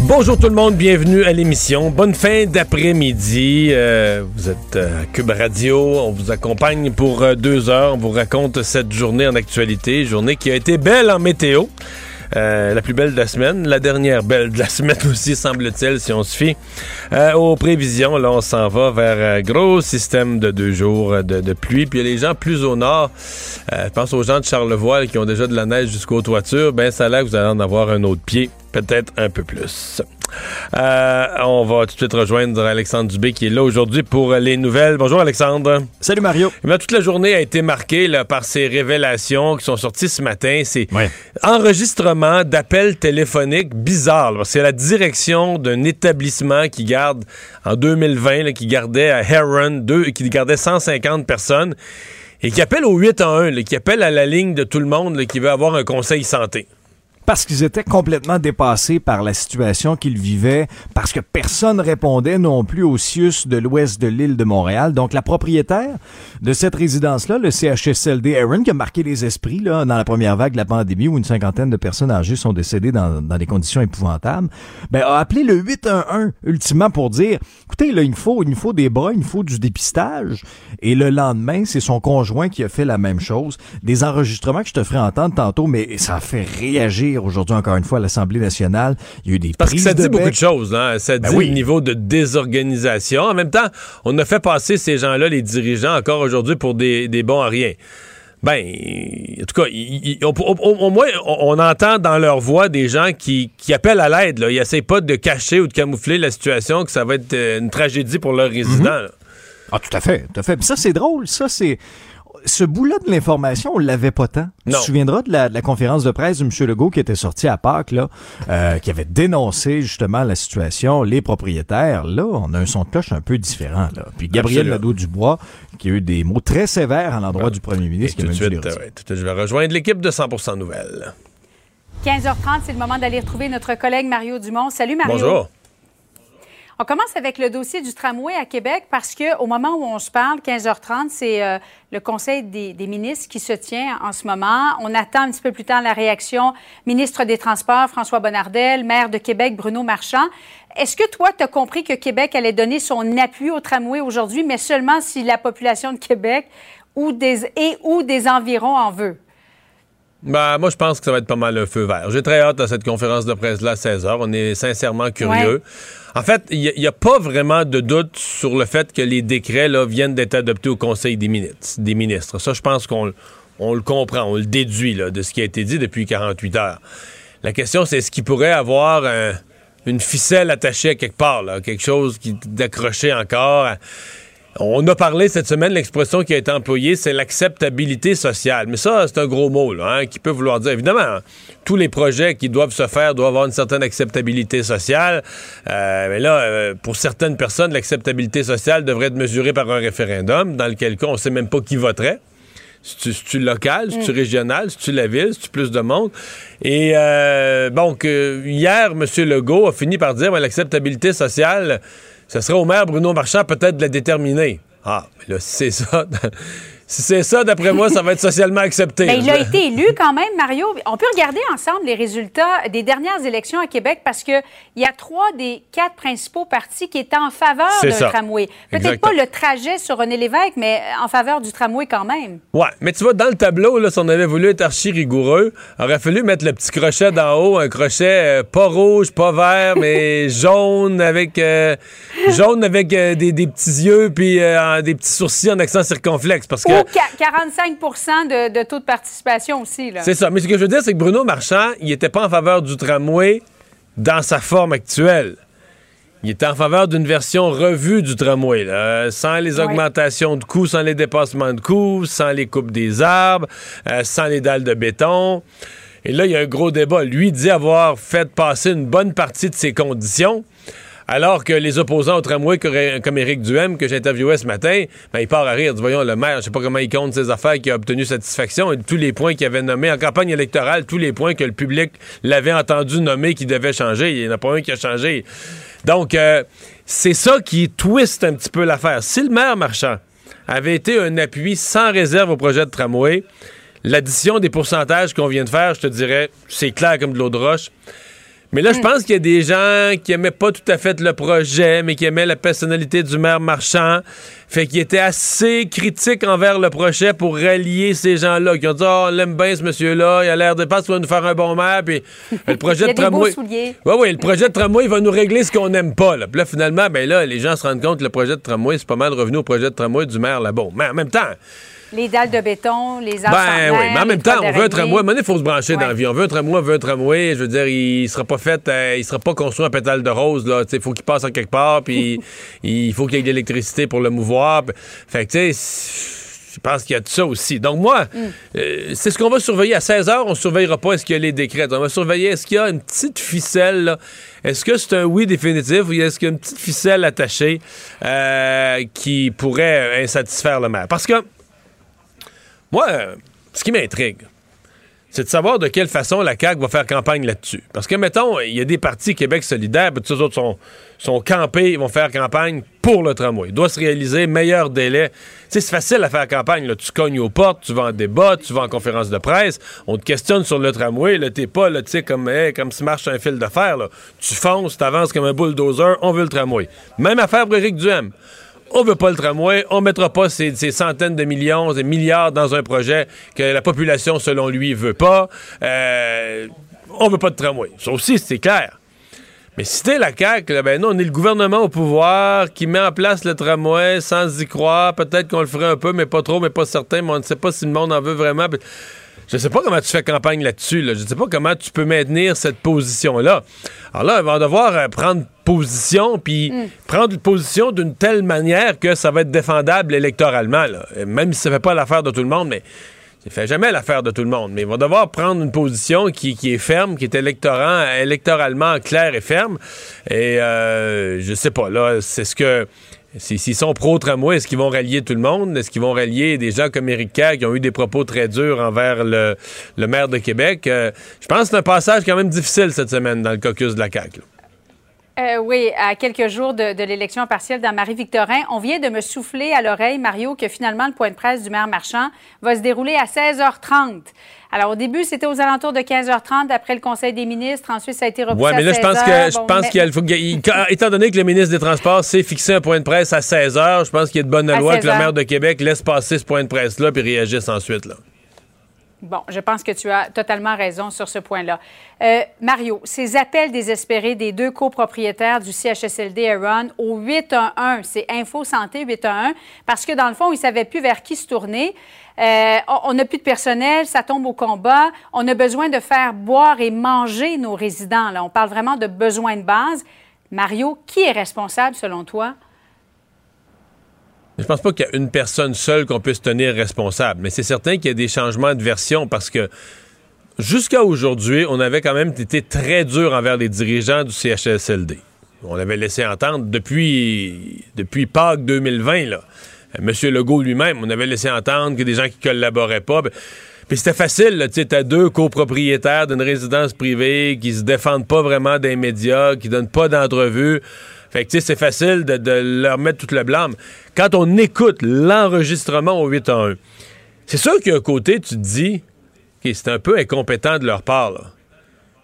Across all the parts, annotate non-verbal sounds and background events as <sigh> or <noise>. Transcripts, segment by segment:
Bonjour tout le monde, bienvenue à l'émission. Bonne fin d'après-midi. Euh, vous êtes euh, à Cube Radio, on vous accompagne pour euh, deux heures. On vous raconte cette journée en actualité, journée qui a été belle en météo. La plus belle de la semaine, la dernière belle de la <laughs> semaine aussi, semble-t-il, si on se fie aux prévisions. Là, on s'en va vers un gros système de deux jours de, pluie. Puis les gens plus au nord, euh, je pense aux gens de Charlevoix là, qui ont déjà de la neige jusqu'aux toitures, ben ça que vous allez en avoir un autre pied, peut-être un peu plus. Euh, on va tout de suite rejoindre Alexandre Dubé qui est là aujourd'hui pour les nouvelles. Bonjour Alexandre. Salut Mario. Eh bien, toute la journée a été marquée là, par ces révélations qui sont sorties ce matin. C'est Ouais. enregistrement d'appels téléphoniques bizarres. C'est la direction d'un établissement qui garde en 2020, là, qui gardait à Heron, deux, qui gardait 150 personnes et qui appelle au 811, là, qui appelle à la ligne de tout le monde là, qui veut avoir un conseil santé. Parce qu'ils étaient complètement dépassés par la situation qu'ils vivaient, parce que personne répondait non plus au CIUS de l'ouest de l'île de Montréal. Donc, la propriétaire de cette résidence-là, le CHSLD Aaron, qui a marqué les esprits là, dans la première vague de la pandémie où une cinquantaine de personnes âgées sont décédées dans, dans des conditions épouvantables, ben, a appelé le 811 ultimement pour dire, écoutez, là, il me faut, il me faut des bras, il me faut du dépistage. Et le lendemain, c'est son conjoint qui a fait la même chose. Des enregistrements que je te ferai entendre tantôt, mais ça a fait réagir aujourd'hui encore une fois à l'Assemblée nationale. Il y a eu des Parce que ça dit de beaucoup de choses. Hein? Ça Ben dit oui. le niveau de désorganisation. En même temps, on a fait passer ces gens-là, les dirigeants, encore aujourd'hui pour des, des bons à rien. Ben, en tout cas, il- il- au, au- au- au moins, on, on entend dans leur voix des gens qui, qui appellent à l'aide. là. Ils n'essayent pas de cacher ou de camoufler la situation, que ça va être euh, une tragédie pour leurs résidents. là. Ah, tout à fait, tout à fait. Puis ça, c'est drôle. Ça, c'est. Ce bout-là de l'information, on l'avait pas tant. Tu te souviendras de la, de la conférence de presse de M. Legault qui était sorti à Pâques, là, euh, qui avait dénoncé justement la situation, les propriétaires. Là, on a un son de cloche un peu différent. Là. Puis Gabriel. Nadeau-Dubois, qui a eu des mots très sévères à l'endroit du premier Et ministre. qui tout a même suite, euh, retirer. ouais, tout de suite, je vais rejoindre l'équipe de 100% Nouvelles. 15h30, c'est le moment d'aller retrouver notre collègue Mario Dumont. Salut Mario. Bonjour. On commence avec le dossier du tramway à Québec parce que au moment où on se parle, 15h30, c'est euh, le Conseil des, des ministres qui se tient en ce moment. On attend un petit peu plus tard la réaction ministre des Transports François Bonnardel, maire de Québec Bruno Marchand. Est-ce que toi, tu as compris que Québec allait donner son appui au tramway aujourd'hui, mais seulement si la population de Québec ou des, et ou des environs en veut? Ben, moi, je pense que ça va être pas mal un feu vert. J'ai très hâte à cette conférence de presse-là à 16h. On est sincèrement curieux. En fait, il n'y a, pas vraiment de doute sur le fait que les décrets là, viennent d'être adoptés au Conseil des ministres. Des ministres. Ça, je pense qu'on on le comprend, on le déduit là, de ce qui a été dit depuis 48 heures. La question, c'est est-ce qu'il pourrait avoir un- une ficelle attachée à quelque part, là, quelque chose qui d'accroché encore. à- on a parlé cette semaine, l'expression qui a été employée, c'est l'acceptabilité sociale. Mais ça, c'est un gros mot, là, hein, qui peut vouloir dire, évidemment, hein, tous les projets qui doivent se faire doivent avoir une certaine acceptabilité sociale. Euh, mais là, euh, pour certaines personnes, l'acceptabilité sociale devrait être mesurée par un référendum, dans lequel cas, on ne sait même pas qui voterait. C'est-tu local, c'est-tu régional, c'est-tu la ville, c'est-tu plus de monde? Et euh, donc, hier, M. Legault a fini par dire, ben, l'acceptabilité sociale, ce serait au maire Bruno Marchand peut-être de la déterminer. Ah, mais là, c'est ça, si c'est ça, d'après moi, ça va être socialement accepté. Ben, il a été élu quand même, Mario. On peut regarder ensemble les résultats des dernières élections à Québec parce qu'il y a trois des quatre principaux partis qui étaient en faveur d'un tramway. Peut-être pas le trajet sur René Lévesque, mais en faveur du tramway quand même. Ouais, mais tu vois, dans le tableau, là, si on avait voulu être archi rigoureux, aurait fallu mettre le petit crochet d'en haut, un crochet euh, pas rouge, pas vert, mais <laughs> jaune avec euh, jaune avec euh, des, des petits yeux puis des petits sourcils en accent circonflexe parce que Ou qua- 45 de, de taux de participation aussi. C'est ça. Mais ce que je veux dire, c'est que Bruno Marchand, il était pas en faveur du tramway dans sa forme actuelle. Il était en faveur d'une version revue du tramway, là, sans les Ouais. augmentations de coûts, sans les dépassements de coûts, sans les coupes des arbres, euh, sans les dalles de béton. Et là, il y a un gros débat. Lui dit avoir fait passer une bonne partie de ses conditions. Alors que les opposants au tramway, comme Éric Duhem, que j'ai interviewé ce matin, ben, il part à rire. Voyons, le maire, je sais pas comment il compte ses affaires, qui a obtenu satisfaction, et tous les points qu'il avait nommés en campagne électorale, tous les points que le public l'avait entendu nommer qui devaient changer. Il n'y en a pas un qui a changé. Donc, euh, c'est ça qui twiste un petit peu l'affaire. Si le maire Marchand avait été un appui sans réserve au projet de tramway, l'addition des pourcentages qu'on vient de faire, je te dirais, c'est clair comme de l'eau de roche. Mais là, je hmm. pense qu'il y a des gens qui aimaient pas tout à fait le projet, mais qui aimaient la personnalité du maire marchand. Fait qu'il était assez critique envers le projet pour rallier ces gens-là, qui ont dit Oh, on l'aime bien ce monsieur-là, il a l'air de pas qu'il va nous faire un bon maire, puis <laughs> le projet de tramway. Oui, oui, le projet de tramway, il va nous régler ce qu'on n'aime pas. Là. Puis là, finalement, ben là, les gens se rendent compte que le projet de tramway, c'est pas mal revenu au projet de tramway du maire là-bas. Mais en même temps, les dalles de béton, les arbres Ben oui, mais en même temps, on veut un tramway. À il faut se brancher dans la vie. On veut un tramway, on veut un tramway. Je veux dire, il sera pas fait, euh, il sera pas construit en pétale de rose. Là. Il faut qu'il passe en quelque part, puis <laughs> il faut qu'il y ait de l'électricité pour le mouvoir. Fait que, tu sais je pense qu'il y a de ça aussi. Donc, moi, mm. euh, c'est ce qu'on va surveiller. À 16 h, on ne surveillera pas est-ce qu'il y a les décrets. On va surveiller est-ce qu'il y a une petite ficelle. Est-ce que c'est un oui définitif ou est-ce qu'il y a une petite ficelle attachée euh, qui pourrait insatisfaire le maire? Parce que moi, ce qui m'intrigue, c'est de savoir de quelle façon la CAQ va faire campagne là-dessus. Parce que, mettons, il y a des partis Québec solidaire, puis tous autres sont, sont campés, ils vont faire campagne pour le tramway. Il doit se réaliser meilleur délai. c'est facile à faire campagne. Là. Tu cognes aux portes, tu vas en débat, tu vas en conférence de presse, on te questionne sur le tramway. Là, t'es pas, tu sais, comme, comme si marche un fil de fer. Là. Tu fonces, tu avances comme un bulldozer, on veut le tramway. Même affaire pour Éric Duhem on veut pas le tramway, on mettra pas ces, centaines de millions, des milliards dans un projet que la population, selon lui, veut pas. Euh, on veut pas de tramway. Ça aussi, c'est clair. Mais si t'es la CAQ, ben non, on est le gouvernement au pouvoir qui met en place le tramway sans y croire. Peut-être qu'on le ferait un peu, mais pas trop, mais pas certain. Mais on ne sait pas si le monde en veut vraiment. Je sais pas comment tu fais campagne là-dessus. Là. Je sais pas comment tu peux maintenir cette position-là. Alors là, on va devoir euh, prendre position, puis mm. prendre position d'une telle manière que ça va être défendable électoralement. Même si ça fait pas l'affaire de tout le monde, mais ça fait jamais l'affaire de tout le monde. Mais ils vont devoir prendre une position qui, est ferme, qui est électoralement claire et ferme. Et euh, je sais pas, là, c'est ce que S'ils sont pro-tramway, est-ce qu'ils vont rallier tout le monde? Est-ce qu'ils vont rallier des gens comme Éric qui ont eu des propos très durs envers le, maire de Québec? Euh, je pense que c'est un passage quand même difficile cette semaine dans le caucus de la CAQ. Euh, oui, à quelques jours de, l'élection partielle d'Anne-Marie-Victorin, on vient de me souffler à l'oreille, Mario, que finalement le point de presse du maire Marchand va se dérouler à 16h30. Alors, au début, c'était aux alentours de 15h30 après le Conseil des ministres. Ensuite, ça a été repoussé ouais, mais là, je pense que, je pense qu'il faut <laughs> étant donné que le ministre des Transports s'est fixé un point de presse à 16h, je pense qu'il y a de bonne loi que le maire de Québec laisse passer ce point de presse-là puis réagisse ensuite, là. Bon, je pense que tu as totalement raison sur ce point-là. Euh, Mario, ces appels désespérés des deux copropriétaires du CHSLD Aaron au 811, c'est Info Santé 811, parce que dans le fond, ils ne savaient plus vers qui se tourner. Euh, on n'a plus de personnel, ça tombe au combat. On a besoin de faire boire et manger nos résidents. On parle vraiment de besoins de base. Mario, qui est responsable selon toi? Je pense pas qu'il y a une personne seule qu'on puisse tenir responsable, mais c'est certain qu'il y a des changements de version parce que jusqu'à aujourd'hui, on avait quand même été très dur envers les dirigeants du CHSLD. On l'avait laissé entendre depuis, depuis Pâques 2020, là. Monsieur Legault lui-même, on avait laissé entendre que des gens qui collaboraient pas. Ben, puis c'était facile, tu sais, deux copropriétaires d'une résidence privée qui se défendent pas vraiment des médias, qui donnent pas d'entrevues. Fait que, tu sais, c'est facile de, leur mettre tout le blâme. Quand on écoute l'enregistrement au 8 1, c'est sûr qu'il y a un côté, tu te dis, que c'est un peu incompétent de leur part.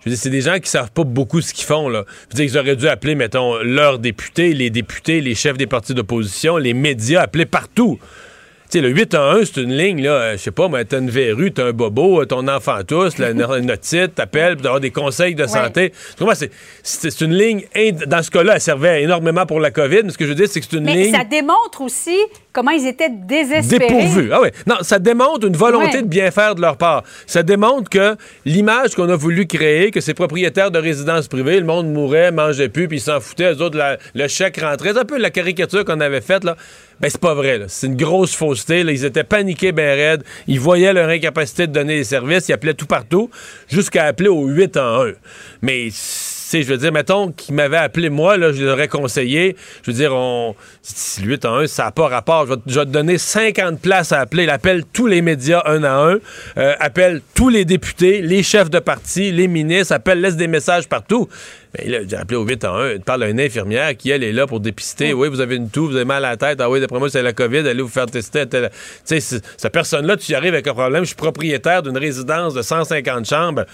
Je veux dire, c'est des gens qui savent pas beaucoup ce qu'ils font, là. Je veux dire, ils auraient dû appeler, mettons, leurs députés, les députés, les chefs des partis d'opposition, les médias, appeler partout sais, le 8 en 1, c'est une ligne, là, euh, je sais pas, mais t'as une verrue, t'as un bobo, ton enfant tous, la notite, t'appelles, pour avoir des conseils de santé. C'est une ligne, dans ce cas-là, elle servait énormément pour la COVID, mais ce que je veux dire, c'est que c'est une ligne... Mais ça démontre aussi comment ils étaient désespérés. Dépourvus. Ah oui. Non, ça démontre une volonté de bien faire de leur part. Ça démontre que l'image qu'on a voulu créer, que ces propriétaires de résidences privées, le monde mourait, mangeait plus, puis ils s'en foutaient, eux autres, le chèque rentrait. C'est un peu la caricature qu'on avait faite, là. Ben, c'est pas vrai, C'est une grosse fausseté, Ils étaient paniqués ben raides. Ils voyaient leur incapacité de donner des services. Ils appelaient tout partout, jusqu'à appeler au 8 en 1. Mais sais, je veux dire, mettons qu'il m'avait appelé moi, là, je l'aurais conseillé. Je veux dire, on, si 8 à 1, ça n'a pas rapport. Je vais, te donner 50 places à appeler. Il appelle tous les médias un à un, euh, appelle tous les députés, les chefs de parti, les ministres, appelle, laisse des messages partout. Mais là, j'ai appelé au 8 à 1. Il parle à une infirmière qui, elle, est là pour dépister. Oui, vous avez une toux, vous avez mal à la tête. Ah oui, d'après moi, c'est la COVID. Allez vous faire tester. Tu sais, cette personne-là, tu y arrives avec un problème. Je suis propriétaire d'une résidence de 150 chambres.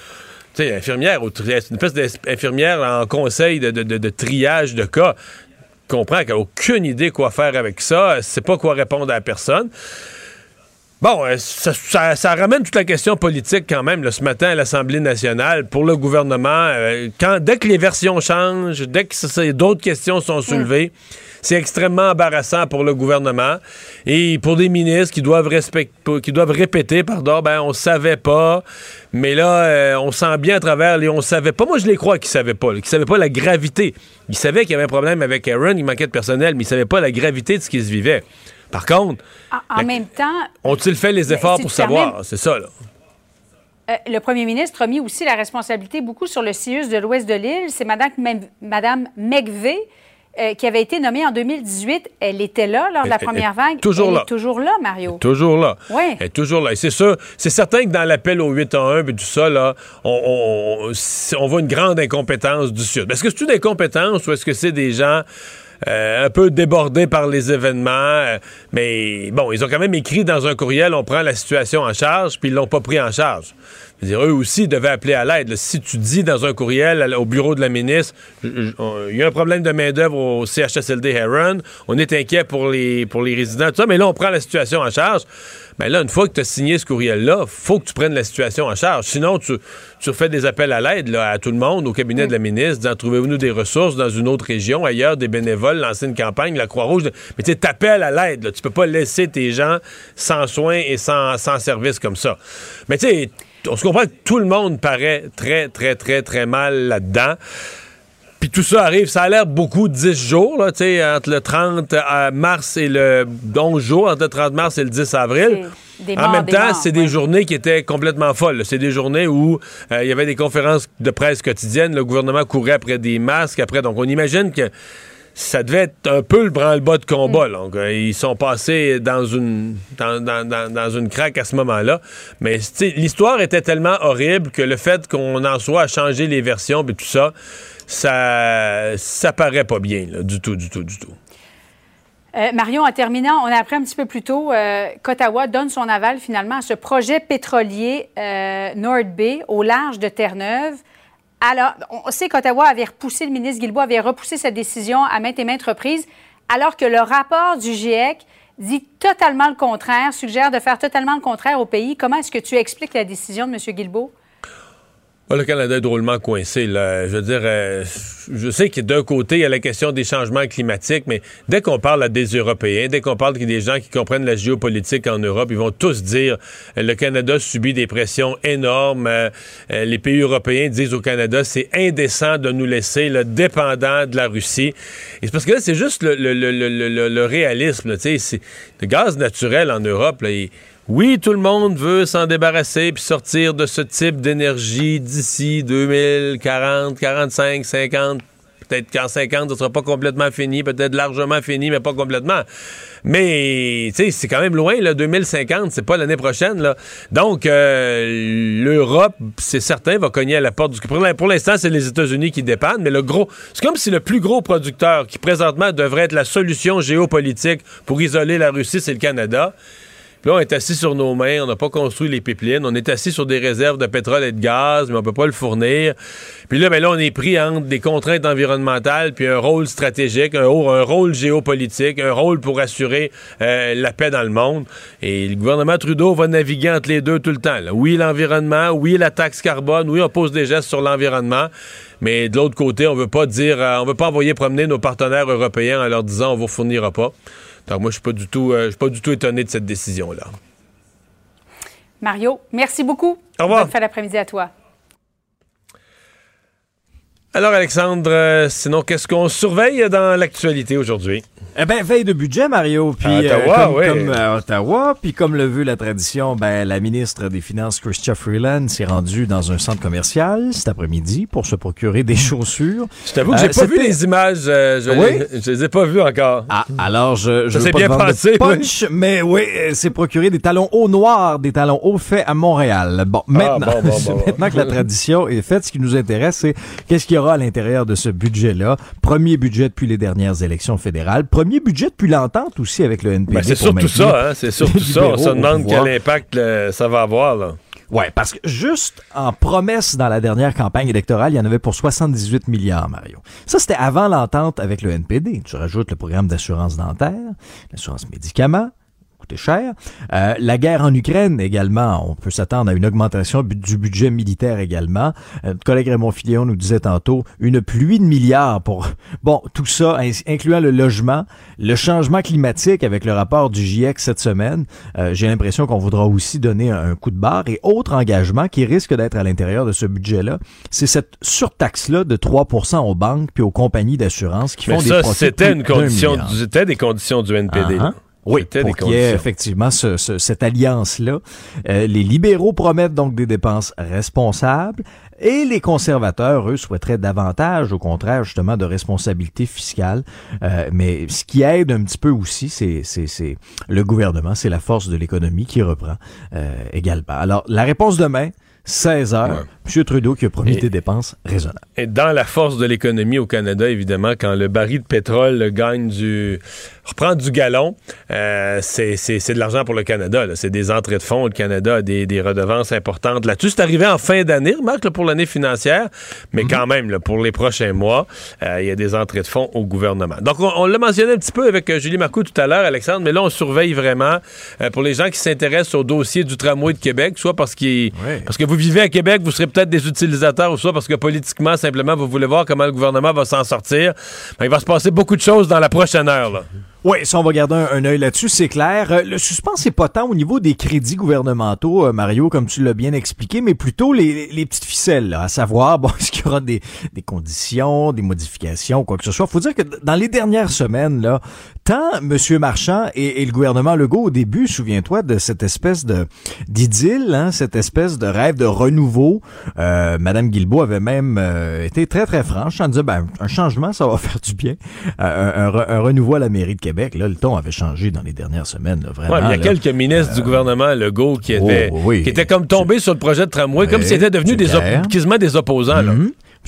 Sais, infirmière, une espèce d'infirmière en conseil de, triage de cas comprend qu'elle n'a aucune idée quoi faire avec ça, sait pas quoi répondre à personne. Bon, euh, ça, ramène toute la question politique quand même ce matin à l'Assemblée nationale pour le gouvernement. Euh, dès que les versions changent, dès que d'autres questions sont soulevées, c'est extrêmement embarrassant pour le gouvernement et pour des ministres qui doivent, qui doivent répéter, pardon, ben on savait pas, mais là, euh, on sent bien à travers les on savait pas. Moi, je les crois qu'ils savaient pas, qu'ils savaient pas la gravité. Ils savaient qu'il y avait un problème avec Aaron, il manquait de personnel, mais ils savaient pas la gravité de ce qui se vivait. Par contre, en, même temps, ont-ils fait les efforts pour savoir? C'est ça là. Euh, le premier ministre a mis aussi la responsabilité beaucoup sur le CIUS de l'ouest de l'île. C'est Mme, Madame McVeigh euh, qui avait été nommée en 2018. Elle était là lors de la première vague. Toujours elle là. Est toujours là, Mario. toujours là. Oui. Elle est toujours là. Et c'est ça. C'est certain que dans l'appel au 8 1 et tout ça, là, on, on, voit une grande incompétence du Sud. Est-ce que c'est une incompétence ou est-ce que c'est des gens euh, un peu débordés par les événements. Euh, mais bon, ils ont quand même écrit dans un courriel, on prend la situation en charge, puis ils l'ont pas pris en charge. Dire, eux aussi devaient appeler à l'aide. Si tu dis dans un courriel au bureau de la ministre, il y a un problème de main-d'œuvre au CHSLD Heron, on est inquiet pour les, pour les résidents, tout ça, mais là, on prend la situation en charge. Mais là, une fois que tu as signé ce courriel-là, faut que tu prennes la situation en charge. Sinon, tu, tu refais des appels à l'aide à tout le monde, au cabinet de la ministre, disant trouvez-vous des ressources dans une autre région, ailleurs, des bénévoles, lancer une campagne, la Croix-Rouge. Mais tu t'appelles à l'aide. Tu peux pas laisser tes gens sans soins et sans, sans service comme ça. Mais tu sais, on se comprend que tout le monde paraît très, très, très, très mal là-dedans. Puis tout ça arrive, ça a l'air beaucoup 10 jours, là, entre le 30 euh, mars et le 11 jours, entre le 30 mars et le 10 avril. en même temps, c'est des journées qui étaient complètement folles. C'est des journées où euh, il y avait des conférences de presse quotidiennes, le gouvernement courait après des masques, après. Donc on imagine que ça devait être un peu le branle-bas de combat. Donc, euh, ils sont passés dans une, dans, une craque à ce moment-là. Mais l'histoire était tellement horrible que le fait qu'on en soit à changer les versions et tout ça, ça, ça paraît pas bien, du tout, du tout, du tout. Euh, Marion, en terminant, on a appris un petit peu plus tôt euh, qu'Ottawa donne son aval finalement à ce projet pétrolier euh, Nord Bay au large de Terre-Neuve. Alors, on sait qu'Ottawa avait repoussé, le ministre Guilbeault avait repoussé cette décision à maintes et maintes reprises, alors que le rapport du GIEC dit totalement le contraire, suggère de faire totalement le contraire au pays. Comment est-ce que tu expliques la décision de M. Guilbeault? Le Canada est drôlement coincé. Là. Je veux dire, euh, je sais que d'un côté, il y a la question des changements climatiques, mais dès qu'on parle à des Européens, dès qu'on parle des gens qui comprennent la géopolitique en Europe, ils vont tous dire euh, le Canada subit des pressions énormes. Euh, les pays européens disent au Canada, c'est indécent de nous laisser le dépendant de la Russie. Et c'est parce que là, c'est juste le, le, réalisme. Le gaz naturel en Europe, là, il, oui, tout le monde veut s'en débarrasser puis sortir de ce type d'énergie d'ici 2040, 45, 50. Peut-être qu'en 50, ce sera pas complètement fini, peut-être largement fini, mais pas complètement. Mais, tu sais, c'est quand même loin, là, 2050, c'est pas l'année prochaine, là. Donc, euh, l'Europe, c'est certain, va cogner à la porte du... Pour l'instant, c'est les États-Unis qui dépendent, mais le gros... C'est comme si le plus gros producteur, qui présentement devrait être la solution géopolitique pour isoler la Russie, c'est le Canada là, on est assis sur nos mains, on n'a pas construit les pipelines, on est assis sur des réserves de pétrole et de gaz, mais on peut pas le fournir. Puis là, ben là, on est pris entre des contraintes environnementales, puis un rôle stratégique, un, rôle géopolitique, un rôle pour assurer euh, la paix dans le monde. Et le gouvernement Trudeau va naviguer entre les deux tout le temps. Oui, l'environnement, oui, la taxe carbone, oui, on pose des gestes sur l'environnement. Mais de l'autre côté, on veut pas dire, euh, on veut pas envoyer promener nos partenaires européens en leur disant on vous fournira pas. Donc moi, je suis du tout, euh, suis pas du tout étonné de cette décision-là. Mario, merci beaucoup. Au revoir. Bonne fin d'après-midi à toi. Alors, Alexandre, euh, sinon, qu'est-ce qu'on surveille dans l'actualité aujourd'hui? Eh ben, veille de budget, Mario. Puis, À Ottawa, euh, comme, oui. comme à Ottawa, puis comme le veut la tradition, ben, la ministre des Finances, Chrystia Freeland, s'est rendue dans un centre commercial cet après-midi pour se procurer des chaussures. Je t'avoue que j'ai Euh, pas vu les images. je, Oui? je les ai pas vues encore. Ah, alors je, je Ça veux pas bien te de oui. punch, mais oui, c'est procuré des talons hauts noirs, des talons hauts faits à Montréal. Bon, maintenant, Ah, bon, bon, bon. <laughs> maintenant que la tradition est faite, ce qui nous intéresse, c'est qu'est-ce qu'il y aura à l'intérieur de ce budget-là. Premier budget depuis les dernières élections fédérales. Premier budget depuis l'entente aussi avec le NPD. Ben, c'est surtout ça, hein, c'est surtout les <laughs> ça. On se demande quel impact là, ça va avoir. Là. Ouais, parce que juste en promesse dans la dernière campagne électorale, il y en avait pour 78 milliards, Mario. Ça, c'était avant l'entente avec le NPD. Tu rajoutes le programme d'assurance dentaire, l'assurance médicaments, coûté cher. Euh, la guerre en Ukraine également, on peut s'attendre à une augmentation du budget militaire également. Euh, notre collègue Raymond Filion nous disait tantôt une pluie de milliards pour bon tout ça, incluant le logement, le changement climatique avec le rapport du GIEC cette semaine. Euh, J'ai l'impression qu'on voudra aussi donner un, un coup de barre et autre engagement qui risque d'être à l'intérieur de ce budget-là, c'est cette surtaxe-là de 3% aux banques puis aux compagnies d'assurance qui Mais font des ça, profits de c'était une condition, c'était des conditions du NPD. Oui, pour qu'il y ait effectivement ce- ce- cette alliance-là. Euh, les libéraux promettent donc des dépenses responsables et les conservateurs, eux, souhaiteraient davantage, au contraire, justement, de responsabilité fiscale. Euh, mais ce qui aide un petit peu aussi, c'est c'est- c'est le gouvernement, c'est la force de l'économie qui reprend euh, également. Alors, la réponse demain, 16 heures. M. Trudeau qui a promis Et- des dépenses raisonnables. Et dans la force de l'économie au Canada, évidemment, quand le baril de pétrole gagne du. reprend du galon, euh, c'est c'est- c'est de l'argent pour le Canada. C'est des entrées de fonds. Le Canada a des, des redevances importantes là-dessus. C'est arrivé en fin d'année, remarque, là, pour l'année financière, mais Mhm. quand même, là, pour les prochains mois, euh, il y a des entrées de fonds au gouvernement. Donc, on, on l'a mentionné un petit peu avec euh, Julie Marcoux tout à l'heure, Alexandre, mais là, on surveille vraiment euh, pour les gens qui s'intéressent au dossier du tramway de Québec, soit parce, qu'il Ouais. parce que vous vivez à Québec, vous serez peut-être des utilisateurs, ou soit parce que politiquement, simplement, vous voulez voir comment le gouvernement va s'en sortir. Ben, il va se passer beaucoup de choses dans la prochaine heure. Oui, ça, on va garder un, œil là-dessus, c'est clair. Euh, le suspense, c'est pas tant au niveau des crédits gouvernementaux, euh, Mario, comme tu l'as bien expliqué, mais plutôt les, petites ficelles, là, à savoir, <laughs> bon, est-ce qu'il y aura des, conditions, des modifications, quoi que ce soit. Faut dire que dans les dernières semaines, là, tant M. Marchand et, le gouvernement Legault, au début, souviens-toi de cette espèce de d'idylle, hein, cette espèce de rêve de renouveau. Euh, Madame Guilbeault avait même euh, été très, très franche en disant, ben, un changement, ça va <laughs> faire du bien. Un, un renouveau à la mairie de Québec. Là, le ton avait changé dans les dernières semaines, là, vraiment. Ouais, il y a là. quelques ministres du gouvernement Legault qui Oh, oui. qui étaient comme tombés sur le projet de tramway, comme s'ils étaient devenus des quasiment des opposants. Là.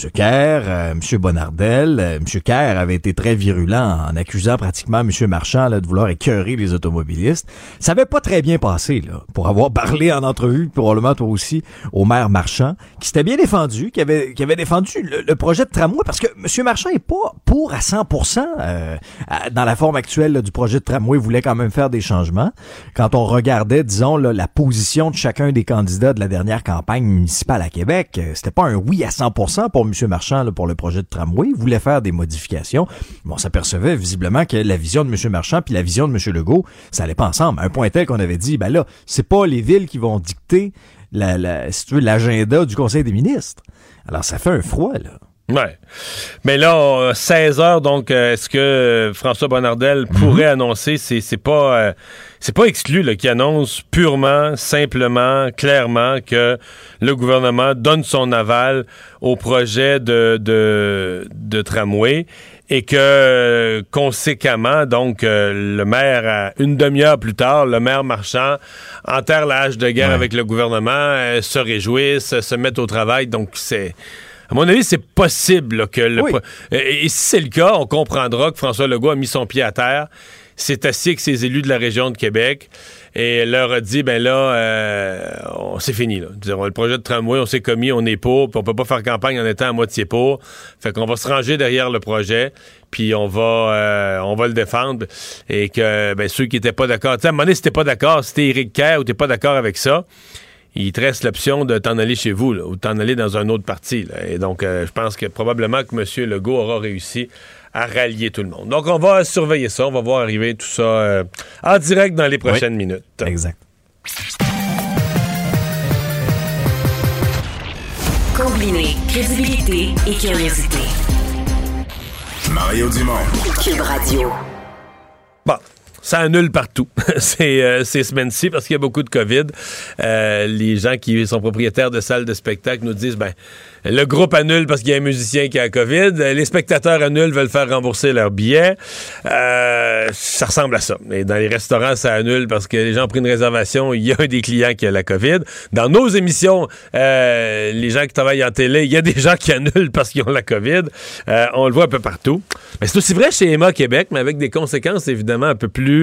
M. Kerr, euh, M. Bonardel, euh, M. Kerr avait été très virulent en accusant pratiquement M. Marchand de vouloir écœurer les automobilistes. Ça avait pas très bien passé, pour avoir <laughs> parlé en entrevue, probablement toi aussi, au maire Marchand, qui s'était bien défendu, qui avait, défendu le, projet de tramway, parce que M. Marchand est pas pour à 100% euh, dans la forme actuelle du projet de tramway, il voulait quand même faire des changements. Quand on regardait, disons, la position de chacun des candidats de la dernière campagne municipale à Québec, c'était pas un oui à 100% pour M. Marchand pour le projet de tramway. Voulait faire des modifications. Mais on s'apercevait visiblement que la vision de M. Marchand puis la vision de M. Legault, ça allait pas ensemble. Un point tel qu'on avait dit, ben là, c'est pas les villes qui vont dicter la, la, l'agenda du Conseil des ministres. Alors, ça fait un froid, là. Ouais. Mais là, on- 16 heures, donc, euh, est-ce que euh, François Bonnardel pourrait annoncer, c'est, c'est pas, euh, c'est pas exclu, là, qu'il annonce purement, simplement, clairement que le gouvernement donne son aval au projet de, de, de tramway et que, conséquemment, donc, le maire, une demi-heure plus tard, le maire marchand enterre la hache de guerre Ouais. avec le gouvernement, se réjouissent, se mettent au travail, donc c'est... À mon avis, c'est possible là, que le. Oui. Et, si c'est le cas, on comprendra que François Legault a mis son pied à terre, s'est assis avec ses élus de la région de Québec et leur a dit ben là, euh, on- c'est fini. Là. Le projet de tramway, on s'est commis, on est pour, puis on peut pas faire campagne en étant à moitié pour. Fait qu'on va se ranger derrière le projet, puis on va, euh, on va le défendre. Et que ben, ceux qui étaient pas d'accord, tu sais, à un moment donné, si t'es pas d'accord, si t'es Éric Kerr ou t'es pas d'accord avec ça, il te reste l'option de t'en aller chez vous là, ou t'en aller dans un autre parti. là. Et donc, euh, je pense que probablement que M. Legault aura réussi à rallier tout le monde. Donc, on va surveiller ça. On va voir arriver tout ça euh, en direct dans les prochaines minutes. Exact. Combiner crédibilité et curiosité. Mario Dumont. Cube Radio. Bon. Ça annule partout <laughs> ces, euh, semaines-ci parce qu'il y a beaucoup de COVID. Euh, les gens qui sont propriétaires de salles de spectacle nous disent ben le groupe annule parce qu'il y a un musicien qui a COVID. Les spectateurs annulent, veulent faire rembourser leurs billets. Euh, ça ressemble à ça. Et dans les restaurants, ça annule parce que les gens ont pris une réservation. Il y a un des clients qui a la COVID. Dans nos émissions, euh, les gens qui travaillent en télé, il y a des gens qui annulent parce qu'ils ont la COVID. Euh, on le voit un peu partout. Mais c'est aussi vrai chez Emma Québec, mais avec des conséquences évidemment un peu plus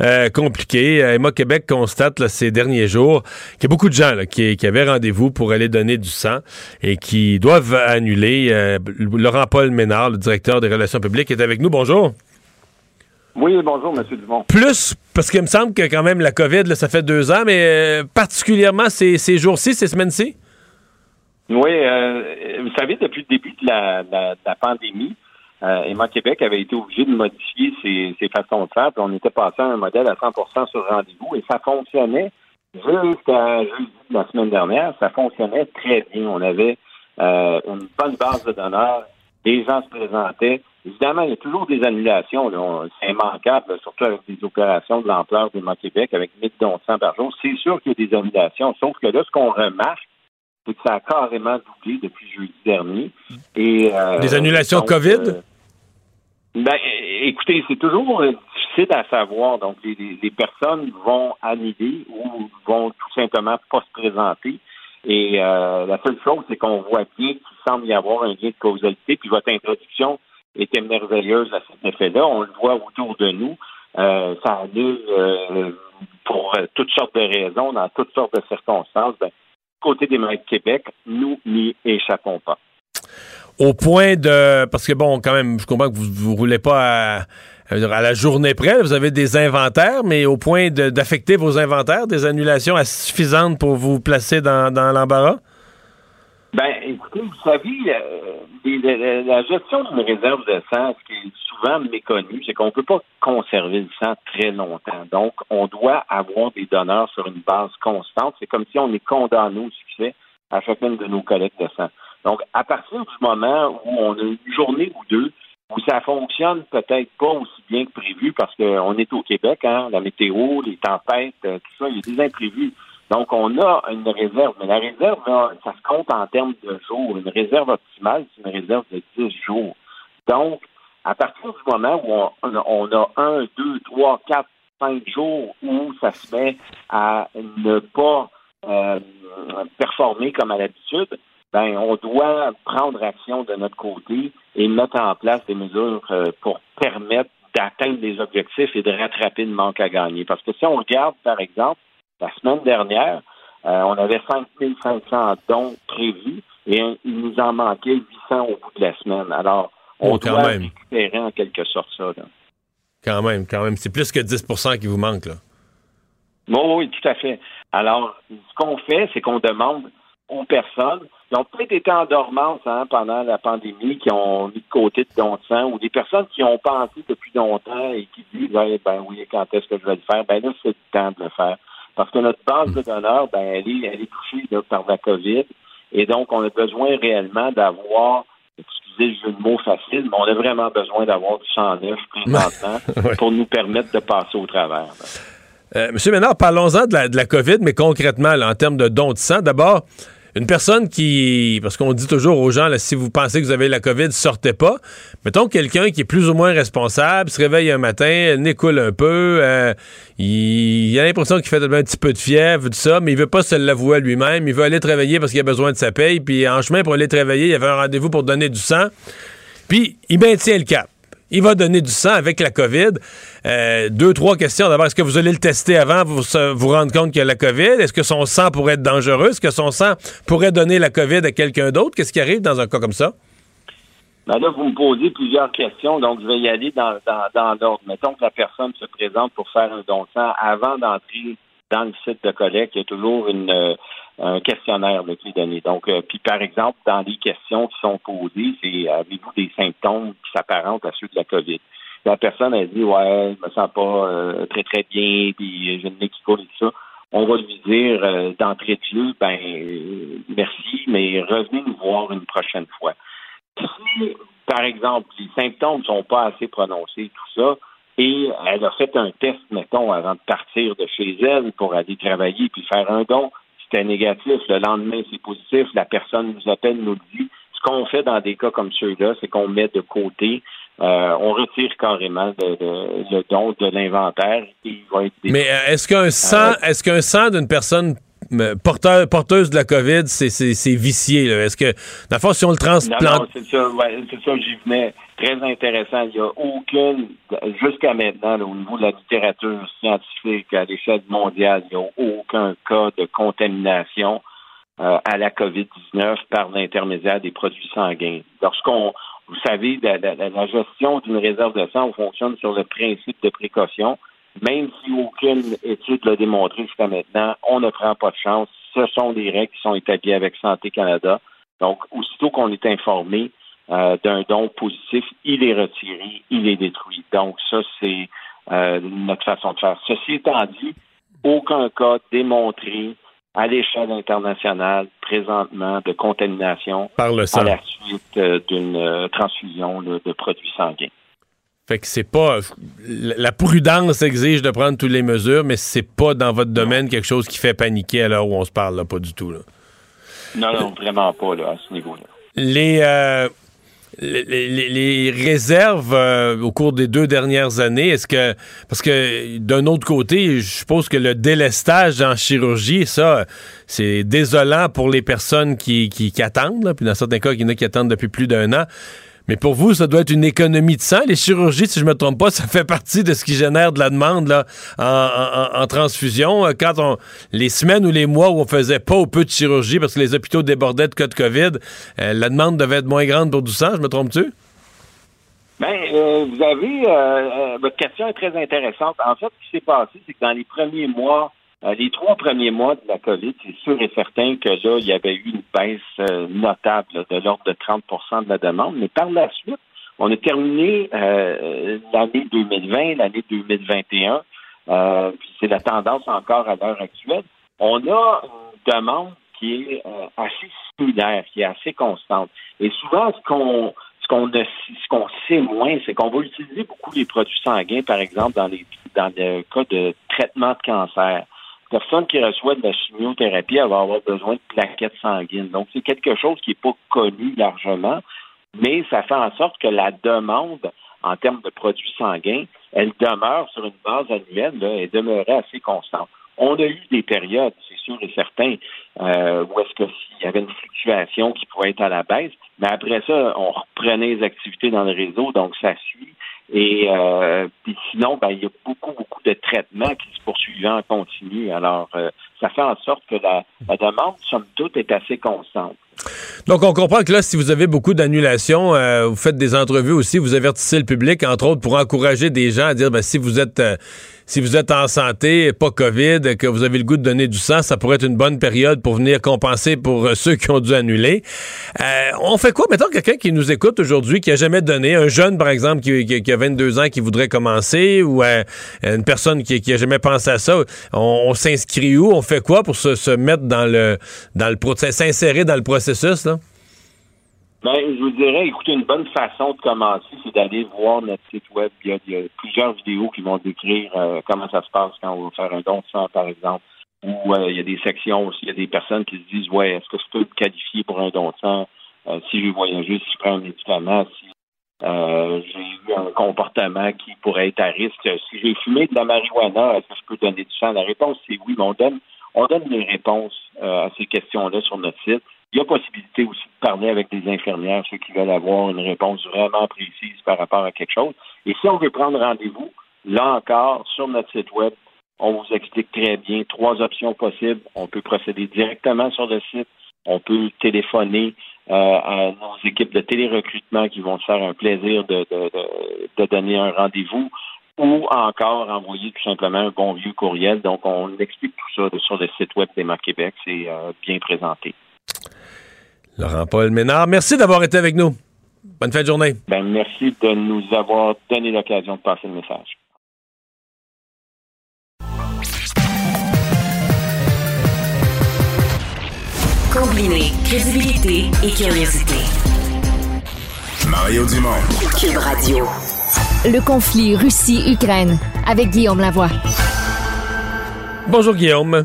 euh, compliquées. Emma Québec constate là, ces derniers jours qu'il y a beaucoup de gens là, qui, qui avaient rendez-vous pour aller donner du sang et qui doivent annuler. Euh, Laurent-Paul Ménard, le directeur des relations publiques, est avec nous. Bonjour. Oui, bonjour, M. Dumont. Plus, parce qu'il me semble que quand même la COVID, là, ça fait deux ans, mais euh, particulièrement ces, ces jours-ci, ces semaines-ci? Oui, euh, vous savez, depuis le début de la, la, la pandémie, euh, Emma Québec avait été obligé de modifier ses, façons de faire, on était passé à un modèle à 100% sur rendez-vous, et ça fonctionnait jusqu'à la semaine dernière, ça fonctionnait très bien. On avait euh, une bonne base de donneurs. Les gens se présentaient. Évidemment, il y a toujours des annulations. C'est immanquable, surtout avec des opérations de l'ampleur du Québec avec 1000 dons par jour. C'est sûr qu'il y a des annulations. Sauf que là, ce qu'on remarque, c'est que ça a carrément doublé depuis jeudi dernier. Et, euh, des annulations COVID? Euh, ben, écoutez, c'est toujours difficile à savoir. Donc, les, les, personnes vont annuler ou vont tout simplement pas se présenter. Et euh, la seule chose, c'est qu'on voit bien qu'il semble y avoir un lien de causalité. Puis votre introduction était merveilleuse à cet effet-là. On le voit autour de nous. Euh, ça annule euh, pour toutes sortes de raisons, dans toutes sortes de circonstances. Ben, côté des maires de Québec, nous n'y échappons pas. Au point de... Parce que, bon, quand même, je comprends que vous ne roulez pas à à la journée près, vous avez des inventaires, mais au point d'affecter vos inventaires, des annulations suffisantes pour vous placer dans, l'embarras? Ben, écoutez, vous savez, euh, la, gestion d'une réserve de sang, ce qui est souvent méconnu, c'est qu'on ne peut pas conserver le sang très longtemps. Donc, on doit avoir des donneurs sur une base constante. C'est comme si on est condamné au succès à chacune de nos collectes de sang. Donc, à partir du moment où on a une journée ou deux où ça fonctionne peut-être pas aussi bien que prévu parce qu'on est au Québec, hein, la météo, les tempêtes, euh, tout ça, il y a des imprévus. Donc, on a une réserve, mais la réserve, ça se compte en termes de jours. Une réserve optimale, c'est une réserve de 10 jours. Donc, à partir du moment où on, a un, deux, trois, quatre, cinq jours où ça se met à ne pas euh, performer comme à l'habitude, ben, on doit prendre action de notre côté et mettre en place des mesures euh, pour permettre d'atteindre des objectifs et de rattraper le manque à gagner. Parce que si on regarde, par exemple, la semaine dernière, euh, on avait 5500 dons prévus et il nous en manquait 800 au bout de la semaine. Alors, on oh, doit récupérer en quelque sorte ça. Quand même, quand même. C'est plus que 10% qui vous manque, là. oui, tout à fait. Alors, ce qu'on fait, c'est qu'on demande aux personnes qui ont peut-être été en dormance hein, pendant la pandémie, qui ont mis de côté de don de sang, ou des personnes qui ont pensé depuis longtemps et qui disent ben oui, quand est-ce que je vais le faire? Ben là, c'est le temps de le faire. Parce que notre base de donneurs, ben, elle est, elle est touchée par la COVID. Et donc, on a besoin réellement d'avoir excusez le jeu de mots facile, mais on a vraiment besoin d'avoir du sang neuf présentement <laughs> pour nous permettre de passer au travers. Euh, Monsieur Ménard, parlons-en de la, de la COVID, mais concrètement, en termes de dons de sang, d'abord, une personne qui, parce qu'on dit toujours aux gens, là, si vous pensez que vous avez la COVID, sortez pas. Mettons quelqu'un qui est plus ou moins responsable, se réveille un matin, le nez coule un peu, euh, il, a l'impression qu'il fait un petit peu de fièvre, tout ça, mais il veut pas se l'avouer lui-même. Il veut aller travailler parce qu'il a besoin de sa paye, puis en chemin pour aller travailler, il avait un rendez-vous pour donner du sang. Puis il maintient le cap il va donner du sang avec la COVID. Euh, deux, trois questions. D'abord, est-ce que vous allez le tester avant vous vous rendre compte qu'il y a la COVID? Est-ce que son sang pourrait être dangereux? Est-ce que son sang pourrait donner la COVID à quelqu'un d'autre? Qu'est-ce qui arrive dans un cas comme ça? Ben là, vous me posez plusieurs questions, donc je vais y aller dans, dans, l'ordre. Mettons que la personne se présente pour faire un don de sang avant d'entrer dans le site de collecte. Il y a toujours une, euh, un questionnaire de qui donné. Donc, euh, puis par exemple, dans les questions qui sont posées, c'est avez-vous des symptômes qui s'apparentent à ceux de la COVID? La personne a dit ouais, je me sens pas euh, très très bien, puis j'ai le nez qui coule et tout ça. on va lui dire euh, d'entrée de jeu, ben euh, merci, mais revenez nous voir une prochaine fois. Si, par exemple, les symptômes ne sont pas assez prononcés, tout ça, et elle a fait un test, mettons, avant de partir de chez elle pour aller travailler puis faire un don, c'était négatif, le lendemain c'est positif, la personne nous appelle, nous dit. Ce qu'on fait dans des cas comme ceux-là, c'est qu'on met de côté euh, on retire carrément le don de l'inventaire. Mais euh, est-ce qu'un sang, euh, est-ce qu'un sang d'une personne porteur, porteuse de la COVID, c'est vicié? Est-ce que, dans le si on le transplante... Non, c'est ça, c'est ça j'y venais. Très intéressant. Il n'y a aucune, jusqu'à maintenant, au niveau de la littérature scientifique à l'échelle mondiale, il n'y a aucun cas de contamination à la COVID-19 par l'intermédiaire des produits sanguins. Lorsqu'on vous savez, la, gestion d'une réserve de sang fonctionne sur le principe de précaution. Même si aucune étude l'a démontré jusqu'à maintenant, on ne prend pas de chance. Ce sont des règles qui sont établies avec Santé Canada. Donc, aussitôt qu'on est informé euh, d'un don positif, il est retiré, il est détruit. Donc, ça, c'est euh, notre façon de faire. Ceci étant dit, aucun cas démontré à l'échelle internationale présentement de contamination Par le sang. à la suite euh, d'une euh, transfusion de produits sanguins. Fait que c'est pas. La prudence exige de prendre toutes les mesures, mais c'est pas dans votre domaine quelque chose qui fait paniquer à l'heure où on se parle, là, pas du tout. Là. Non, non, vraiment pas là, à ce niveau-là. Les. Euh, les, réserves euh, au cours des deux dernières années, est-ce que parce que d'un autre côté, je suppose que le délestage en chirurgie, ça, c'est désolant pour les personnes qui, qui, qui attendent, puis dans certains cas, il y en a qui attendent depuis plus d'un an. Mais pour vous, ça doit être une économie de sang. Les chirurgies, si je me trompe pas, ça fait partie de ce qui génère de la demande là, en, transfusion. Quand on les semaines ou les mois où on faisait pas ou peu de chirurgie parce que les hôpitaux débordaient de cas de COVID, euh, la demande devait être moins grande pour du sang. Je me trompe-tu? Bien, euh, vous avez euh, votre question est très intéressante. En fait, ce qui s'est passé, c'est que dans les premiers mois euh, les trois premiers mois de la COVID, c'est sûr et certain que là, il y avait eu une baisse euh, notable de l'ordre de 30% de la demande. Mais par la suite, on a terminé euh, l'année 2020, l'année 2021, puis c'est la tendance encore à l'heure actuelle. On a une demande qui est assez similaire, qui est assez constante. Et souvent, ce qu'on ce qu'on ce qu'on sait moins, c'est qu'on va utiliser beaucoup les produits sanguins, par exemple, dans les dans le cas de traitement de cancer personne qui reçoit de la chimiothérapie va avoir besoin de plaquettes sanguines. Donc, c'est quelque chose qui n'est pas connu largement, mais ça fait en sorte que la demande en termes de produits sanguins, elle demeure sur une base annuelle, là, elle demeurait assez constante. On a eu des périodes, c'est sûr et certain, euh, où est-ce que y avait une fluctuation qui pouvait être à la baisse, mais après ça, on reprenait les activités dans le réseau, donc ça suit. Et euh, puis sinon, ben, il y a beaucoup, beaucoup de traitements qui se poursuivent en continu. Alors, euh, ça fait en sorte que la, demande, somme toute, est assez constante. Donc, on comprend que là, si vous avez beaucoup d'annulations, euh, vous faites des entrevues aussi, vous avertissez le public, entre autres, pour encourager des gens à dire, ben, si vous êtes, euh, si vous êtes en santé, pas COVID, que vous avez le goût de donner du sang, ça pourrait être une bonne période pour venir compenser pour euh, ceux qui ont dû annuler. on fait quoi? Mettons quelqu'un qui nous écoute aujourd'hui, qui a jamais donné, un jeune, par exemple, qui, a 22 ans, qui voudrait commencer, ou une personne qui, qui a jamais pensé à ça. On, s'inscrit où? Quoi pour se, se mettre dans le, dans le, s'insérer dans le processus, là? Ben, je vous dirais, écoutez, une bonne façon de commencer, c'est d'aller voir notre site web. Il y a, plusieurs vidéos qui vont décrire euh, comment ça se passe quand on va faire un don de sang, par exemple. Ou euh, il y a des sections aussi, il y a des personnes qui se disent Ouais, est-ce que je peux me qualifier pour un don de sang euh, si je voyagé, si je prends un médicament, si j'ai eu un comportement qui pourrait être à risque. Si j'ai fumé de la marijuana, est-ce que je peux donner du sang? La réponse, c'est oui, mais on donne, on donne les réponses à ces questions-là sur notre site. Il y a possibilité aussi de parler avec des infirmières, ceux qui veulent avoir une réponse vraiment précise par rapport à quelque chose. Et si on veut prendre rendez-vous, là encore, sur notre site web, on vous explique très bien trois options possibles. On peut procéder directement sur le site. On peut téléphoner euh, à nos équipes de télérecrutement qui vont se faire un plaisir de, de donner un rendez-vous ou encore envoyer tout simplement un bon vieux courriel. Donc, on explique tout ça sur le site web des Québec. C'est euh, bien présenté. Laurent-Paul Ménard, merci d'avoir été avec nous. Bonne fin de journée. Ben, merci de nous avoir donné l'occasion de passer le message. Combiner crédibilité et curiosité. Mario Dumont. Cube Radio. Le conflit Russie-Ukraine avec Guillaume Lavoie. Bonjour Guillaume.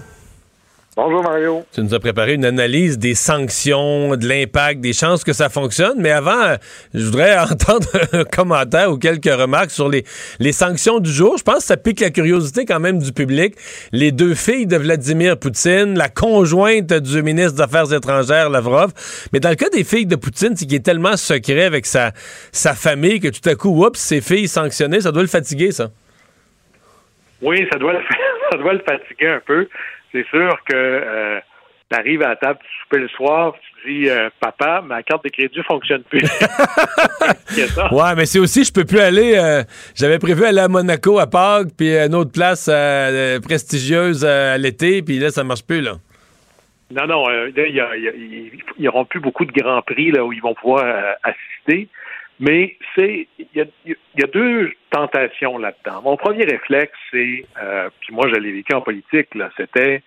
Bonjour Mario. Tu nous as préparé une analyse des sanctions, de l'impact, des chances que ça fonctionne. Mais avant, euh, je voudrais <laughs> entendre un commentaire ou quelques remarques sur les, les sanctions du jour. Je pense que ça pique la curiosité quand même du public. Les deux filles de Vladimir Poutine, la conjointe du ministre des Affaires étrangères, Lavrov. Mais dans le cas des filles de Poutine, c'est qu'il est tellement secret avec sa, sa famille que tout à coup, oups, ses filles sanctionnées, ça doit le fatiguer, ça. Oui, ça doit le, <laughs> ça doit le fatiguer un peu c'est sûr que euh, tu arrives à la table, tu souper le soir, tu dis euh, Papa, ma carte de crédit fonctionne plus. <laughs> ouais, mais c'est aussi, je peux plus aller. Euh, j'avais prévu aller à Monaco à Pâques, puis une autre place euh, prestigieuse à l'été, puis là, ça marche plus, là. Non, non, il n'y aura plus beaucoup de grands prix là, où ils vont pouvoir assister. Mais c'est il y a, y a, deux tentations là-dedans. Mon premier réflexe, c'est euh, puis moi je l'ai vécu en politique, là, c'était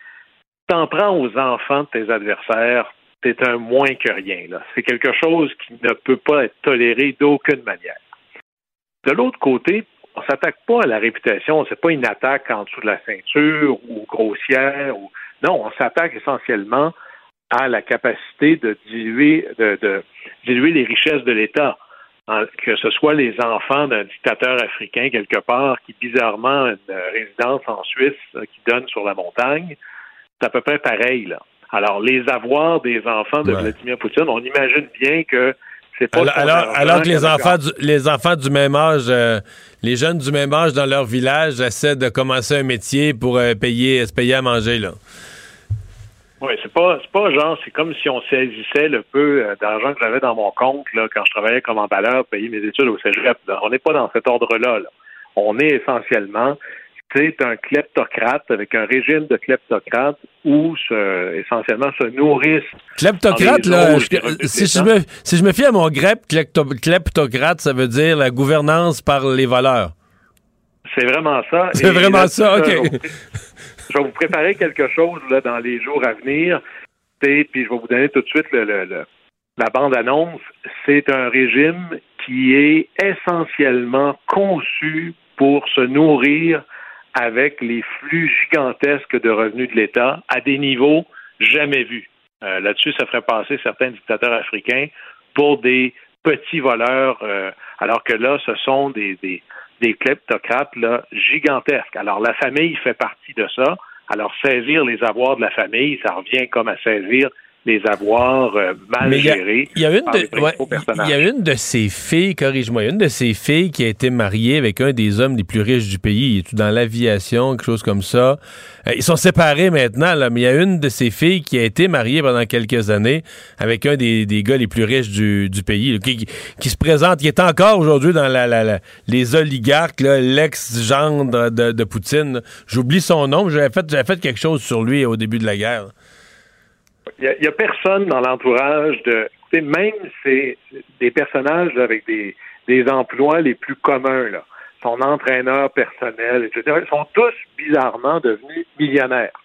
t'en prends aux enfants de tes adversaires, t'es un moins que rien. Là. C'est quelque chose qui ne peut pas être toléré d'aucune manière. De l'autre côté, on s'attaque pas à la réputation, c'est pas une attaque en dessous de la ceinture ou grossière ou non, on s'attaque essentiellement à la capacité de diluer, de, de diluer les richesses de l'État que ce soit les enfants d'un dictateur africain quelque part qui bizarrement a une résidence en Suisse euh, qui donne sur la montagne, c'est à peu près pareil là. Alors les avoirs des enfants de Vladimir Poutine, on imagine bien que c'est pas alors, alors, que les enfants du, les enfants du même âge, euh, les jeunes du même âge dans leur village essaient de commencer un métier pour euh, payer se payer à manger là. Oui, c'est pas c'est pas genre, c'est comme si on saisissait le peu euh, d'argent que j'avais dans mon compte là, quand je travaillais comme emballeur, payer mes études au Cégep. On n'est pas dans cet ordre-là. On est essentiellement c'est un kleptocrate avec un régime de kleptocrate où se, essentiellement se nourrissent. Kleptocrate, là, si, je me, si je me fie à mon grep, kleptocrate, ça veut dire la gouvernance par les valeurs. C'est vraiment ça. C'est vraiment ça, OK. Je vais vous préparer quelque chose dans les jours à venir. Puis je vais vous donner tout de suite la bande-annonce. C'est un régime qui est essentiellement conçu pour se nourrir avec les flux gigantesques de revenus de l'État à des niveaux jamais vus. Euh, là-dessus, ça ferait passer certains dictateurs africains pour des petits voleurs, euh, alors que là, ce sont des kleptocrates là, gigantesques. Alors, la famille fait partie de ça. Alors, saisir les avoirs de la famille, ça revient comme à saisir les avoirs euh, mal gérés. Il y, a une de, y a une de ces filles, corrige-moi, une de ces filles qui a été mariée avec un des hommes les plus riches du pays. Il est dans l'aviation, quelque chose comme ça. Euh, ils sont séparés maintenant, là, mais il y a une de ces filles qui a été mariée pendant quelques années avec un des, des gars les plus riches du, du pays, qui, se présente, qui est encore aujourd'hui dans la, la, les oligarques, l'ex-gendre de, de, Poutine. J'oublie son nom, j'avais fait, fait quelque chose sur lui au début de la guerre. Il n'y a, personne dans l'entourage de. Même c'est des personnages avec des, des emplois les plus communs, là. son entraîneur personnel, etc., ils sont tous bizarrement devenus millionnaires.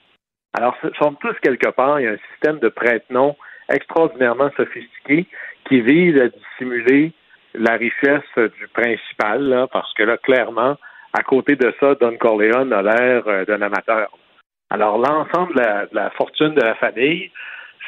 Alors, ce sont tous quelque part, il y a un système de prête-nom extraordinairement sophistiqué qui vise à dissimuler la richesse du principal, là, parce que là, clairement, à côté de ça, Don Corleone a l'air euh, d'un amateur. Alors, l'ensemble de la, fortune de la famille,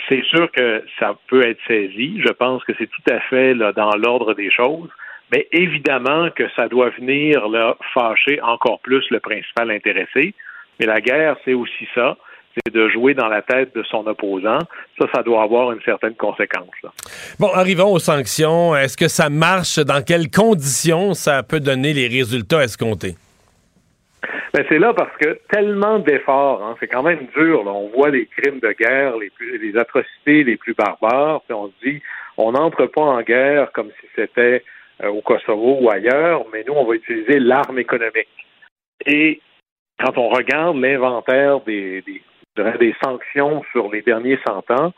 c'est sûr que ça peut être saisi. Je pense que c'est tout à fait dans l'ordre des choses. Mais évidemment que ça doit venir fâcher encore plus le principal intéressé. Mais la guerre, c'est aussi ça. C'est de jouer dans la tête de son opposant. Ça, ça doit avoir une certaine conséquence. Bon, arrivons aux sanctions. Est-ce que ça marche? Dans quelles conditions ça peut donner les résultats escomptés? Ben c'est là parce que tellement d'efforts, hein, c'est quand même dur. Là. On voit les crimes de guerre, les, plus, les atrocités les plus barbares, puis on se dit, on n'entre pas en guerre comme si c'était euh, au Kosovo ou ailleurs, mais nous, on va utiliser l'arme économique. Et quand on regarde l'inventaire des, des, des sanctions sur les derniers 100 ans,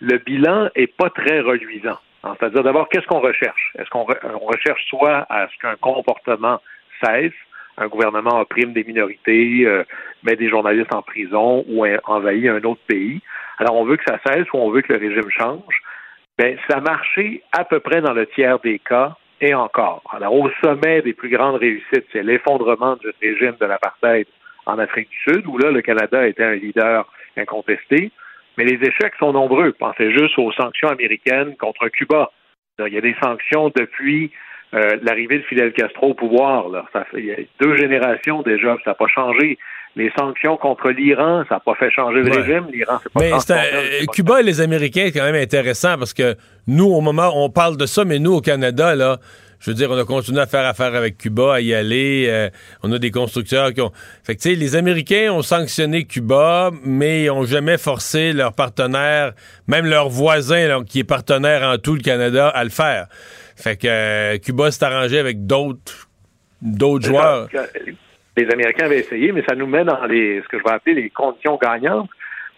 le bilan est pas très reluisant. Hein, c'est-à-dire d'abord, qu'est-ce qu'on recherche? Est-ce qu'on recherche soit à ce qu'un comportement cesse, un gouvernement opprime des minorités, euh, met des journalistes en prison ou envahit un autre pays. Alors on veut que ça cesse ou on veut que le régime change. Ben, ça a marché à peu près dans le tiers des cas et encore. Alors au sommet des plus grandes réussites, c'est l'effondrement du régime de l'apartheid en Afrique du Sud, où là, le Canada était un leader incontesté. Mais les échecs sont nombreux. Pensez juste aux sanctions américaines contre Cuba. Il y a des sanctions depuis euh, l'arrivée de Fidel Castro au pouvoir. Là. Ça fait, il y a deux générations déjà, ça n'a pas changé. Les sanctions contre l'Iran, ça n'a pas fait changer le régime. L'Iran, c'est pas Mais euh, Cuba et les Américains, c'est quand même intéressant parce que nous, au moment où on parle de ça, mais nous, au Canada, là, je veux dire, on a continué à faire affaire avec Cuba, à y aller. Euh, on a des constructeurs qui ont. Fait que, tu sais, les Américains ont sanctionné Cuba, mais ils n'ont jamais forcé leurs partenaires, même leur voisin, qui est partenaire en tout le Canada, à le faire. Fait que euh, Cuba s'est arrangé avec d'autres d'autres joueurs. Les Américains avaient essayé, mais ça nous met dans les ce que je vais appeler les conditions gagnantes.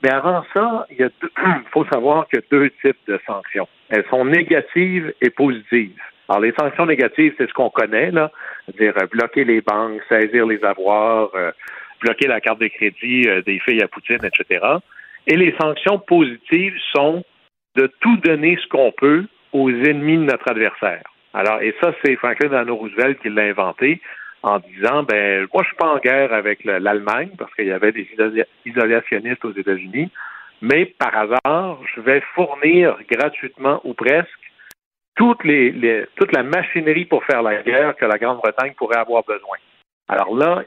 Mais avant ça, il <clears throat> faut savoir qu'il y a deux types de sanctions. Elles sont négatives et positives. Alors, les sanctions négatives, c'est ce qu'on connaît, là, c'est-à-dire euh, bloquer les banques, saisir les avoirs, euh, bloquer la carte de crédit euh, des filles à Poutine, etc. Et les sanctions positives sont de tout donner ce qu'on peut aux ennemis de notre adversaire. Alors, et ça, c'est Franklin Delano Roosevelt qui l'a inventé en disant, ben, moi, je suis pas en guerre avec l'Allemagne parce qu'il y avait des isolationnistes aux États-Unis, mais par hasard, je vais fournir gratuitement ou presque toute, la machinerie pour faire la guerre que la Grande-Bretagne pourrait avoir besoin. Alors là,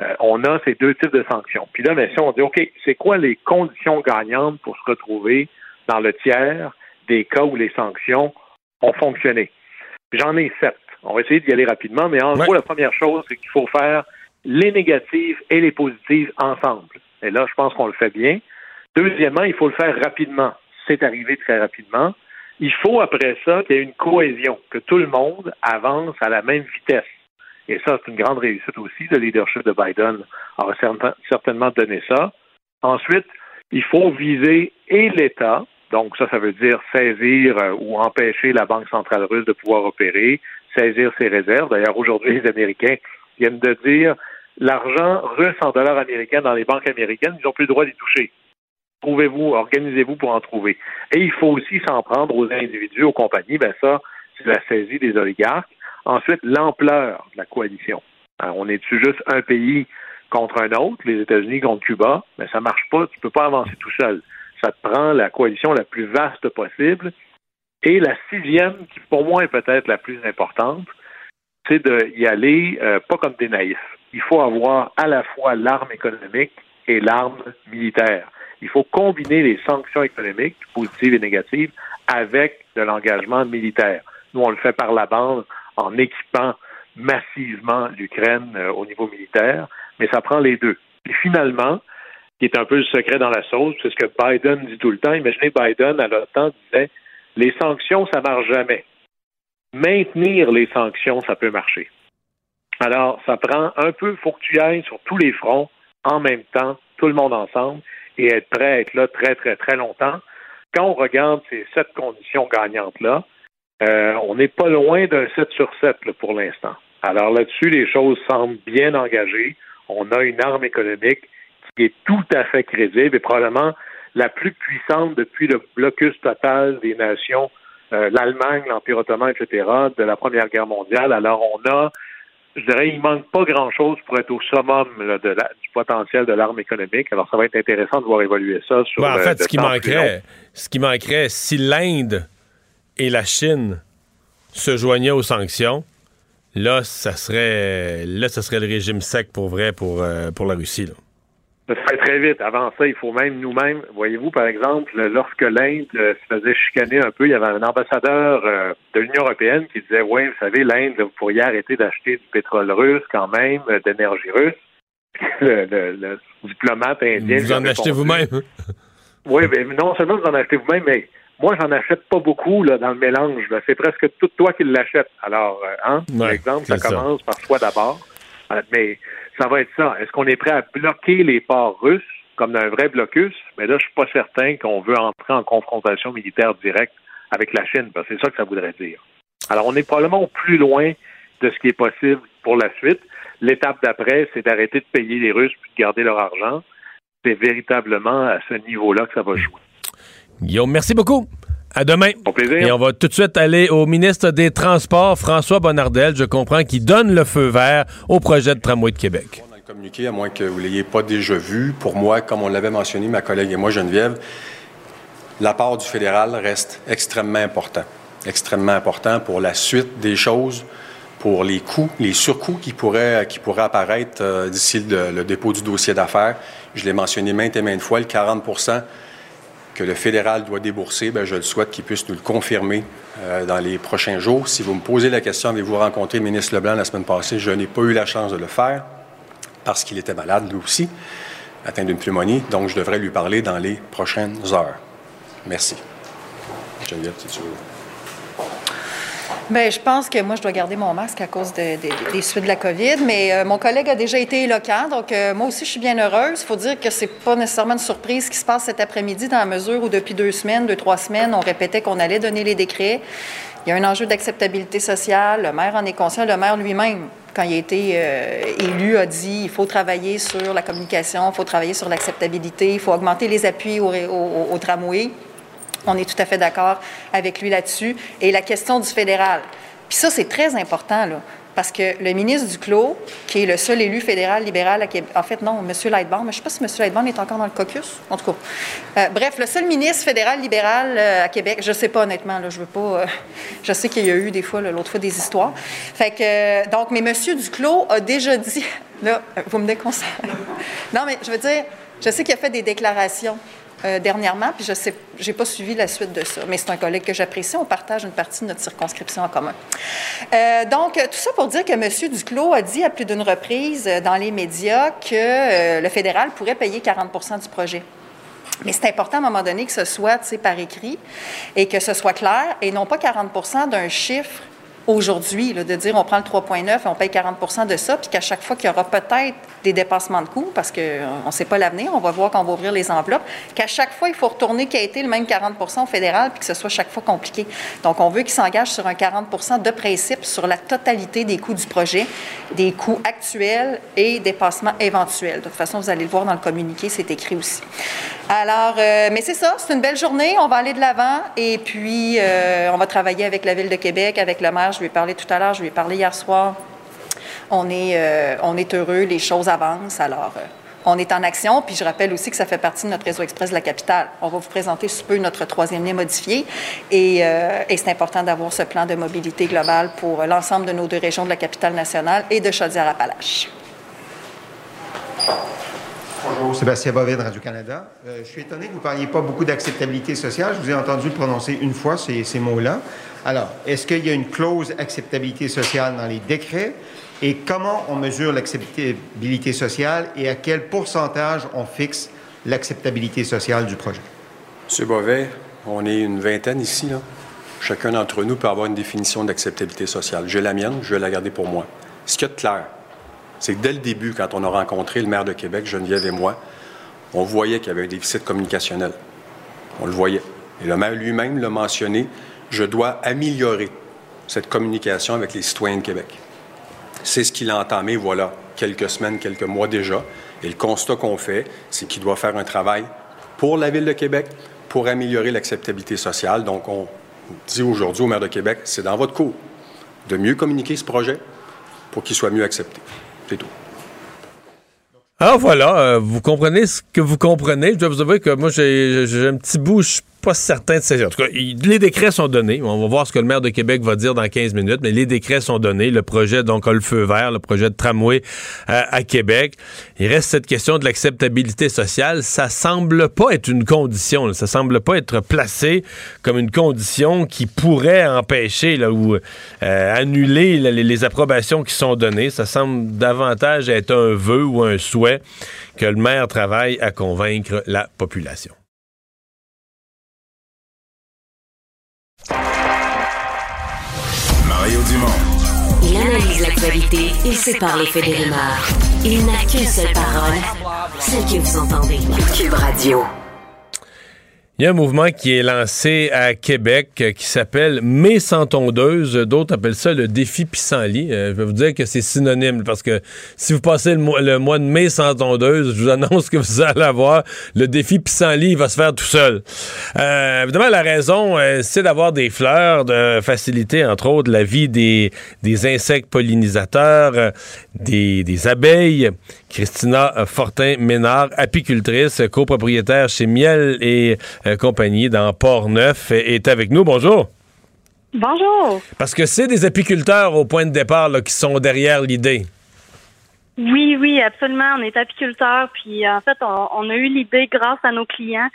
euh, on a ces deux types de sanctions. Puis là, mais si on dit, OK, c'est quoi les conditions gagnantes pour se retrouver dans le tiers des cas où les sanctions ont fonctionné? J'en ai sept. On va essayer d'y aller rapidement, mais en gros, la première chose, c'est qu'il faut faire les négatives et les positives ensemble. Et là, je pense qu'on le fait bien. Deuxièmement, il faut le faire rapidement. C'est arrivé très rapidement. Il faut après ça qu'il y ait une cohésion, que tout le monde avance à la même vitesse. Et ça, c'est une grande réussite aussi. Le leadership de Biden aura certainement donné ça. Ensuite, il faut viser et l'État, donc ça, ça veut dire saisir euh, ou empêcher la Banque centrale russe de pouvoir opérer, saisir ses réserves. D'ailleurs, aujourd'hui, les Américains viennent de dire l'argent russe en dollars américains dans les banques américaines, ils n'ont plus le droit d'y toucher trouvez-vous, organisez-vous pour en trouver. Et il faut aussi s'en prendre aux individus, aux compagnies. Ben ça, c'est la saisie des oligarques. Ensuite, l'ampleur de la coalition. on est-tu juste un pays contre un autre, les États-Unis contre Cuba? Mais ben, ça marche pas. Tu peux pas avancer tout seul. Ça te prend la coalition la plus vaste possible. Et la sixième, qui pour moi est peut-être la plus importante, c'est d'y aller euh, pas comme des naïfs. Il faut avoir à la fois l'arme économique et l'arme militaire. Il faut combiner les sanctions économiques, positives et négatives, avec de l'engagement militaire. Nous, on le fait par la bande en équipant massivement l'Ukraine euh, au niveau militaire, mais ça prend les deux. Et finalement, qui est un peu le secret dans la sauce, c'est ce que Biden dit tout le temps. Imaginez Biden, à l'OTAN, disait les sanctions, ça marche jamais. Maintenir les sanctions, ça peut marcher. Alors, ça prend un peu, faut tu ailles sur tous les fronts en même temps, tout le monde ensemble et être prêt à être là très, très, très longtemps. Quand on regarde ces sept conditions gagnantes-là, euh, on n'est pas loin d'un 7 sur 7 pour l'instant. Alors là-dessus, les choses semblent bien engagées. On a une arme économique est tout à fait crédible et probablement la plus puissante depuis le blocus total des nations, euh, l'Allemagne, l'Empire ottoman, etc., de la Première Guerre mondiale. Alors on a je dirais, il manque pas grand-chose pour être au summum de du potentiel de l'arme économique. Alors, ça va être intéressant de voir évoluer ça sur. en fait, ce qui manquerait, ce qui manquerait, si l'Inde et la Chine se joignaient aux sanctions, là, ça serait, là, ça serait le régime sec pour vrai pour, euh, pour la Russie. Là. Ça se fait très vite. Avant ça, il faut même nous-mêmes, voyez-vous, par exemple, lorsque l'Inde euh, se faisait chicaner un peu, il y avait un ambassadeur euh, de l'Union européenne qui disait, oui, vous savez, l'Inde, vous pourriez arrêter d'acheter du pétrole russe quand même, euh, d'énergie russe. <laughs> Le, diplomate indien... Vous en achetez vous-même? oui, mais non seulement vous en achetez vous-même, mais moi, j'en achète pas beaucoup là, dans le mélange. C'est presque tout toi qui l'achètes. Alors, hein, par exemple, ça, commence par soi d'abord. Mais ça va être ça. Est-ce qu'on est prêt à bloquer les ports russes comme d'un vrai blocus? Mais là, je suis pas certain qu'on veut entrer en confrontation militaire directe avec la Chine, c'est ça que ça voudrait dire. Alors, on est probablement plus loin de ce qui est possible pour la suite. L'étape d'après, c'est d'arrêter de payer les Russes puis de garder leur argent. C'est véritablement à ce niveau-là que ça va jouer. Guillaume, merci beaucoup. À demain. Au plaisir. Et on va tout de suite aller au ministre des Transports, François Bonnardel, je comprends, qui donne le feu vert au projet de tramway de Québec. Dans le communiqué, à moins que vous ne l'ayez pas déjà vu, pour moi, comme on l'avait mentionné, ma collègue et moi, Geneviève, l'apport du fédéral reste extrêmement important. Extrêmement important pour la suite des choses, pour les coûts, les surcoûts qui pourraient, qui pourraient apparaître euh, d'ici le, le dépôt du dossier d'affaires. Je l'ai mentionné maintes et maintes fois, le 40 que le fédéral doit débourser, bien, je le souhaite qu'il puisse nous le confirmer euh, dans les prochains jours. Si vous me posez la question, avez-vous rencontré le ministre Leblanc la semaine passée? Je n'ai pas eu la chance de le faire parce qu'il était malade, lui aussi, atteint d'une pneumonie, donc je devrais lui parler dans les prochaines heures. Merci. Geneviève, si tu veux. Bien, je pense que moi, je dois garder mon masque à cause de- de- des suites de la COVID, mais euh, mon collègue a déjà été éloquent, donc euh, moi aussi, je suis bien heureuse. Il faut dire que c'est pas nécessairement une surprise ce qui se passe cet après-midi, dans la mesure où depuis deux semaines, deux, trois semaines, on répétait qu'on allait donner les décrets. Il y a un enjeu d'acceptabilité sociale. Le maire en est conscient. Le maire lui-même, quand il a été euh, élu, a dit il faut travailler sur la communication, il faut travailler sur l'acceptabilité, il faut augmenter les appuis au, au- au tramway. On est tout à fait d'accord avec lui là-dessus. Et la question du fédéral. Puis ça, c'est très important, là. Parce que le ministre Duclos, qui est le seul élu fédéral libéral à Québec, en fait, non, M. Lightbound, mais je ne sais pas si M. Lightbound est encore dans le caucus, en tout cas. Euh, bref, le seul ministre fédéral libéral euh, à Québec, je ne sais pas honnêtement, là, je veux pas. euh, <laughs> je sais qu'il y a eu des fois, l'autre fois, des histoires. Fait que, donc, mais M. Duclos a déjà dit, <laughs> là, vous me déconcentrez. non, mais je veux dire, je sais qu'il a fait des déclarations euh, dernièrement, puis je sais, j'ai pas suivi la suite de ça, mais c'est un collègue que j'apprécie. On partage une partie de notre circonscription en commun. Euh, donc, tout ça pour dire que M. Duclos a dit à plus d'une reprise euh, dans les médias que le fédéral pourrait payer 40% du projet. Mais c'est important à un moment donné que ce soit par écrit et que ce soit clair et non pas 40% d'un chiffre aujourd'hui, de dire on prend le 3,9 et on paye 40 de ça, puis qu'à chaque fois qu'il y aura peut-être des dépassements de coûts, parce qu'on ne sait pas l'avenir, on va voir quand on va ouvrir les enveloppes, qu'à chaque fois, il faut retourner qui a été le même 40% au fédéral, puis que ce soit chaque fois compliqué. Donc, on veut qu'il s'engage sur un 40% de principe sur la totalité des coûts du projet, des coûts actuels et dépassements éventuels. De toute façon, vous allez le voir dans le communiqué, c'est écrit aussi. Alors, euh, mais c'est ça, c'est une belle journée, on va aller de l'avant et puis euh, on va travailler avec la Ville de Québec, avec le maire, je lui ai parlé tout à l'heure, je lui ai parlé hier soir. On est, euh, on est heureux, les choses avancent, alors euh, on est en action. Puis je rappelle aussi que ça fait partie de notre réseau express de la capitale. On va vous présenter sous peu notre troisième lien modifié et, euh, c'est important d'avoir ce plan de mobilité globale pour l'ensemble de nos deux régions de la capitale nationale et de Chaudière-Appalaches. Bonjour, Sébastien Bovet de Radio-Canada. Je suis étonné que vous ne parliez pas beaucoup d'acceptabilité sociale. Je vous ai entendu prononcer une fois, ces mots-là. Alors, est-ce qu'il y a une clause acceptabilité sociale dans les décrets? Et comment on mesure l'acceptabilité sociale et à quel pourcentage on fixe l'acceptabilité sociale du projet? Monsieur Bovet, on est une vingtaine ici. Chacun d'entre nous peut avoir une définition d'acceptabilité sociale. J'ai la mienne, je vais la garder pour moi. Ce qu'il y clair, c'est que dès le début, quand on a rencontré le maire de Québec, Geneviève et moi, on voyait qu'il y avait un déficit communicationnel. On le voyait. Et le maire lui-même l'a mentionné, je dois améliorer cette communication avec les citoyens de Québec. C'est ce qu'il a entamé, voilà, quelques semaines, quelques mois déjà. Et le constat qu'on fait, c'est qu'il doit faire un travail pour la Ville de Québec, pour améliorer l'acceptabilité sociale. Donc, on dit aujourd'hui au maire de Québec, c'est dans votre cours de mieux communiquer ce projet pour qu'il soit mieux accepté. C'est tout. Alors voilà, euh, vous comprenez ce que vous comprenez. Je dois vous avouer que moi, j'ai j'ai un petit bout, je suis pas certain de. En tout cas, les décrets sont donnés. On va voir ce que le maire de Québec va dire dans 15 minutes, mais les décrets sont donnés. Le projet, donc, le feu vert, le projet de tramway euh, à Québec. Il reste cette question de l'acceptabilité sociale. Ça semble pas être une condition. Ça semble pas être placé comme une condition qui pourrait empêcher ou euh, annuler les approbations qui sont données. Ça semble davantage être un vœu ou un souhait que le maire travaille à convaincre la population. Il analyse l'actualité et sépare les faits des rumeurs. Il n'a qu'une seule parole, celle que vous entendez. Cube Radio. Il y a un mouvement qui est lancé à Québec euh, qui s'appelle Mai sans tondeuse. D'autres appellent ça le défi pissenlit. Euh, je vais vous dire que c'est synonyme parce que si vous passez le mois, de mai sans tondeuse, je vous annonce que vous allez avoir le défi pissenlit, il va se faire tout seul. Euh, évidemment, la raison, c'est d'avoir des fleurs, de faciliter, entre autres, la vie des, des insectes pollinisateurs, des, des abeilles. Christina Fortin-Ménard, apicultrice, copropriétaire chez Miel et euh, compagnie dans Port-Neuf, est avec nous. Bonjour. Bonjour. Parce que c'est des apiculteurs au point de départ là, qui sont derrière l'idée. Oui, oui, absolument. On est apiculteurs, puis en fait, on, on a eu l'idée grâce à nos clients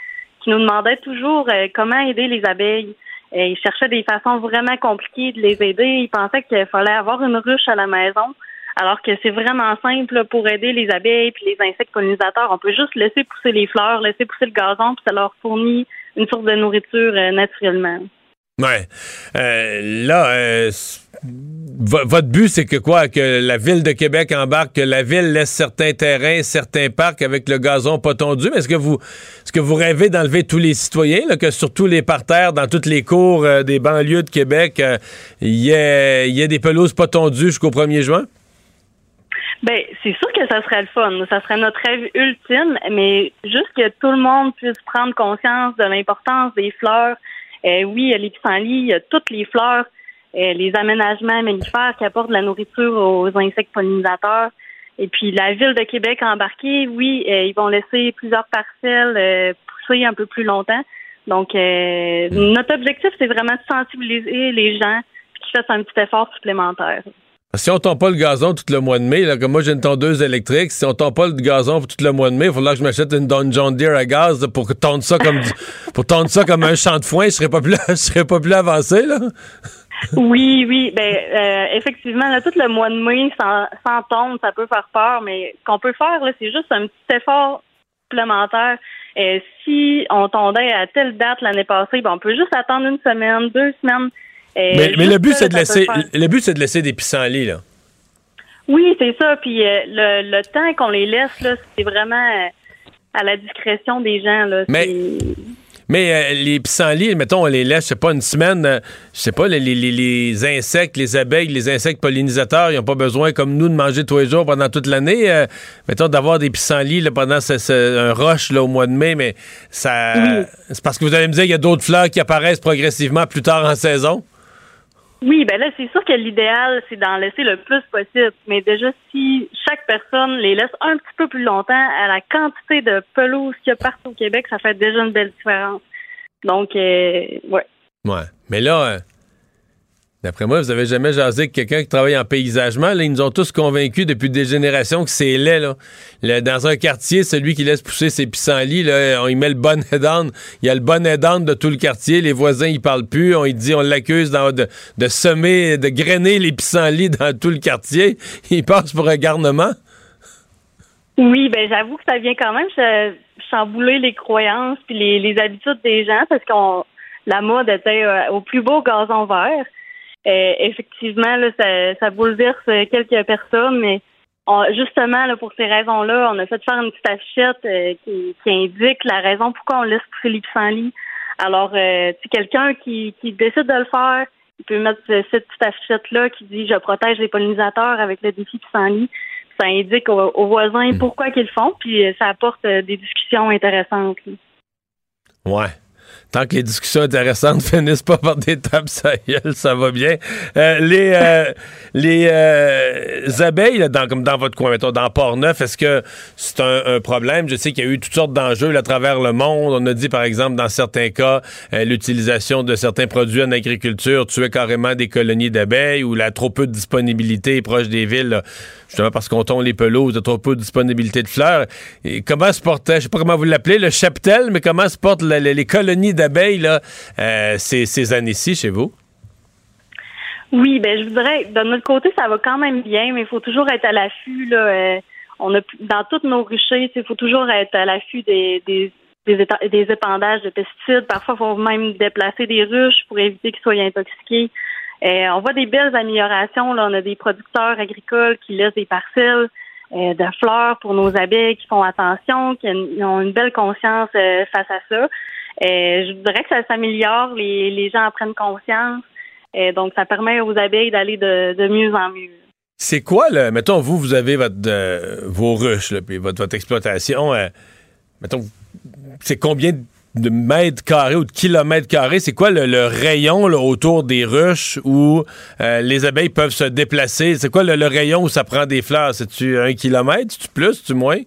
qui nous demandaient toujours euh, comment aider les abeilles. Et ils cherchaient des façons vraiment compliquées de les aider. Ils pensaient qu'il fallait avoir une ruche à la maison, alors que c'est vraiment simple pour aider les abeilles puis les insectes pollinisateurs. On peut juste laisser pousser les fleurs, laisser pousser le gazon, puis ça leur fournit une source de nourriture euh, naturellement. Ouais. Euh, là, euh, votre but, c'est que quoi? Que la ville de Québec embarque, que la ville laisse certains terrains, certains parcs avec le gazon pas tondu. Mais est-ce que vous est-ce que vous rêvez d'enlever tous les citoyens, que sur tous les parterres, dans toutes les cours des banlieues de Québec, il y, ait des pelouses pas tondues jusqu'au 1er juin? Ben, c'est sûr que ça serait le fun. Ça serait notre rêve ultime, mais juste que tout le monde puisse prendre conscience de l'importance des fleurs. Euh, oui, les pissenlits, il y a toutes les fleurs, euh, les aménagements mellifères qui apportent de la nourriture aux insectes pollinisateurs. Et puis la ville de Québec a embarqué, oui, euh, ils vont laisser plusieurs parcelles euh, pousser un peu plus longtemps. Donc, euh, notre objectif, c'est vraiment de sensibiliser les gens qu'ils fassent un petit effort supplémentaire. Si on tombe pas le gazon tout le mois de mai, là, comme moi j'ai une tondeuse électrique, si on tombe pas le gazon tout le mois de mai, il faudra que je m'achète une Don John Deere à gaz pour tondre ça comme <laughs> pour tondre ça comme un champ de foin, je serais pas plus <laughs> je serais pas plus avancé là. Oui, oui. Ben, euh, effectivement, là, tout le mois de mai, sans, sans tombe, ça peut faire peur, mais ce qu'on peut faire, là, c'est juste un petit effort supplémentaire. Euh, si on tondait à telle date l'année passée, ben, on peut juste attendre une semaine, deux semaines. Euh, Mais, le but c'est de laisser le but c'est de laisser des pissenlits là. Oui, c'est ça. Puis euh, le, le temps qu'on les laisse, là, c'est vraiment euh, à la discrétion des gens. Là. Mais- Mais euh, les pissenlits, mettons, on les laisse, je sais pas, une semaine, euh, je sais pas, les, les- les- insectes, les abeilles, les insectes pollinisateurs, ils n'ont pas besoin, comme nous, de manger tous les jours pendant toute l'année. euh, mettons, d'avoir des pissenlits là, pendant ce- ce- un rush là, au mois de mai, mais ça. C'est parce que vous allez me dire qu'il y a d'autres fleurs qui apparaissent progressivement plus tard en saison. Oui, ben là, c'est sûr que l'idéal, c'est d'en laisser le plus possible. Mais déjà, si chaque personne les laisse un petit peu plus longtemps, à la quantité de pelouse qu'il y a partout au Québec, ça fait déjà une belle différence. Donc, euh, ouais. Ouais. Mais là, euh, d'après moi, vous avez jamais jasé avec quelqu'un qui travaille en paysagement. Là, ils nous ont tous convaincus depuis des générations que c'est laid. Là. Dans un quartier, celui qui laisse pousser ses pissenlits, là, on y met le bon head-on. Il y a le bon head-on de tout le quartier. Les voisins, ils parlent plus. On dit, on l'accuse de, semer, de grainer les pissenlits dans tout le quartier. Il passe pour un garnement. Oui, ben j'avoue que ça vient quand même ch- chambouler les croyances puis les, les habitudes des gens parce qu'on la mode était euh, au plus beau gazon vert. Euh, effectivement, là, ça, ça bouleverse quelques personnes, mais on- justement là, pour ces raisons-là, on a fait faire une petite affichette euh, qui, qui indique la raison pourquoi on laisse pousser les pissenlits. Alors, euh, si quelqu'un qui, qui décide de le faire, il peut mettre cette petite affichette-là qui dit Je protège les pollinisateurs avec le défi pissenlit ça indique aux, aux voisins pourquoi qu'ils le font, puis euh, ça apporte euh, des discussions intéressantes. là. Ouais. Tant que les discussions intéressantes <laughs> finissent pas par des tables ça ça va bien. Euh, les euh, <laughs> les euh, abeilles, là, dans, comme dans votre coin, mettons, dans Port-Neuf, est-ce que c'est un, un problème? Je sais qu'il y a eu toutes sortes d'enjeux à travers le monde. On a dit, par exemple, dans certains cas, l'utilisation de certains produits en agriculture tuait carrément des colonies d'abeilles ou la trop peu de disponibilité proche des villes, là, justement parce qu'on tombe les pelouses, de trop peu de disponibilité de fleurs. Et comment se portait, je sais pas comment vous l'appelez, le cheptel, mais comment se portent les colonies d'abeilles là, euh, ces, ces années-ci chez vous? Oui, ben je voudrais, de notre côté, ça va quand même bien, mais il faut toujours être à l'affût. Là, euh, on a dans toutes nos ruchers, il faut toujours être à l'affût des, des, des, des épandages de pesticides. Parfois, il faut même déplacer des ruches pour éviter qu'ils soient intoxiqués. Euh, on voit des belles améliorations. Là. On a des producteurs agricoles qui laissent des parcelles de fleurs pour nos abeilles, qui font attention, qui ont une- belle conscience face à ça. Je dirais que ça s'améliore, les, gens en prennent conscience. donc, ça permet aux abeilles d'aller de, mieux en mieux. C'est quoi, le, mettons, vous, vous avez votre, euh, vos ruches, là, puis votre, exploitation. Euh, mettons, c'est combien de mètres carrés ou de kilomètres carrés? C'est quoi le, rayon là, autour des ruches où euh, les abeilles peuvent se déplacer? C'est quoi le, rayon où ça prend des fleurs? C'est-tu un kilomètre? C'est-tu plus? C'est-tu moins?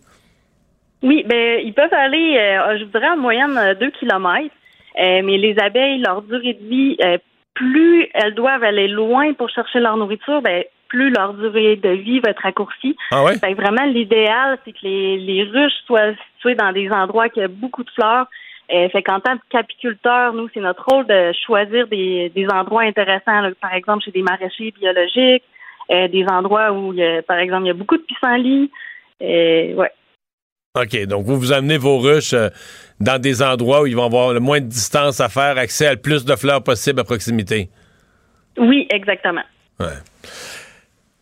Oui, ben ils peuvent aller, je voudrais en moyenne deux kilomètres. mais les abeilles, leur durée de vie, plus elles doivent aller loin pour chercher leur nourriture, ben plus leur durée de vie va être raccourcie. Ah ouais? vraiment, l'idéal, c'est que les, les ruches soient situées dans des endroits qui ont beaucoup de fleurs. Euh, fait qu'en tant qu'apiculteur, nous, c'est notre rôle de choisir des, des endroits intéressants. Par exemple, chez des maraîchers biologiques, euh, des endroits où, par exemple, il y a beaucoup de pissenlits. Euh, ouais. OK, donc vous vous amenez vos ruches euh, dans des endroits où ils vont avoir le moins de distance à faire, accès à le plus de fleurs possible à proximité. Oui, exactement. Ouais.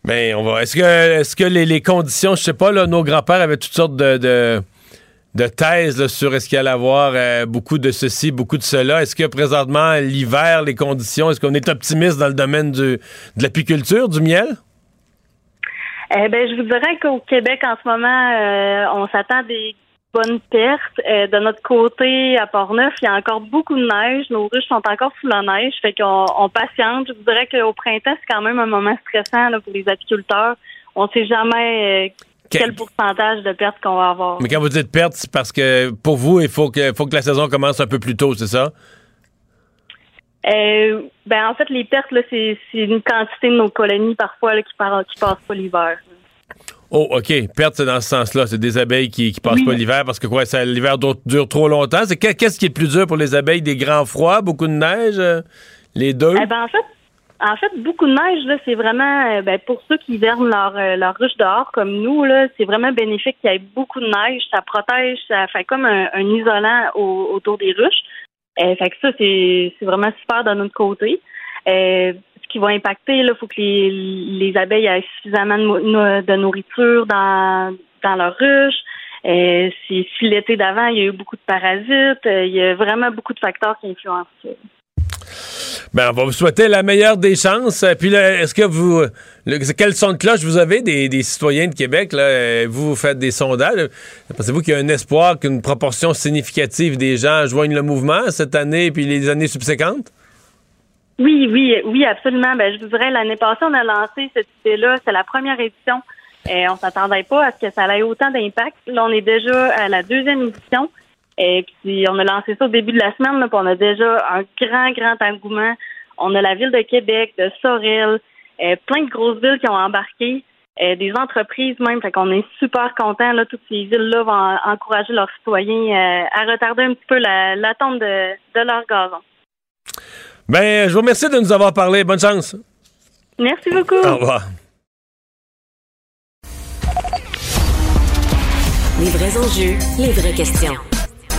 Mais on va. Est-ce que, est-ce que les, conditions, je sais pas, là, nos grands-pères avaient toutes sortes de, de, thèses sur est-ce qu'il allait avoir euh, beaucoup de ceci, beaucoup de cela? Est-ce que présentement, l'hiver, les conditions, est-ce qu'on est optimiste dans le domaine du, de l'apiculture, du miel? Eh ben, je vous dirais qu'au Québec, en ce moment, euh, on s'attend des bonne perte. Euh, de notre côté, à Port-Neuf, il y a encore beaucoup de neige. Nos ruches sont encore sous la neige, fait qu'on on patiente. Je vous dirais qu'au printemps, c'est quand même un moment stressant pour les apiculteurs. On ne sait jamais euh, quel pourcentage de pertes qu'on va avoir. Mais quand vous dites perte, c'est parce que pour vous, il faut que, faut que la saison commence un peu plus tôt, c'est ça? Euh, ben en fait, les pertes, là, c'est, une quantité de nos colonies parfois qui, ne qui passent pas l'hiver. Oh, OK. Perte, c'est dans ce sens-là. C'est des abeilles qui, qui passent pas l'hiver parce que quoi, l'hiver dure, trop longtemps. C'est qu'est-ce qui est plus dur pour les abeilles? Des grands froids, beaucoup de neige? Euh, les deux? Eh ben, en fait, en fait, beaucoup de neige, là, c'est vraiment euh, ben, pour ceux qui hivernent leur, leur ruche dehors comme nous, là, c'est vraiment bénéfique qu'il y ait beaucoup de neige. Ça protège, ça fait comme un, isolant autour des ruches. Fait que ça, c'est vraiment super de notre côté qui va impacter. Il faut que les, abeilles aient suffisamment de, nourriture dans, dans leur ruche. Euh, si, l'été d'avant, il y a eu beaucoup de parasites, euh, il y a vraiment beaucoup de facteurs qui influencent ça. Ben, on va vous souhaiter la meilleure des chances. Euh, puis est-ce que vous. quel son de cloche vous avez des, citoyens de Québec? Là? Vous, vous faites des sondages. Pensez-vous qu'il y a un espoir qu'une proportion significative des gens joignent le mouvement cette année puis les années subséquentes? Oui, oui, oui, absolument. Ben, je vous dirais, l'année passée, on a lancé cette idée-là. C'est la première édition. Et on s'attendait pas à ce que ça ait autant d'impact. Là, on est déjà à la deuxième édition. Et puis, on a lancé ça au début de la semaine. Là, puis on a déjà un grand, grand engouement. On a la ville de Québec, de Sorel, euh, plein de grosses villes qui ont embarqué, euh, des entreprises même. Fait qu'on est super contents. Là, toutes ces villes-là vont encourager leurs citoyens euh, à retarder un petit peu l'attente de, de leur gazon. Ben, je vous remercie de nous avoir parlé. Bonne chance. Merci beaucoup. Au revoir. Les vrais enjeux, les vraies questions.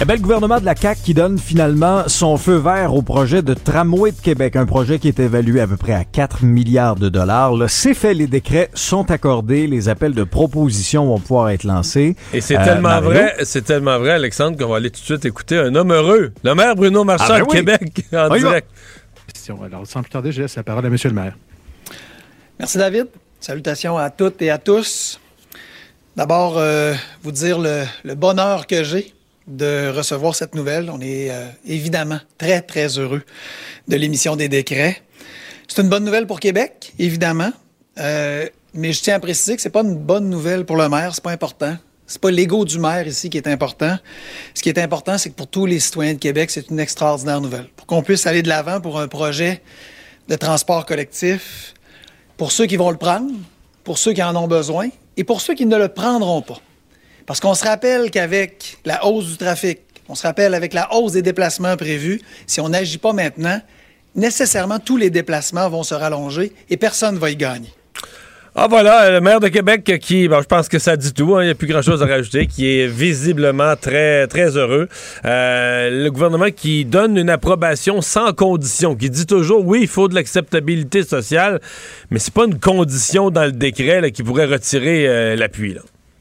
Eh bien, le gouvernement de la CAQ qui donne finalement son feu vert au projet de tramway de Québec, un projet qui est évalué à peu près à 4 milliards de dollars. C'est fait, les décrets sont accordés, les appels de proposition vont pouvoir être lancés. Et c'est euh, tellement vrai, c'est tellement vrai, Alexandre, qu'on va aller tout de suite écouter un homme heureux, le maire Bruno Marchand ah, ben de Québec, en direct. Alors, sans plus tarder, je laisse la parole à Monsieur le maire. Merci, David. Salutations à toutes et à tous. D'abord, euh, vous dire le bonheur que j'ai de recevoir cette nouvelle. On est euh, évidemment très, très heureux de l'émission des décrets. C'est une bonne nouvelle pour Québec, évidemment. Euh, mais je tiens à préciser que c'est pas une bonne nouvelle pour le maire, c'est pas important. C'est pas l'ego du maire ici qui est important. Ce qui est important, c'est que pour tous les citoyens de Québec, c'est une extraordinaire nouvelle. Pour qu'on puisse aller de l'avant pour un projet de transport collectif, pour ceux qui vont le prendre, pour ceux qui en ont besoin et pour ceux qui ne le prendront pas. Parce qu'on se rappelle qu'avec la hausse du trafic, on se rappelle avec la hausse des déplacements prévus, si on n'agit pas maintenant, nécessairement tous les déplacements vont se rallonger et personne ne va y gagner. Ah voilà, le maire de Québec qui, bon, je pense que ça dit tout, hein, il n'y a plus grand-chose à rajouter, qui est visiblement très, très heureux. Euh, le gouvernement qui donne une approbation sans condition, qui dit toujours, oui, il faut de l'acceptabilité sociale, mais c'est pas une condition dans le décret qui pourrait retirer euh, l'appui.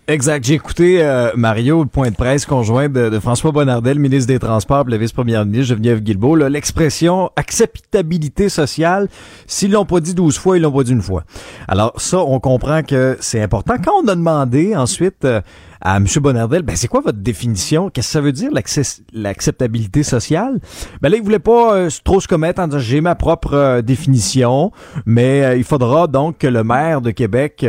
Exact. J'ai écouté euh, Mario, le point de presse conjoint de, François Bonnardel, ministre des Transports, la vice-première ministre Geneviève Guilbeault. L'expression acceptabilité sociale, s'ils l'ont pas dit douze fois, ils l'ont pas dit une fois. Alors ça, on comprend que c'est important. Quand on a demandé ensuite euh, à M. Bonnardel, ben c'est quoi votre définition? Qu'est-ce que ça veut dire, l'acceptabilité sociale? Ben là, il voulait pas euh, trop se commettre en disant j'ai ma propre euh, définition, mais euh, il faudra donc que le maire de Québec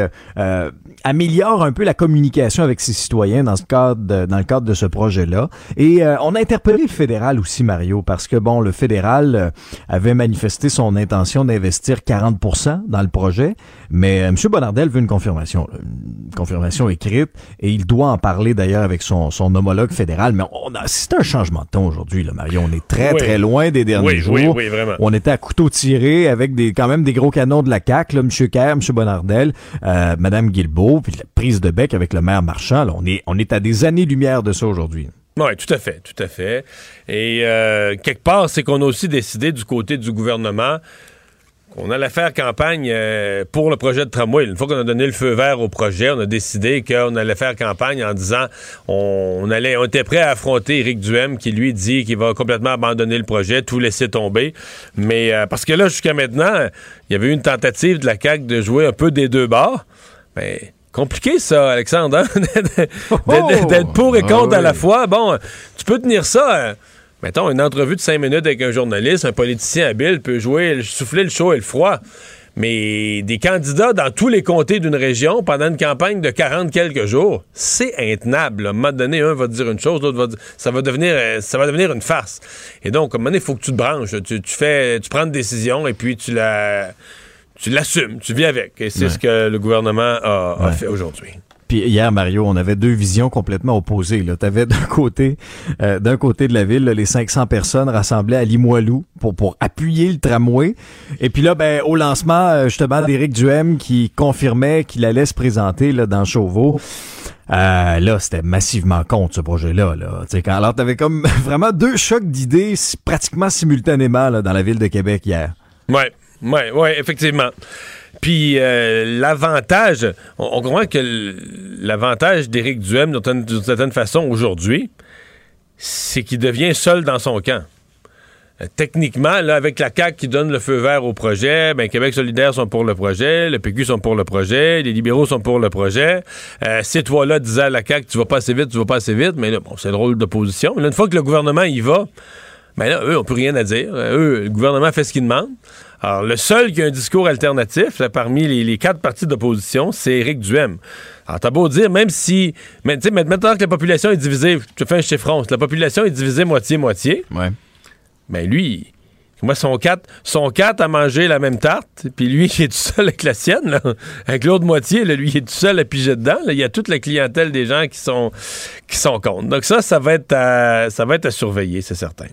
améliore un peu la communication avec ses citoyens dans ce cadre dans le cadre de ce projet-là. Et on a interpellé le fédéral aussi, Mario, parce que bon, le fédéral avait manifesté son intention d'investir 40% dans le projet, mais M. Bonnardel veut une confirmation, une confirmation écrite, et il doit en parler d'ailleurs avec son, son homologue fédéral, mais on a, c'est un changement de ton aujourd'hui, là, Mario. On est très, très loin des derniers jours. Oui, oui, vraiment. On était à couteau tiré avec des, quand même des gros canons de la CAQ, là, M. Kerr, M. Bonnardel, euh, Mme Guilbeault, puis la prise de bec avec le maire Marchand. Là, on, est, on est à des années-lumière de ça aujourd'hui. Oui, tout à fait, tout à fait. Et euh, quelque part, c'est qu'on a aussi décidé du côté du gouvernement on allait faire campagne euh, pour le projet de tramway. Une fois qu'on a donné le feu vert au projet, on a décidé qu'on allait faire campagne en disant on, allait, on était prêt à affronter Éric Duhem qui lui dit qu'il va complètement abandonner le projet, tout laisser tomber. Mais euh, parce que là, jusqu'à maintenant, il y avait eu une tentative de la CAQ de jouer un peu des deux bords. Mais compliqué ça, Alexandre, hein? <laughs> d'être pour et ah contre à la fois. Bon, tu peux tenir ça. Hein? Mettons, une entrevue de cinq minutes avec un journaliste, un politicien habile peut jouer, souffler le chaud et le froid. Mais des candidats dans tous les comtés d'une région pendant une campagne de 40 quelques jours, c'est intenable. À un moment donné, un va dire une chose, l'autre va dire. Ça va devenir, euh, ça va devenir une farce. Et donc, à un moment donné, il faut que tu te branches. Tu, fais, tu prends une décision et puis tu la. Tu l'assumes, tu vis avec. Et c'est ce que le gouvernement a fait aujourd'hui. Puis hier, Mario, on avait deux visions complètement opposées. Tu avais d'un côté, euh, d'un côté de la ville, les 500 personnes rassemblées à Limoilou pour, appuyer le tramway. Et puis là, ben, au lancement, euh, justement, d'Éric Duhem qui confirmait qu'il allait se présenter là, dans Chauveau. Euh, là, c'était massivement contre ce projet-là. Là. Quand, alors, t'avais comme <laughs> vraiment deux chocs d'idées pratiquement simultanément dans la ville de Québec hier. Ouais, ouais, ouais, effectivement. Puis euh, l'avantage, on, comprend que l'avantage d'Éric Duhem, d'une certaine façon, aujourd'hui, c'est qu'il devient seul dans son camp. Euh, techniquement, là, avec la CAQ qui donne le feu vert au projet, ben, Québec solidaire sont pour le projet, le PQ sont pour le projet, les libéraux sont pour le projet. Euh, ces trois-là disaient à la CAQ, tu vas pas assez vite, tu vas pas assez vite, mais là, bon, c'est drôle d'opposition. Là, une fois que le gouvernement y va, ben là, eux, on peut rien à dire. Eux, le gouvernement fait ce qu'il demande. Alors, le seul qui a un discours alternatif, parmi les, quatre partis d'opposition, c'est Éric Duhem. Alors, t'as beau dire, même si. Mais, maintenant que la population est divisée, je fais un chiffre la population est divisée moitié-moitié. Ouais. Mais lui, moi, son 4 son quatre a mangé la même tarte, puis lui, <laughs> il est tout seul avec la sienne, là. avec l'autre moitié, lui, il est tout seul à piger dedans. Il y a toute la clientèle des gens qui sont, qui sont contre. Donc ça, ça va être ça va être à surveiller, c'est certain.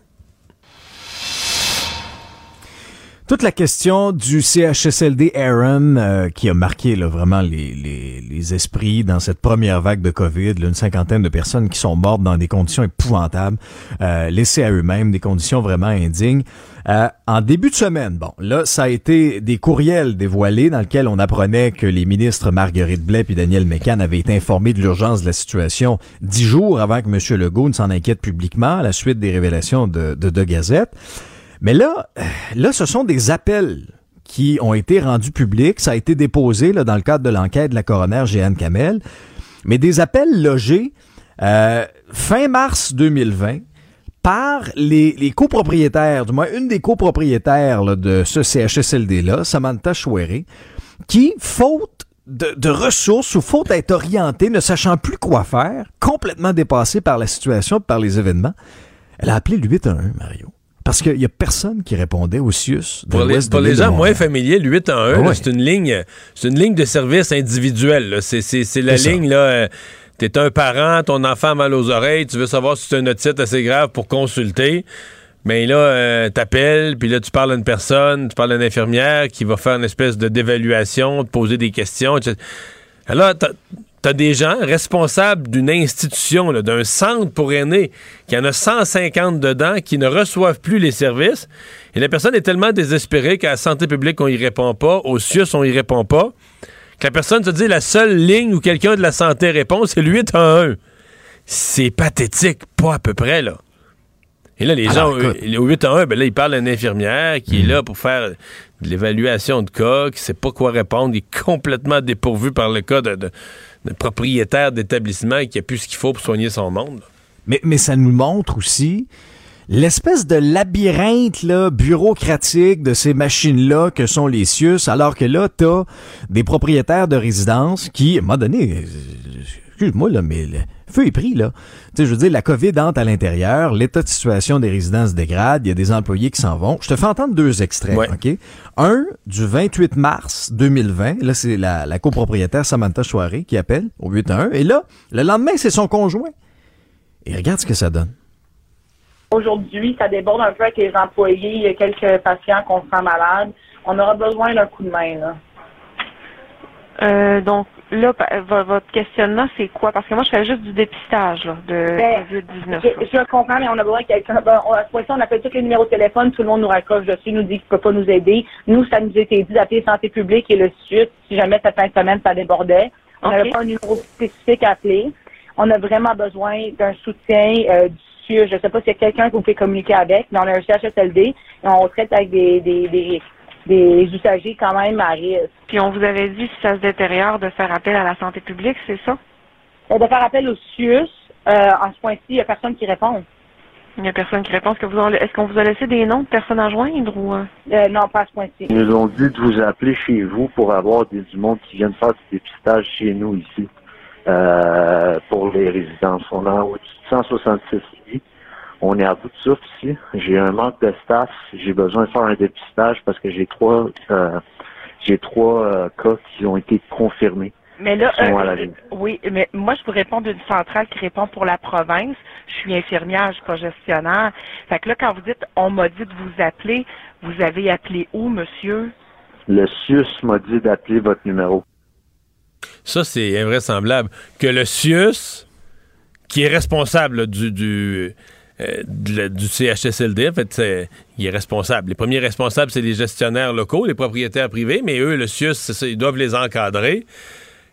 Toute la question du CHSLD Aaron euh, qui a marqué là, vraiment les, les, les, esprits dans cette première vague de COVID, là, une cinquantaine de personnes qui sont mortes dans des conditions épouvantables, euh, laissées à eux-mêmes, des conditions vraiment indignes. Euh, en début de semaine, bon, là, ça a été des courriels dévoilés dans lesquels on apprenait que les ministres Marguerite Blais et Daniel Mécan avaient été informés de l'urgence de la situation dix jours avant que M. Legault ne s'en inquiète publiquement à la suite des révélations de, de, de Gazette. Mais là, là, ce sont des appels qui ont été rendus publics. Ça a été déposé là, dans le cadre de l'enquête de la coroner Jeanne Kamel. Mais des appels logés euh, fin mars 2020 par les, copropriétaires, du moins une des copropriétaires de ce CHSLD-là, Samantha Chouéré, qui, faute de, de, ressources ou faute d'être orientée, ne sachant plus quoi faire, complètement dépassée par la situation, par les événements, elle a appelé le 811, Mario. Parce qu'il n'y a personne qui répondait au CIUS. pour les, pour les gens moins familiers, le 8 1, c'est une ligne c'est une ligne de service individuel. C'est la ligne, là. Euh, T'es un parent, ton enfant a mal aux oreilles, tu veux savoir si c'est un otite assez grave pour consulter. Mais là, euh, t'appelles, puis là, tu parles à une personne, tu parles à une infirmière qui va faire une espèce de d'évaluation, te poser des questions, etc. Alors, t'as as des gens responsables d'une institution, d'un centre pour aînés, qui en a 150 dedans, qui ne reçoivent plus les services. Et la personne est tellement désespérée qu'à la santé publique, on y répond pas, au CIUS, on y répond pas, que la personne se dit la seule ligne où quelqu'un de la santé répond, c'est le 811. C'est pathétique, pas à peu près, là. Et là, les Alors, gens, écoute. au 8 1 ben là, ils parlent à une infirmière qui est là pour faire de l'évaluation de cas, qui sait pas quoi répondre, il est complètement dépourvu par le cas de propriétaire d'établissement qui a plus ce qu'il faut pour soigner son monde. Mais, mais ça nous montre aussi l'espèce de labyrinthe là, bureaucratique de ces machines-là que sont les CIUS, alors que là, t'as des propriétaires de résidences qui, à un moment donné, euh, excuse-moi, là, mais feu est pris, là. Tu sais, je veux dire, la COVID entre à l'intérieur, l'état de situation des résidences se dégrade, il y a des employés qui s'en vont. Je te fais entendre deux extraits, OK? Un, du 28 mars 2020, là, c'est la, la copropriétaire Samantha Chouaré qui appelle au 811, et là, le lendemain, c'est son conjoint. Et regarde ce que ça donne. Aujourd'hui, ça déborde un peu avec les employés. Il y a quelques patients qu'on sent malades. On aura besoin d'un coup de main. Là. Euh, donc là, votre questionnement, c'est quoi? Parce que moi, je fais juste du dépistage là, de Ben, COVID-19. Je, je comprends, mais on a besoin de quelqu'un. Ben, on, à ce point-ci, on appelle tous les numéros de téléphone, tout le monde nous raccroche dessus, nous dit qu'il ne peut pas nous aider. Nous, ça nous a été dit d'appeler Santé publique et le suite si jamais cette fin de semaine, ça débordait. On n'avait pas un numéro spécifique à appeler. On a vraiment besoin d'un soutien euh, du CIE. Je ne sais pas s'il y a quelqu'un que vous pouvez communiquer avec, mais on a un CHSLD et on traite avec des, des, des, des usagers quand même à risque. Puis on vous avait dit, si ça se détériore, de faire appel à la santé publique, c'est ça? Euh, De faire appel au CIUS, euh, en ce point-ci, il n'y a personne qui répond. Il n'y a personne qui répond. Est-ce que vous en- est-ce qu'on vous a laissé des noms de personnes à joindre ou euh? Euh, non, pas à ce point-ci. Ils nous ont dit de vous appeler chez vous pour avoir des, du monde qui viennent faire du dépistage chez nous ici euh, pour les résidences. On a au-dessus de 166 lits. On est à bout de souffle ici. J'ai un manque de staff. J'ai besoin de faire un dépistage parce que j'ai trois euh, j'ai trois euh, cas qui ont été confirmés. Mais là, euh, oui, mais moi, je vous réponds d'une centrale qui répond pour la province. Je suis infirmière, je suis pas gestionnaire. Fait que là, quand vous dites, on m'a dit de vous appeler, vous avez appelé où, monsieur? Le CIUS m'a dit d'appeler votre numéro. Ça, c'est invraisemblable. Que le CIUS, qui est responsable là, du, du, euh, du CHSLD, en fait, il est responsable. Les premiers responsables, c'est les gestionnaires locaux, les propriétaires privés, mais eux, le CIUS, ils doivent les encadrer.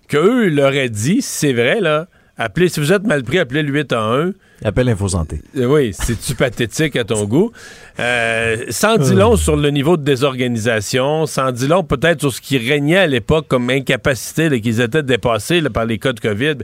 Qu'eux leur aient dit, c'est vrai, là, appelez, si vous êtes mal pris, appelez le 811. Appelle InfoSanté. Euh, Oui, c'est-tu pathétique à ton goût? Euh, sans dit long sur le niveau de désorganisation, sans dit long peut-être sur ce qui régnait à l'époque comme incapacité, qu'ils étaient dépassés là, par les cas de COVID.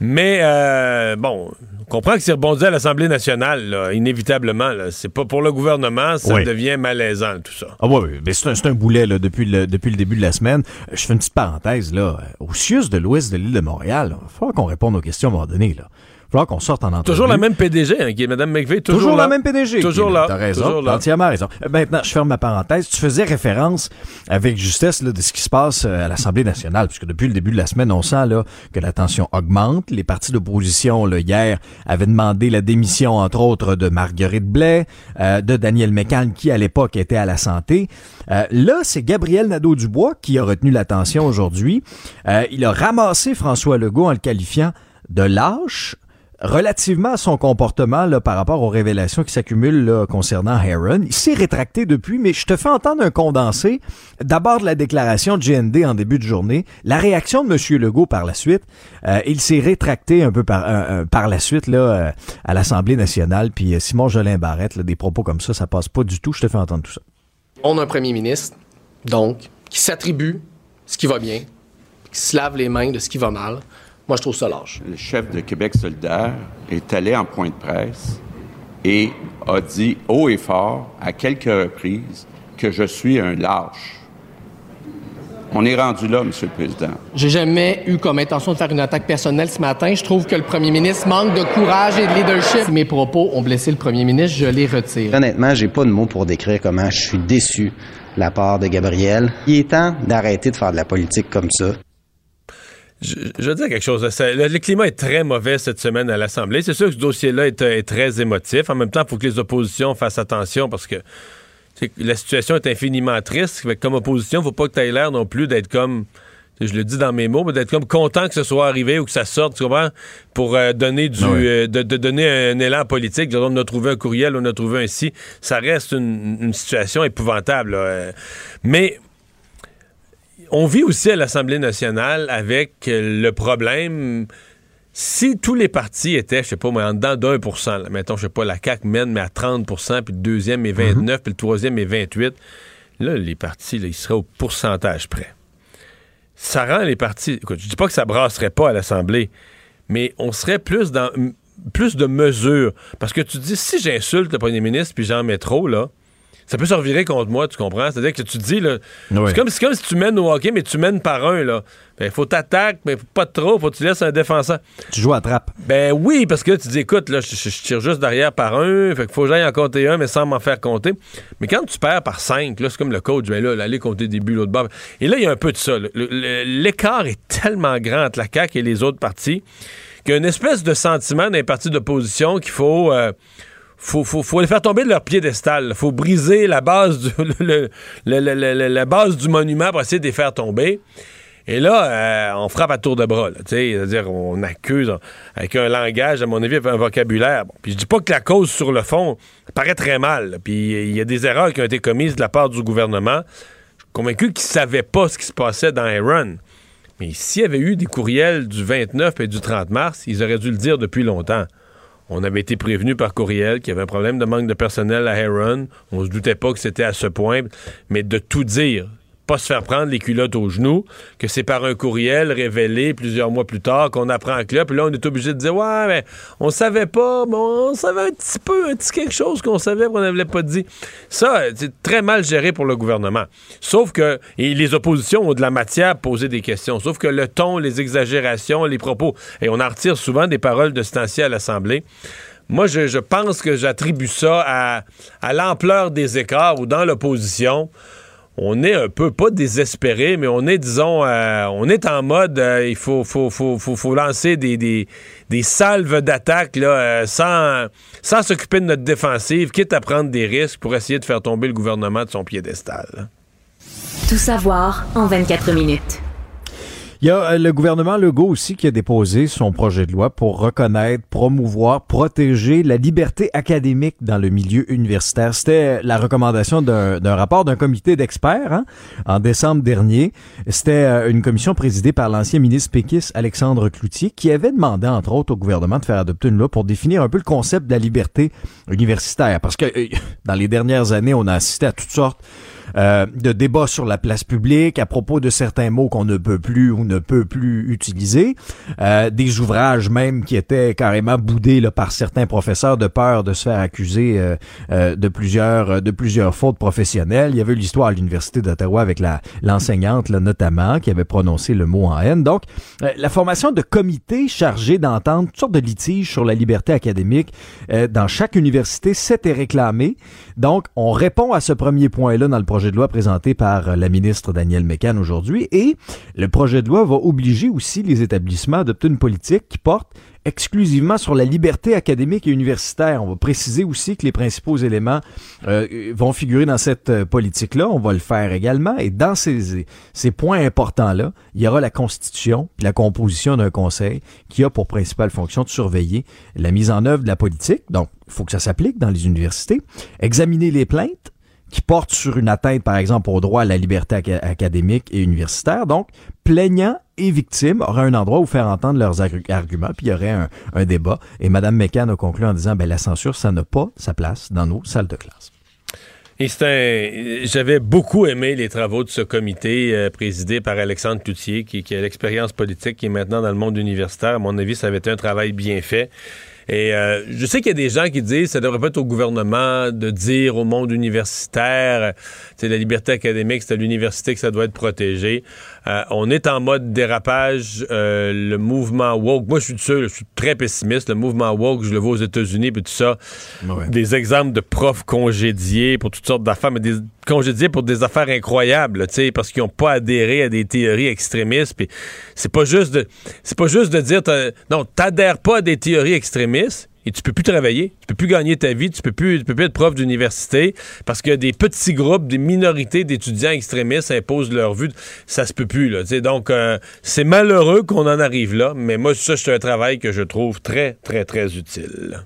Mais euh, bon, on comprend que c'est rebondi à l'Assemblée nationale, là, inévitablement. C'est pas pour le gouvernement, ça Oui. devient malaisant, tout ça. Ah oui, oui, mais c'est un, boulet là, depuis, le, depuis le début de la semaine. Euh, Je fais une petite parenthèse. là. Au CIUS de l'ouest de l'île de Montréal, il va falloir qu'on réponde aux questions à un moment donné. Là. Va falloir qu'on sorte en entrevue. Toujours la même PDG, hein, qui est Mme McVeigh, toujours, Toujours, là. la même PDG. Toujours là. T'as raison. Toujours là. entièrement raison. Euh, Maintenant, je ferme ma parenthèse. Tu faisais référence avec justesse là, de ce qui se passe euh, à l'Assemblée nationale, puisque depuis le début de la semaine, on sent là, que la tension augmente. Les partis d'opposition, là, hier, avaient demandé la démission, entre autres, de Marguerite Blais, euh, de Daniel Mécan, qui, à l'époque, était à la santé. Euh, là, c'est Gabriel Nadeau-Dubois qui a retenu l'attention aujourd'hui. Euh, il a ramassé François Legault en le qualifiant de lâche, relativement à son comportement par rapport aux révélations qui s'accumulent concernant Heron. Il s'est rétracté depuis, mais je te fais entendre un condensé. D'abord de la déclaration de GND en début de journée, la réaction de M. Legault par la suite. Euh, il s'est rétracté un peu par, euh, euh, la suite à l'Assemblée nationale. Puis Simon Jolin Barrette, des propos comme ça, ça passe pas du tout. Je te fais entendre tout ça. On a un premier ministre, donc, qui s'attribue ce qui va bien, qui se lave les mains de ce qui va mal. Moi, je trouve ça lâche. Le chef de Québec solidaire est allé en point de presse et a dit haut et fort, à quelques reprises, que je suis un lâche. On est rendu là, Monsieur le Président. J'ai jamais eu comme intention de faire une attaque personnelle ce matin. Je trouve que le premier ministre manque de courage et de leadership. Si mes propos ont blessé le premier ministre, je les retire. Honnêtement, j'ai pas de mots pour décrire comment je suis déçu de la part de Gabriel. Il est temps d'arrêter de faire de la politique comme ça. Je, je veux dire quelque chose. Ça- le, le climat est très mauvais cette semaine à l'Assemblée. C'est sûr que ce dossier-là est, est très émotif. En même temps, il faut que les oppositions fassent attention parce que la situation est infiniment triste. Comme opposition, il faut pas que tu aies l'air non plus d'être comme. Je le dis dans mes mots, mais d'être comme content que ce soit arrivé ou que ça sorte, tu comprends? Pour euh, donner du, Ah oui. euh, de, de donner un élan politique. Genre, on a trouvé un courriel, on a trouvé un si. Ça reste une, une situation épouvantable. là. Euh, Mais on vit aussi à l'Assemblée nationale avec euh, le problème. Si tous les partis étaient, je sais pas, moi, en dedans d'un pour cent, mettons, je sais pas, la CAQ mène, mais à 30% puis le deuxième est 29 puis le troisième est 28%, là, les partis, là, ils seraient au pourcentage près. Ça rend les partis. Écoute, je dis pas que ça brasserait pas à l'Assemblée, mais on serait plus dans plus de mesures. Parce que tu dis, si j'insulte le premier ministre puis j'en mets trop, là, ça peut se revirer contre moi, tu comprends? C'est-à-dire que tu dis, là, c'est comme, c'est comme si tu mènes au hockey, mais tu mènes par un, là. Ben, faut t'attaquer, mais pas trop, faut que tu laisses un défenseur. Tu joues à trappe. Ben oui, parce que là, tu dis, écoute, là, je, je- je tire juste derrière par un, fait qu'il faut que j'aille en compter un, mais sans m'en faire compter. Mais quand tu perds par cinq, là, c'est comme le coach, ben là, aller compter des buts l'autre bord. Et là, il y a un peu de ça. L'écart est tellement grand entre la CAQ et les autres partis qu'il y a une espèce de sentiment dans les partis d'opposition qu'il faut... euh, faut, faut, les faire tomber de leur piédestal. faut briser la base du, monument pour essayer de les faire tomber. Et là, euh, on frappe à tour de bras. C'est-à-dire, on accuse avec un langage, à mon avis, avec un vocabulaire. Puis je dis pas que la cause sur le fond paraît très mal. Puis il y a des erreurs qui ont été commises de la part du gouvernement. Je suis convaincu qu'ils ne savaient pas ce qui se passait dans Iran. Mais s'il y avait eu des courriels du 29 et du 30 mars, ils auraient dû le dire depuis longtemps. On avait été prévenu par courriel qu'il y avait un problème de manque de personnel à Heron. On se doutait pas que c'était à ce point, mais de tout dire, pas se faire prendre les culottes aux genoux, que c'est par un courriel révélé plusieurs mois plus tard qu'on apprend que là, puis là on est obligé de dire ouais, mais on savait pas, mais on savait un petit peu, un petit quelque chose qu'on savait qu'on n'avait pas dit. Ça, c'est très mal géré pour le gouvernement. Sauf que et les oppositions ont de la matière à poser des questions. Sauf que le ton, les exagérations, les propos, et on en retire souvent des paroles de Stancier à l'Assemblée. Moi, je, pense que j'attribue ça à l'ampleur des écarts ou dans l'opposition. On est un peu, pas désespéré, mais on est, disons, euh, on est en mode, euh, il faut, faut, faut, lancer des, des, salves d'attaque euh, sans, sans s'occuper de notre défensive, quitte à prendre des risques pour essayer de faire tomber le gouvernement de son piédestal. Tout savoir en 24 minutes. Il y a euh, le gouvernement Legault aussi qui a déposé son projet de loi pour reconnaître, promouvoir, protéger la liberté académique dans le milieu universitaire. C'était la recommandation d'un rapport d'un comité d'experts hein, en décembre dernier. C'était euh, une commission présidée par l'ancien ministre péquiste Alexandre Cloutier qui avait demandé, entre autres, au gouvernement de faire adopter une loi pour définir un peu le concept de la liberté universitaire. Parce que euh, dans les dernières années, on a assisté à toutes sortes euh, de débats sur la place publique à propos de certains mots qu'on ne peut plus ou ne peut plus utiliser, euh, des ouvrages même qui étaient carrément boudés là, par certains professeurs de peur de se faire accuser euh, euh, de plusieurs de plusieurs fautes professionnelles. Il y avait eu l'histoire à l'université d'Ottawa avec la l'enseignante là, notamment qui avait prononcé le mot en haine. Donc euh, la formation de comités chargés d'entendre toutes sortes de litiges sur la liberté académique dans chaque université s'était réclamé. Donc on répond à ce premier point-là dans le projet de loi présenté par euh, la ministre Danielle Mécan aujourd'hui et le projet de loi va obliger aussi les établissements à adopter une politique qui porte exclusivement sur la liberté académique et universitaire. On va préciser aussi que les principaux éléments euh, vont figurer dans cette euh, politique-là. On va le faire également. Et dans ces, ces points importants-là, il y aura la constitution puis la composition d'un conseil qui a pour principale fonction de surveiller la mise en œuvre de la politique. Donc, il faut que ça s'applique dans les universités. Examiner les plaintes qui portent sur une atteinte, par exemple, au droit à la liberté aca- académique et universitaire. Donc, plaignants et victimes auraient un endroit où faire entendre leurs argu- arguments, puis il y aurait un, débat. Et Mme Mécan a conclu en disant, ben, la censure, ça n'a pas sa place dans nos salles de classe. Et un. J'avais beaucoup aimé les travaux de ce comité euh, présidé par Alexandre Cloutier, qui, qui a l'expérience politique, qui est maintenant dans le monde universitaire. À mon avis, ça avait été un travail bien fait. Et euh, je sais qu'il y a des gens qui disent que ça devrait pas être au gouvernement de dire au monde universitaire, c'est la liberté académique, c'est à l'université que ça doit être protégé. Euh, on est en mode dérapage. Euh, le mouvement woke, moi je suis sûr, je suis très pessimiste. Le mouvement woke, je le vois aux États-Unis, puis tout ça. Des exemples de profs congédiés pour toutes sortes d'affaires, mais des congédiés pour des affaires incroyables, tu sais, parce qu'ils n'ont pas adhéré à des théories extrémistes. Puis c'est pas juste de, c'est pas juste de dire, non, t'adhères pas à des théories extrémistes et tu peux plus travailler, tu peux plus gagner ta vie, tu peux plus, peux plus être prof d'université parce que des petits groupes, des minorités d'étudiants extrémistes imposent leur vue. Ça se peut plus donc euh, c'est malheureux qu'on en arrive là, mais moi ça c'est un travail que je trouve très très très utile.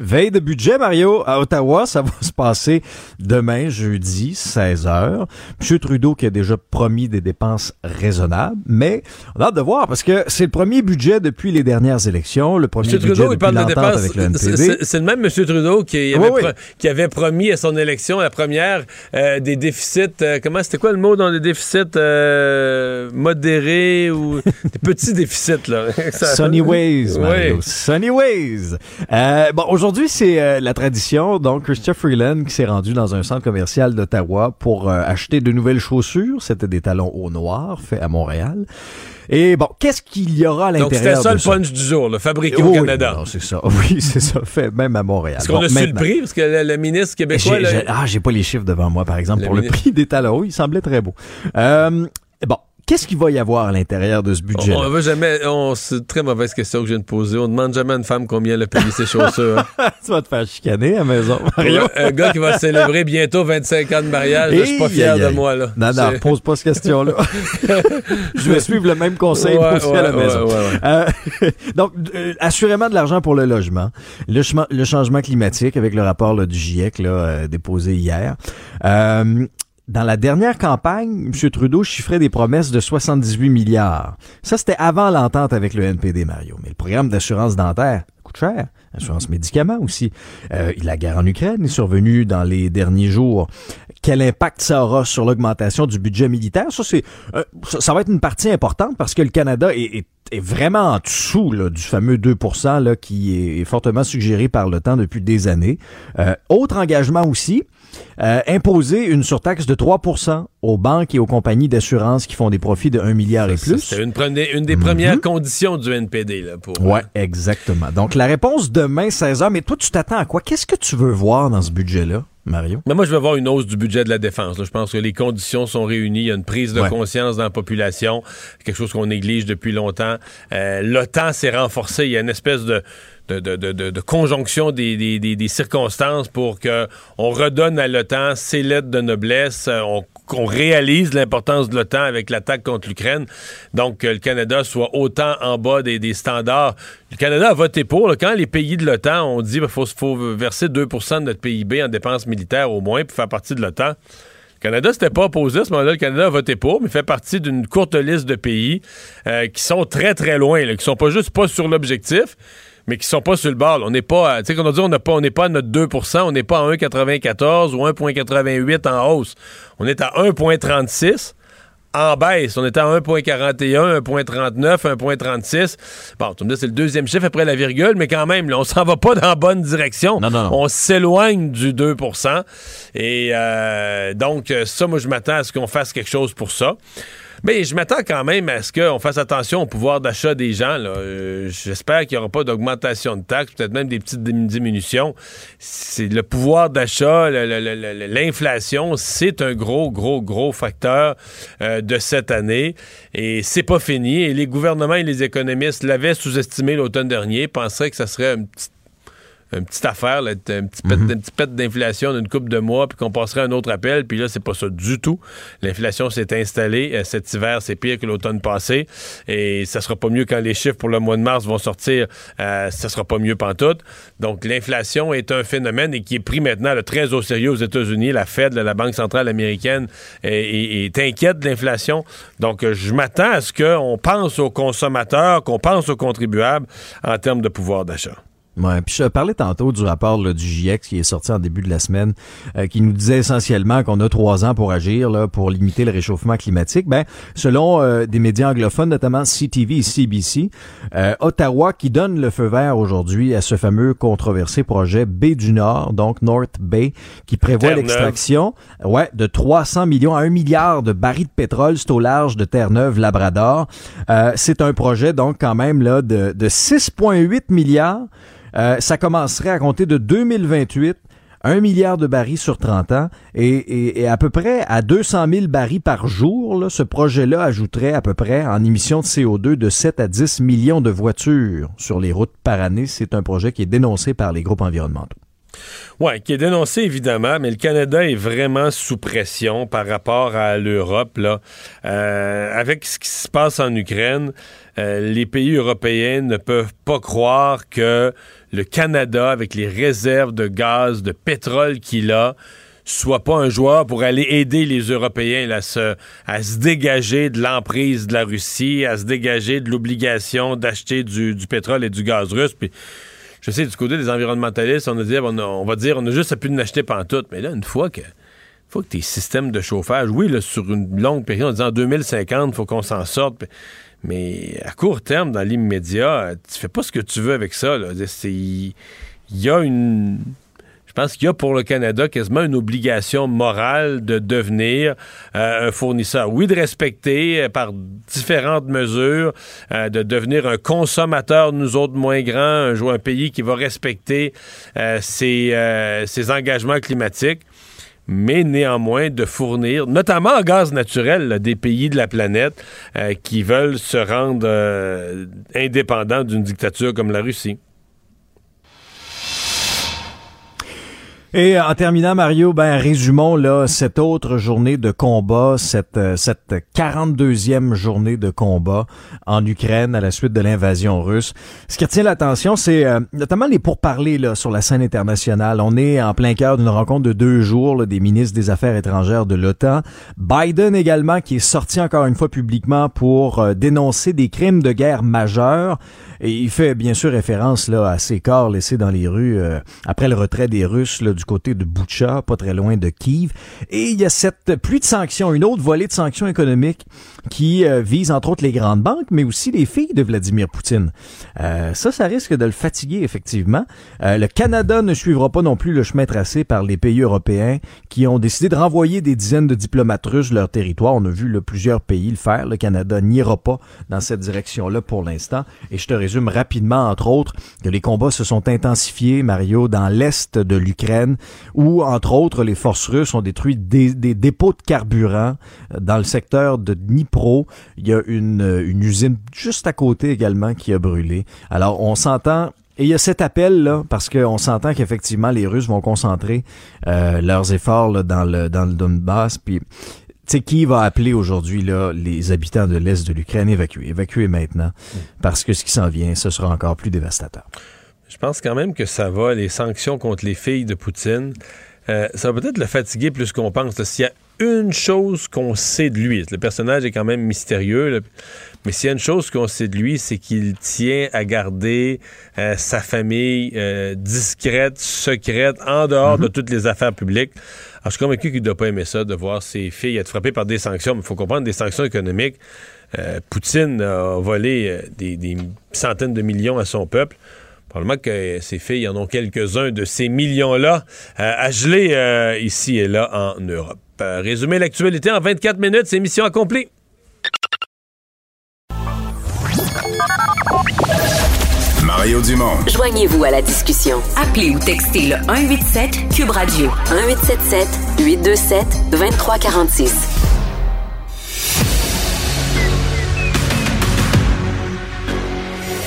Veille de budget, Mario, à Ottawa, ça va <laughs> se passer demain, jeudi, 16h. M. Trudeau qui a déjà promis des dépenses raisonnables, mais on a hâte de voir parce que c'est le premier budget depuis les dernières élections, le premier budget Trudeau, depuis l'entente avec le NPD. C'est le même M. Trudeau qui avait, qui avait, promis à son élection, la première, euh, des déficits, euh, comment c'était quoi le mot dans les déficits euh, modérés ou <laughs> des petits déficits, là? Sunny Ways, Mario. Sunny Ways. bon, aujourd'hui, Aujourd'hui, c'est euh, la tradition. Donc, Christopher Freeland qui s'est rendu dans un centre commercial d'Ottawa pour euh, acheter de nouvelles chaussures. C'était des talons au noir faits à Montréal. Et bon, qu'est-ce qu'il y aura à l'intérieur Donc, c'était ça le punch du jour, le fabriqué au Canada. c'est ça. <laughs> Oui, c'est ça. Fait même à Montréal. Est-ce qu'on a su le prix? Parce que le, ministre québécois... ah, j'ai pas les chiffres devant moi, par exemple. pour le prix des talons, il semblait très beau. Euh, bon, Qu'est-ce qu'il va y avoir à l'intérieur de ce budget? On, va jamais. c'est une très mauvaise question que je viens de poser. On demande jamais à une femme combien elle a payé ses chaussures. <laughs> tu vas te faire chicaner à la maison. un gars qui va célébrer bientôt 25 ans de mariage, je suis pas fier de moi. Là. Non, non, pose pas cette question-là. <laughs> je vais suivre le même conseil ouais, aussi à la maison. Euh, <laughs> donc, euh, assurément de l'argent pour le logement. Le, le, changement climatique avec le rapport là, du GIEC là, euh, déposé hier. Dans la dernière campagne, M. Trudeau chiffrait des promesses de 78 milliards. Ça, c'était avant l'entente avec le NPD, Mario. Mais le programme d'assurance dentaire coûte cher. Assurance médicaments aussi. Euh, la guerre en Ukraine est survenue dans les derniers jours. Quel impact ça aura sur l'augmentation du budget militaire? Ça, c'est, euh, ça, va être une partie importante parce que le Canada est, est, vraiment en dessous là, du fameux 2 là, qui est fortement suggéré par le temps depuis des années. Euh, autre engagement aussi, euh, imposer une surtaxe de 3% aux banques et aux compagnies d'assurance qui font des profits de 1 milliard et plus. C'est une, une, des premières mhm. conditions du NPD. Là, pour, ouais, exactement. Donc, la réponse demain, 16h. Mais toi, tu t'attends à quoi? Qu'est-ce que tu veux voir dans ce budget-là? Mario? Mais moi, je veux voir une hausse du budget de la défense. Je pense que les conditions sont réunies. Il y a une prise de conscience dans la population, quelque chose qu'on néglige depuis longtemps. Euh, L'OTAN s'est renforcé. Il y a une espèce de, de, conjonction des, circonstances pour qu'on redonne à l'OTAN ses lettres de noblesse, euh, qu'on réalise l'importance de l'OTAN avec l'attaque contre l'Ukraine, donc que le Canada soit autant en bas des, standards. Le Canada a voté pour. quand les pays de l'OTAN ont dit qu'il faut, faut, verser 2% de notre PIB en dépenses militaires au moins pour faire partie de l'OTAN, le Canada s'était pas opposé à ce moment-là. Le Canada a voté pour, mais fait partie d'une courte liste de pays euh, qui sont très, très loin, là, qui sont pas juste pas sur l'objectif, mais qui sont pas sur le bord. On n'est pas, tu sais, qu'on a dit, on n'est pas, on pas à notre 2% on n'est pas à 1,94 ou 1,88 en hausse. On est à 1,36 en baisse. On était à 1,41, 1,39, 1,36. Bon, tu me dis, c'est le deuxième chiffre après la virgule, mais quand même, là, on s'en va pas dans la bonne direction. Non, non, On s'éloigne du 2% Et euh, donc, ça, moi, je m'attends à ce qu'on fasse quelque chose pour ça. Mais je m'attends quand même à ce qu'on fasse attention au pouvoir d'achat des gens. Euh, j'espère qu'il n'y aura pas d'augmentation de taxes, peut-être même des petites diminutions. C'est le pouvoir d'achat, l'inflation, c'est un gros, gros, gros facteur euh, de cette année. Et c'est pas fini. Et les gouvernements et les économistes l'avaient sous-estimé l'automne dernier, pensaient que ça serait un petit une petite affaire, un, petit pet, mhm. pet d'inflation d'une coupe de mois, puis qu'on passerait un autre appel. Puis là, c'est pas ça du tout. L'inflation s'est installée. Euh, cet hiver, c'est pire que l'automne passé. Et ça sera pas mieux quand les chiffres pour le mois de mars vont sortir. Euh, ça sera pas mieux pantoute. Donc, l'inflation est un phénomène et qui est pris maintenant de très au sérieux aux États-Unis. La Fed, la Banque centrale américaine, est, est inquiète de l'inflation. Donc, euh, je m'attends à ce qu'on pense aux consommateurs, qu'on pense aux contribuables en termes de pouvoir d'achat. Ouais, puis je parlais tantôt du rapport là, du GIEC qui est sorti en début de la semaine, euh, qui nous disait essentiellement qu'on a trois ans pour agir là, pour limiter le réchauffement climatique. Ben, selon euh, des médias anglophones, notamment CTV et CBC, euh, Ottawa qui donne le feu vert aujourd'hui à ce fameux controversé projet Bay du Nord, donc North Bay, qui prévoit l'extraction, ouais, de 300 millions à 1 milliard de barils de pétrole, c'est au large de Terre-Neuve, Labrador. c'est un projet donc quand même là de, de 6,8 milliards. Euh, ça commencerait à compter de 2028 un milliard de barils sur 30 ans et, à peu près à 200 000 barils par jour, ce projet-là ajouterait à peu près en émissions de CO2 de 7 à 10 millions de voitures sur les routes par année. C'est un projet qui est dénoncé par les groupes environnementaux. Oui, qui est dénoncé évidemment, mais le Canada est vraiment sous pression par rapport à l'Europe. Euh, avec ce qui se passe en Ukraine, euh, les pays européens ne peuvent pas croire que le Canada, avec les réserves de gaz, de pétrole qu'il a, soit pas un joueur pour aller aider les Européens à, se, à se dégager de l'emprise de la Russie, à se dégager de l'obligation d'acheter du, pétrole et du gaz russe. Je sais, du côté des environnementalistes, on, a dit, on, va dire on a juste à plus d'acheter pantoute. Mais là, une fois que faut que tes systèmes de chauffage, oui, là, sur une longue période, en disant 2050, il faut qu'on s'en sorte. Mais à court terme, dans l'immédiat, tu fais pas ce que tu veux avec ça. Il y a une. Je pense qu'il y a pour le Canada quasiment une obligation morale de devenir euh, un fournisseur. Oui, de respecter euh, par différentes mesures, euh, de devenir un consommateur, nous autres moins grands, un, un pays qui va respecter ses, engagements climatiques mais néanmoins de fournir, notamment en gaz naturel, des pays de la planète qui veulent se rendre indépendants d'une dictature comme la Russie. Et en terminant, Mario, ben résumons là cette autre journée de combat, cette euh, cette 42e journée de combat en Ukraine à la suite de l'invasion russe. Ce qui retient l'attention, c'est euh, notamment les pourparlers là sur la scène internationale. On est en plein cœur d'une rencontre de deux jours des ministres des Affaires étrangères de l'OTAN. Biden également qui est sorti encore une fois publiquement pour euh, dénoncer des crimes de guerre majeurs. Et il fait bien sûr référence là à ces corps laissés dans les rues après le retrait des Russes là, du côté de Boucha, pas très loin de Kiev. Et il y a cette pluie de sanctions, une autre volée de sanctions économiques qui euh, vise entre autres les grandes banques, mais aussi les filles de Vladimir Poutine. Euh, ça, ça risque de le fatiguer effectivement. Euh, le Canada ne suivra pas non plus le chemin tracé par les pays européens qui ont décidé de renvoyer des dizaines de diplomates russes de leur territoire. On a vu plusieurs pays le faire. Le Canada n'ira pas dans cette direction-là pour l'instant. Et je te résume rapidement, entre autres, que les combats se sont intensifiés, Mario, dans l'est de l'Ukraine où, entre autres, les forces russes ont détruit des, dépôts de carburant euh, dans le secteur de Dnipro. Il y a une, euh, une usine juste à côté également qui a brûlé. Alors, on s'entend et il y a cet appel là parce qu'on s'entend qu'effectivement les Russes vont concentrer euh, leurs efforts dans le dans le Donbass. Puis, tu qui va appeler aujourd'hui là les habitants de l'est de l'Ukraine évacuer, évacuer maintenant, mm. parce que ce qui s'en vient, ce sera encore plus dévastateur. Je pense quand même que ça va, les sanctions contre les filles de Poutine. Euh, ça va peut-être le fatiguer plus qu'on pense. S'il y a une chose qu'on sait de lui, le personnage est quand même mystérieux, mais s'il y a une chose qu'on sait de lui, c'est qu'il tient à garder euh, sa famille euh, discrète, secrète, en dehors de mhm. toutes les affaires publiques. Alors, je suis convaincu qu'il ne doit pas aimer ça, de voir ses filles être frappées par des sanctions. Mais il faut comprendre des sanctions économiques. Poutine a volé des centaines de millions à son peuple. Probablement que ces filles en ont quelques-uns de ces millions-là euh, à geler euh, ici et là en Europe. Euh, résumer l'actualité en 24 minutes, c'est mission accomplie. Mario Dumont. Joignez-vous à la discussion. Appelez ou textez le 187 Cube Radio 1877 827 2346.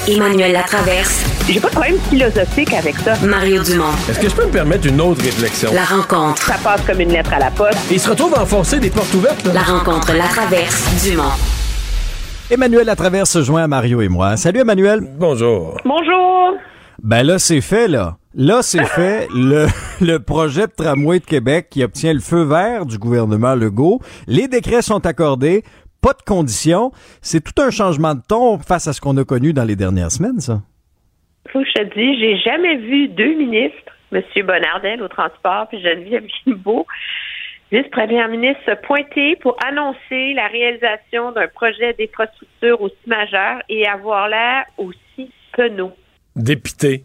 Emmanuel Latraverse. J'ai pas de problème philosophique avec ça. Mario Dumont. Est-ce que je peux me permettre une autre réflexion? La rencontre. Ça passe comme une lettre à la poste. il se retrouve à enfoncer des portes ouvertes. Là. La rencontre, la traverse, Dumont. Emmanuel la traverse se joint à Mario et moi. Salut Emmanuel. Bonjour. Bonjour. Ben là, c'est fait, là. Là, c'est fait. Le, <laughs> le projet de tramway de Québec qui obtient le feu vert du gouvernement Legault. Les décrets sont accordés. Pas de conditions. C'est tout un changement de ton face à ce qu'on a connu dans les dernières semaines, ça. faut que je te j'ai jamais vu deux ministres, M. Bonnardel au transport, puis Geneviève Guilbeault, vice-première ministre, se pointer pour annoncer la réalisation d'un projet d'infrastructure aussi majeur et avoir l'air aussi penaud. Dépité.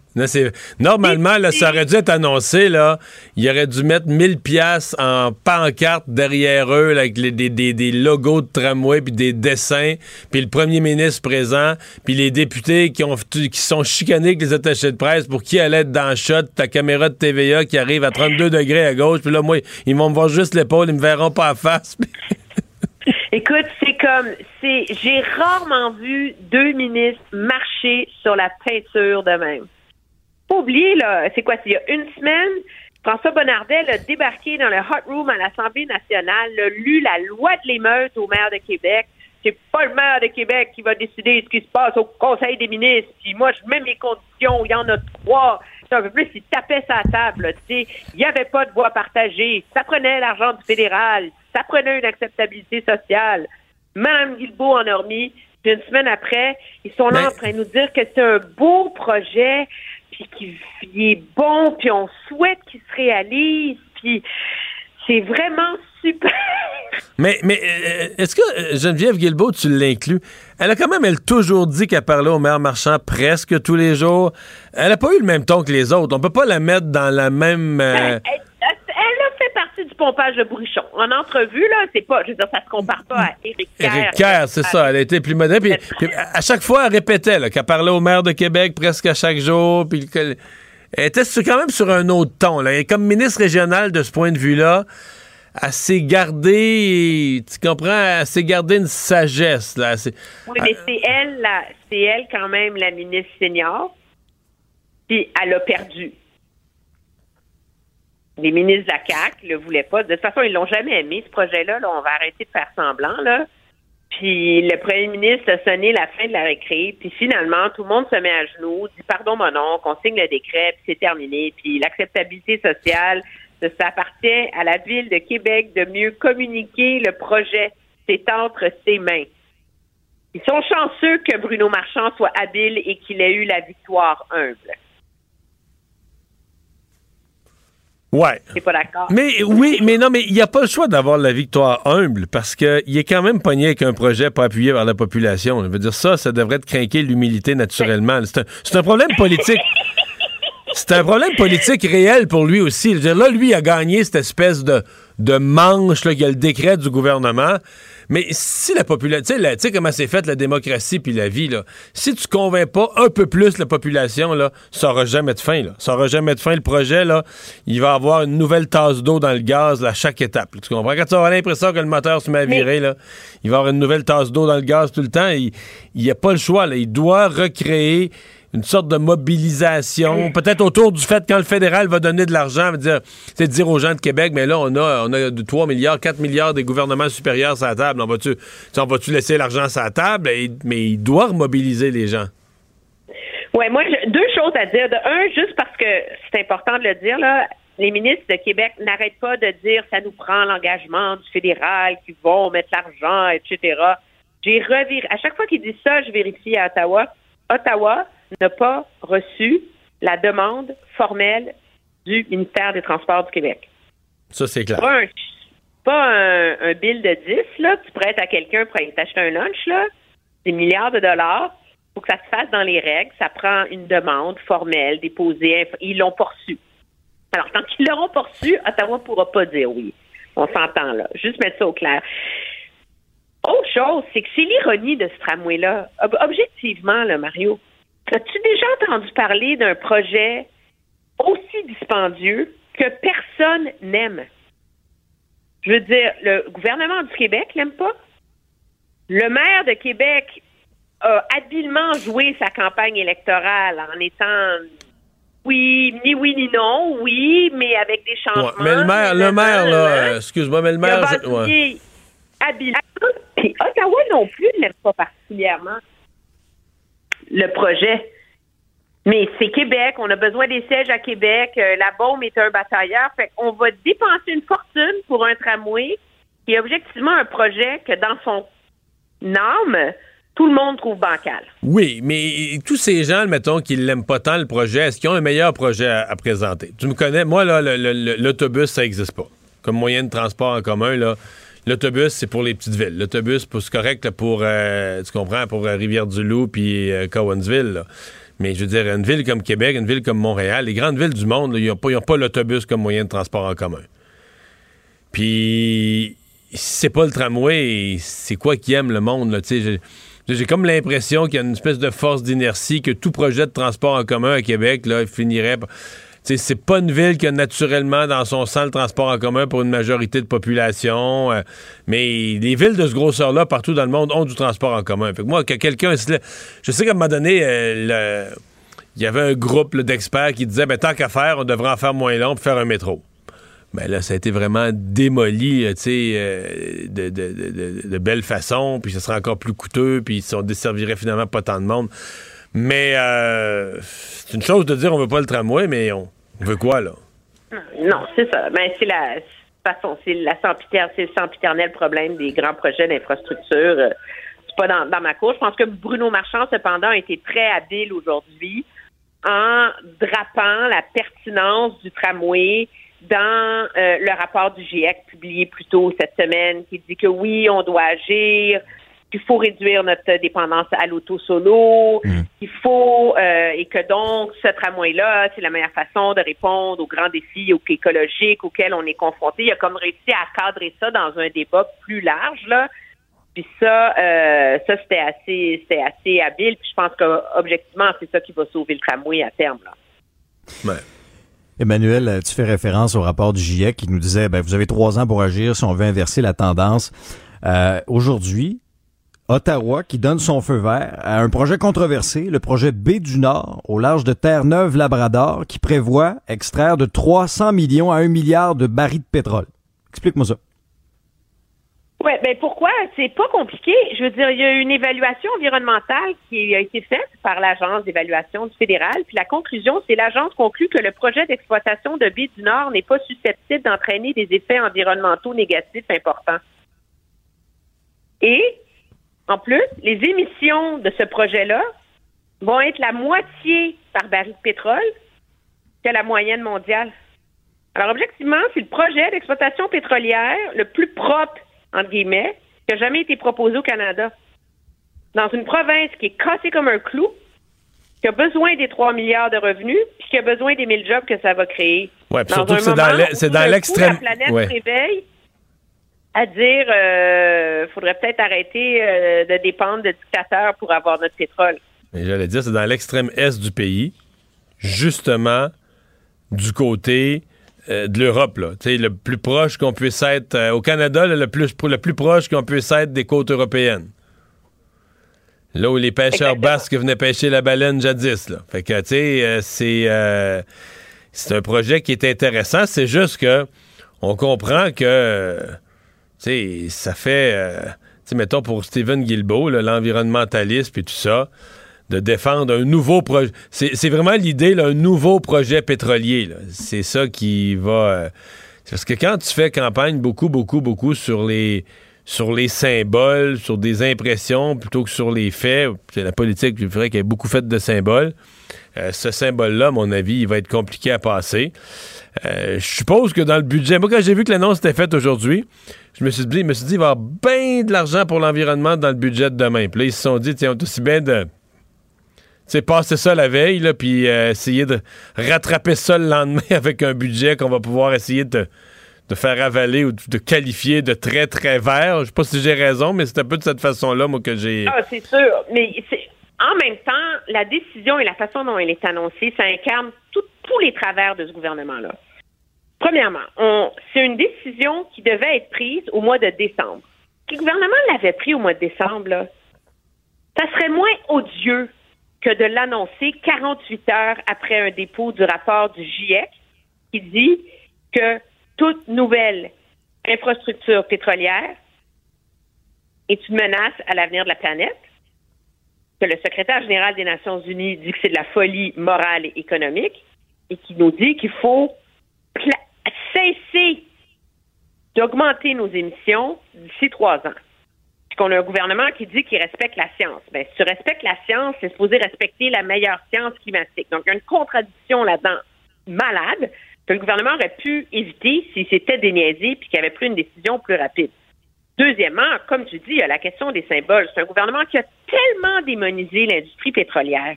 Normalement, là, ça aurait dû être annoncé, là. Il aurait dû mettre 1000 pièces en pancarte derrière eux, avec des, logos de tramway, puis des dessins, puis le premier ministre présent, puis les députés qui sont chicanés avec les attachés de presse pour qui allait être dans le shot, ta caméra de TVA qui arrive à 32 degrés à gauche, puis là, moi, ils vont me voir juste l'épaule, ils me verront pas à face. <laughs> Écoute, c'est comme, c'est, j'ai rarement vu deux ministres marcher sur la peinture de même. Faut oublier, là, c'est quoi, il y a une semaine, François Bonnardel a débarqué dans le hot room à l'Assemblée nationale, a lu la loi de l'émeute au maire de Québec. C'est pas le maire de Québec qui va décider ce qui se passe au Conseil des ministres. Puis moi, je mets mes conditions. Il y en a trois. Un peu plus, il tapait sa table. Tu sais, il n'y avait pas de voix partagée. Ça prenait l'argent du fédéral ça prenait une acceptabilité sociale. Mme Guilbeault en a remis. Puis une semaine après, ils sont là en train de nous dire que c'est un beau projet, puis qu'il est bon, puis on souhaite qu'il se réalise, puis c'est vraiment super. <laughs> Mais, mais euh, est-ce que euh, Geneviève Guilbeault, tu l'inclus? Elle a quand même, elle, toujours dit qu'elle parlait au maire marchand presque tous les jours. Elle n'a pas eu le même ton que les autres. On peut pas la mettre dans la même... Euh, ben, pompage de bourrichon. En entrevue, là, c'est pas, je veux dire, ça se compare pas à Éric Kerr. Éric Kerr, c'est ça. Elle a été plus moderne. Puis, à chaque fois, elle répétait qu'elle parlait au maire de Québec presque à chaque jour. Puis elle était quand même sur un autre ton. Là. Et comme ministre régional de ce point de vue-là, elle s'est gardée, tu comprends, elle s'est gardée une sagesse. Là. Oui, mais c'est elle, c'est elle quand même la ministre senior. Puis elle a perdu les ministres de la CAQ le voulaient pas. De toute façon, ils l'ont jamais aimé, ce projet-là. On va arrêter de faire semblant, là. Puis le premier ministre a sonné la fin de la récré. Puis finalement, tout le monde se met à genoux, dit pardon mon oncle, on signe le décret, puis c'est terminé. Puis l'acceptabilité sociale, ça appartient à la ville de Québec de mieux communiquer le projet. C'est entre ses mains. Ils sont chanceux que Bruno Marchand soit habile et qu'il ait eu la victoire humble. Ouais. pas d'accord. Mais oui, mais non, mais il n'y a pas le choix d'avoir la victoire humble parce qu'il est quand même pogné avec un projet pas appuyé par la population. Je veux dire, ça, ça devrait être craquer l'humilité naturellement. C'est un, problème politique. C'est un problème politique réel pour lui aussi. là, lui a gagné cette espèce de, de manche, là, il y a le décret du gouvernement. Mais si la population, tu sais comment c'est fait la démocratie puis la vie, là, si tu convaincs pas un peu plus la population, là, ça aura jamais de fin. Là. Ça aura jamais de fin. Le projet, là, il va avoir une nouvelle tasse d'eau dans le gaz à chaque étape. Tu comprends? Quand tu auras l'impression que le moteur se met à virer, là, il va avoir une nouvelle tasse d'eau dans le gaz tout le temps. Il n'y a pas le choix. Là. Il doit recréer une sorte de mobilisation, peut-être autour du fait quand le fédéral va donner de l'argent, dire, c'est dire aux gens de Québec, mais là, on a, on a 3 milliards, 4 milliards des gouvernements supérieurs sur la table. On va-tu, on va-tu laisser l'argent sur la table? mais il doit mobiliser les gens. Oui, moi, deux choses à dire. De un, juste parce que c'est important de le dire, là, les ministres de Québec n'arrêtent pas de dire ça nous prend l'engagement du fédéral qui vont mettre l'argent, etc. J'ai reviré. À chaque fois qu'ils disent ça, je vérifie à Ottawa. Ottawa, n'a pas reçu la demande formelle du ministère des Transports du Québec. Ça, c'est clair. Pas, un, bill de 10, là, tu prêtes à quelqu'un pour aller t'acheter un lunch, là, des milliards de dollars. Il faut que ça se fasse dans les règles. Ça prend une demande formelle, déposée. Ils l'ont pas reçu. Alors, tant qu'ils l'auront pas reçu, Ottawa ne pourra pas dire oui. On s'entend là. Juste mettre ça au clair. Autre chose, c'est que c'est l'ironie de ce tramway-là. Objectivement, là, Mario, As-tu déjà entendu parler d'un projet aussi dispendieux que personne n'aime? Je veux dire, le gouvernement du Québec l'aime pas? Le maire de Québec a habilement joué sa campagne électorale en étant oui, ni oui ni non, oui, mais avec des changements. mais le maire, le maire, là, excuse-moi, mais le maire. Je, habilement. Puis Ottawa non plus ne l'aime pas particulièrement le projet. Mais c'est Québec, on a besoin des sièges à Québec, euh, la bombe est un batailleur, fait qu'on va dépenser une fortune pour un tramway qui est objectivement un projet que dans son âme, tout le monde trouve bancal. Oui, mais tous ces gens, mettons, qui l'aiment pas tant le projet, est-ce qu'ils ont un meilleur projet à, présenter? Tu me connais, moi, là, l'autobus, ça n'existe pas. Comme moyen de transport en commun, là. L'autobus, c'est pour les petites villes. L'autobus, c'est correct pour, euh, tu comprends, pour euh, Rivière-du-Loup puis euh, Cowansville. Mais je veux dire, une ville comme Québec, une ville comme Montréal, les grandes villes du monde, ils n'ont pas, pas l'autobus comme moyen de transport en commun. Puis, c'est pas le tramway, c'est quoi qui aime le monde, tu. J'ai comme l'impression qu'il y a une espèce de force d'inertie que tout projet de transport en commun à Québec finirait par... C'est pas une ville qui a naturellement dans son sang le transport en commun pour une majorité de population. Euh, mais les villes de ce grosseur-là, partout dans le monde, ont du transport en commun. Fait que moi, que quelqu'un... Je sais qu'à un moment donné, euh, il y avait un groupe d'experts qui disait ben, tant qu'à faire, on devrait en faire moins long pour faire un métro ben là, ça a été vraiment démoli, euh, tu sais, euh, de, belle façon, puis ce serait encore plus coûteux, puis on desservirait finalement pas tant de monde. Mais euh, c'est une chose de dire on veut pas le tramway, mais on, veut quoi, là? Non, c'est ça. Ben, c'est la façon, c'est la c'est le sempiternel problème des grands projets d'infrastructure. C'est pas dans, dans ma cour. Je pense que Bruno Marchand, cependant, a été très habile aujourd'hui en drapant la pertinence du tramway dans euh, le rapport du GIEC publié plus tôt cette semaine, qui dit que oui, on doit agir, qu'il faut réduire notre dépendance à l'auto solo, mmh. qu'il faut euh, et que donc ce tramway-là, c'est la meilleure façon de répondre aux grands défis écologiques auxquels on est confronté. Il a comme réussi à cadrer ça dans un débat plus large là. Puis ça, euh, ça c'était assez, c'était assez habile. Puis je pense qu'objectivement, c'est ça qui va sauver le tramway à terme là. Ouais. Emmanuel, tu fais référence au rapport du GIEC qui nous disait, ben, vous avez trois ans pour agir si on veut inverser la tendance. Euh, Aujourd'hui, Ottawa qui donne son feu vert à un projet controversé, le projet B du Nord, au large de Terre-Neuve-Labrador, qui prévoit extraire de 300 millions à 1 milliard de barils de pétrole. Explique-moi ça. Oui, ben pourquoi? C'est pas compliqué. Je veux dire, il y a une évaluation environnementale qui a été faite par l'Agence d'évaluation du fédéral, puis la conclusion, c'est l'agence conclut que le projet d'exploitation de baie du Nord n'est pas susceptible d'entraîner des effets environnementaux négatifs importants. Et, en plus, les émissions de ce projet-là vont être la moitié par baril de pétrole que la moyenne mondiale. Alors, objectivement, c'est le projet d'exploitation pétrolière le plus propre entre guillemets, qui n'a jamais été proposé au Canada. Dans une province qui est cassée comme un clou, qui a besoin des 3 milliards de revenus, puis qui a besoin des 1000 jobs que ça va créer. Oui, puis surtout que c'est dans l'extrême. La planète ouais. réveille à dire euh, faudrait peut-être arrêter euh, de dépendre de dictateurs pour avoir notre pétrole. J'allais dire, c'est dans l'extrême est du pays, justement du côté euh, de l'Europe, là. le plus proche qu'on puisse être euh, au Canada, le, plus, le plus proche qu'on puisse être des côtes européennes. Là où les pêcheurs basques venaient pêcher la baleine jadis. Là. Fait que, tu sais, c'est, c'est un projet qui est intéressant. C'est juste que on comprend que, sais, ça fait, sais, mettons pour Stephen Guilbeault, l'environnementaliste et tout ça, de défendre un nouveau projet. C'est vraiment l'idée, un nouveau projet pétrolier. C'est ça qui va. Euh, parce que quand tu fais campagne beaucoup, beaucoup, beaucoup sur les sur les symboles, sur des impressions plutôt que sur les faits, la politique, je dirais qu'elle a beaucoup fait de symboles. Euh, ce symbole-là, mon avis, il va être compliqué à passer. Euh, je suppose que dans le budget, moi quand j'ai vu que l'annonce était faite aujourd'hui, je me suis dit, me dit, il va y avoir bien de l'argent pour l'environnement dans le budget de demain. Puis là, ils se sont dit, tiens, on est aussi bien de c'est passer ça la veille, là, puis euh, essayer de rattraper ça le lendemain <laughs> avec un budget qu'on va pouvoir essayer de, faire avaler ou de qualifier de très, très vert. Je sais pas si j'ai raison, mais c'est un peu de cette façon-là, moi, que j'ai... Ah, c'est sûr. Mais en même temps, la décision et la façon dont elle est annoncée, ça incarne tous les travers de ce gouvernement-là. Premièrement, c'est une décision qui devait être prise au mois de décembre. Si le gouvernement l'avait pris au mois de décembre, là, ça serait moins odieux que de l'annoncer 48 heures après un dépôt du rapport du GIEC qui dit que toute nouvelle infrastructure pétrolière est une menace à l'avenir de la planète, que le secrétaire général des Nations Unies dit que c'est de la folie morale et économique et qui nous dit qu'il faut cesser d'augmenter nos émissions d'ici trois ans. puisqu'on a un gouvernement qui dit qu'il respecte la science. Ben, si tu respectes la science, c'est supposé respecter la meilleure science climatique. Donc, il y a une contradiction là-dedans malade que le gouvernement aurait pu éviter s'il s'était déniaisé puis qu'il avait pris une décision plus rapide. Deuxièmement, comme tu dis, il y a la question des symboles. C'est un gouvernement qui a tellement démonisé l'industrie pétrolière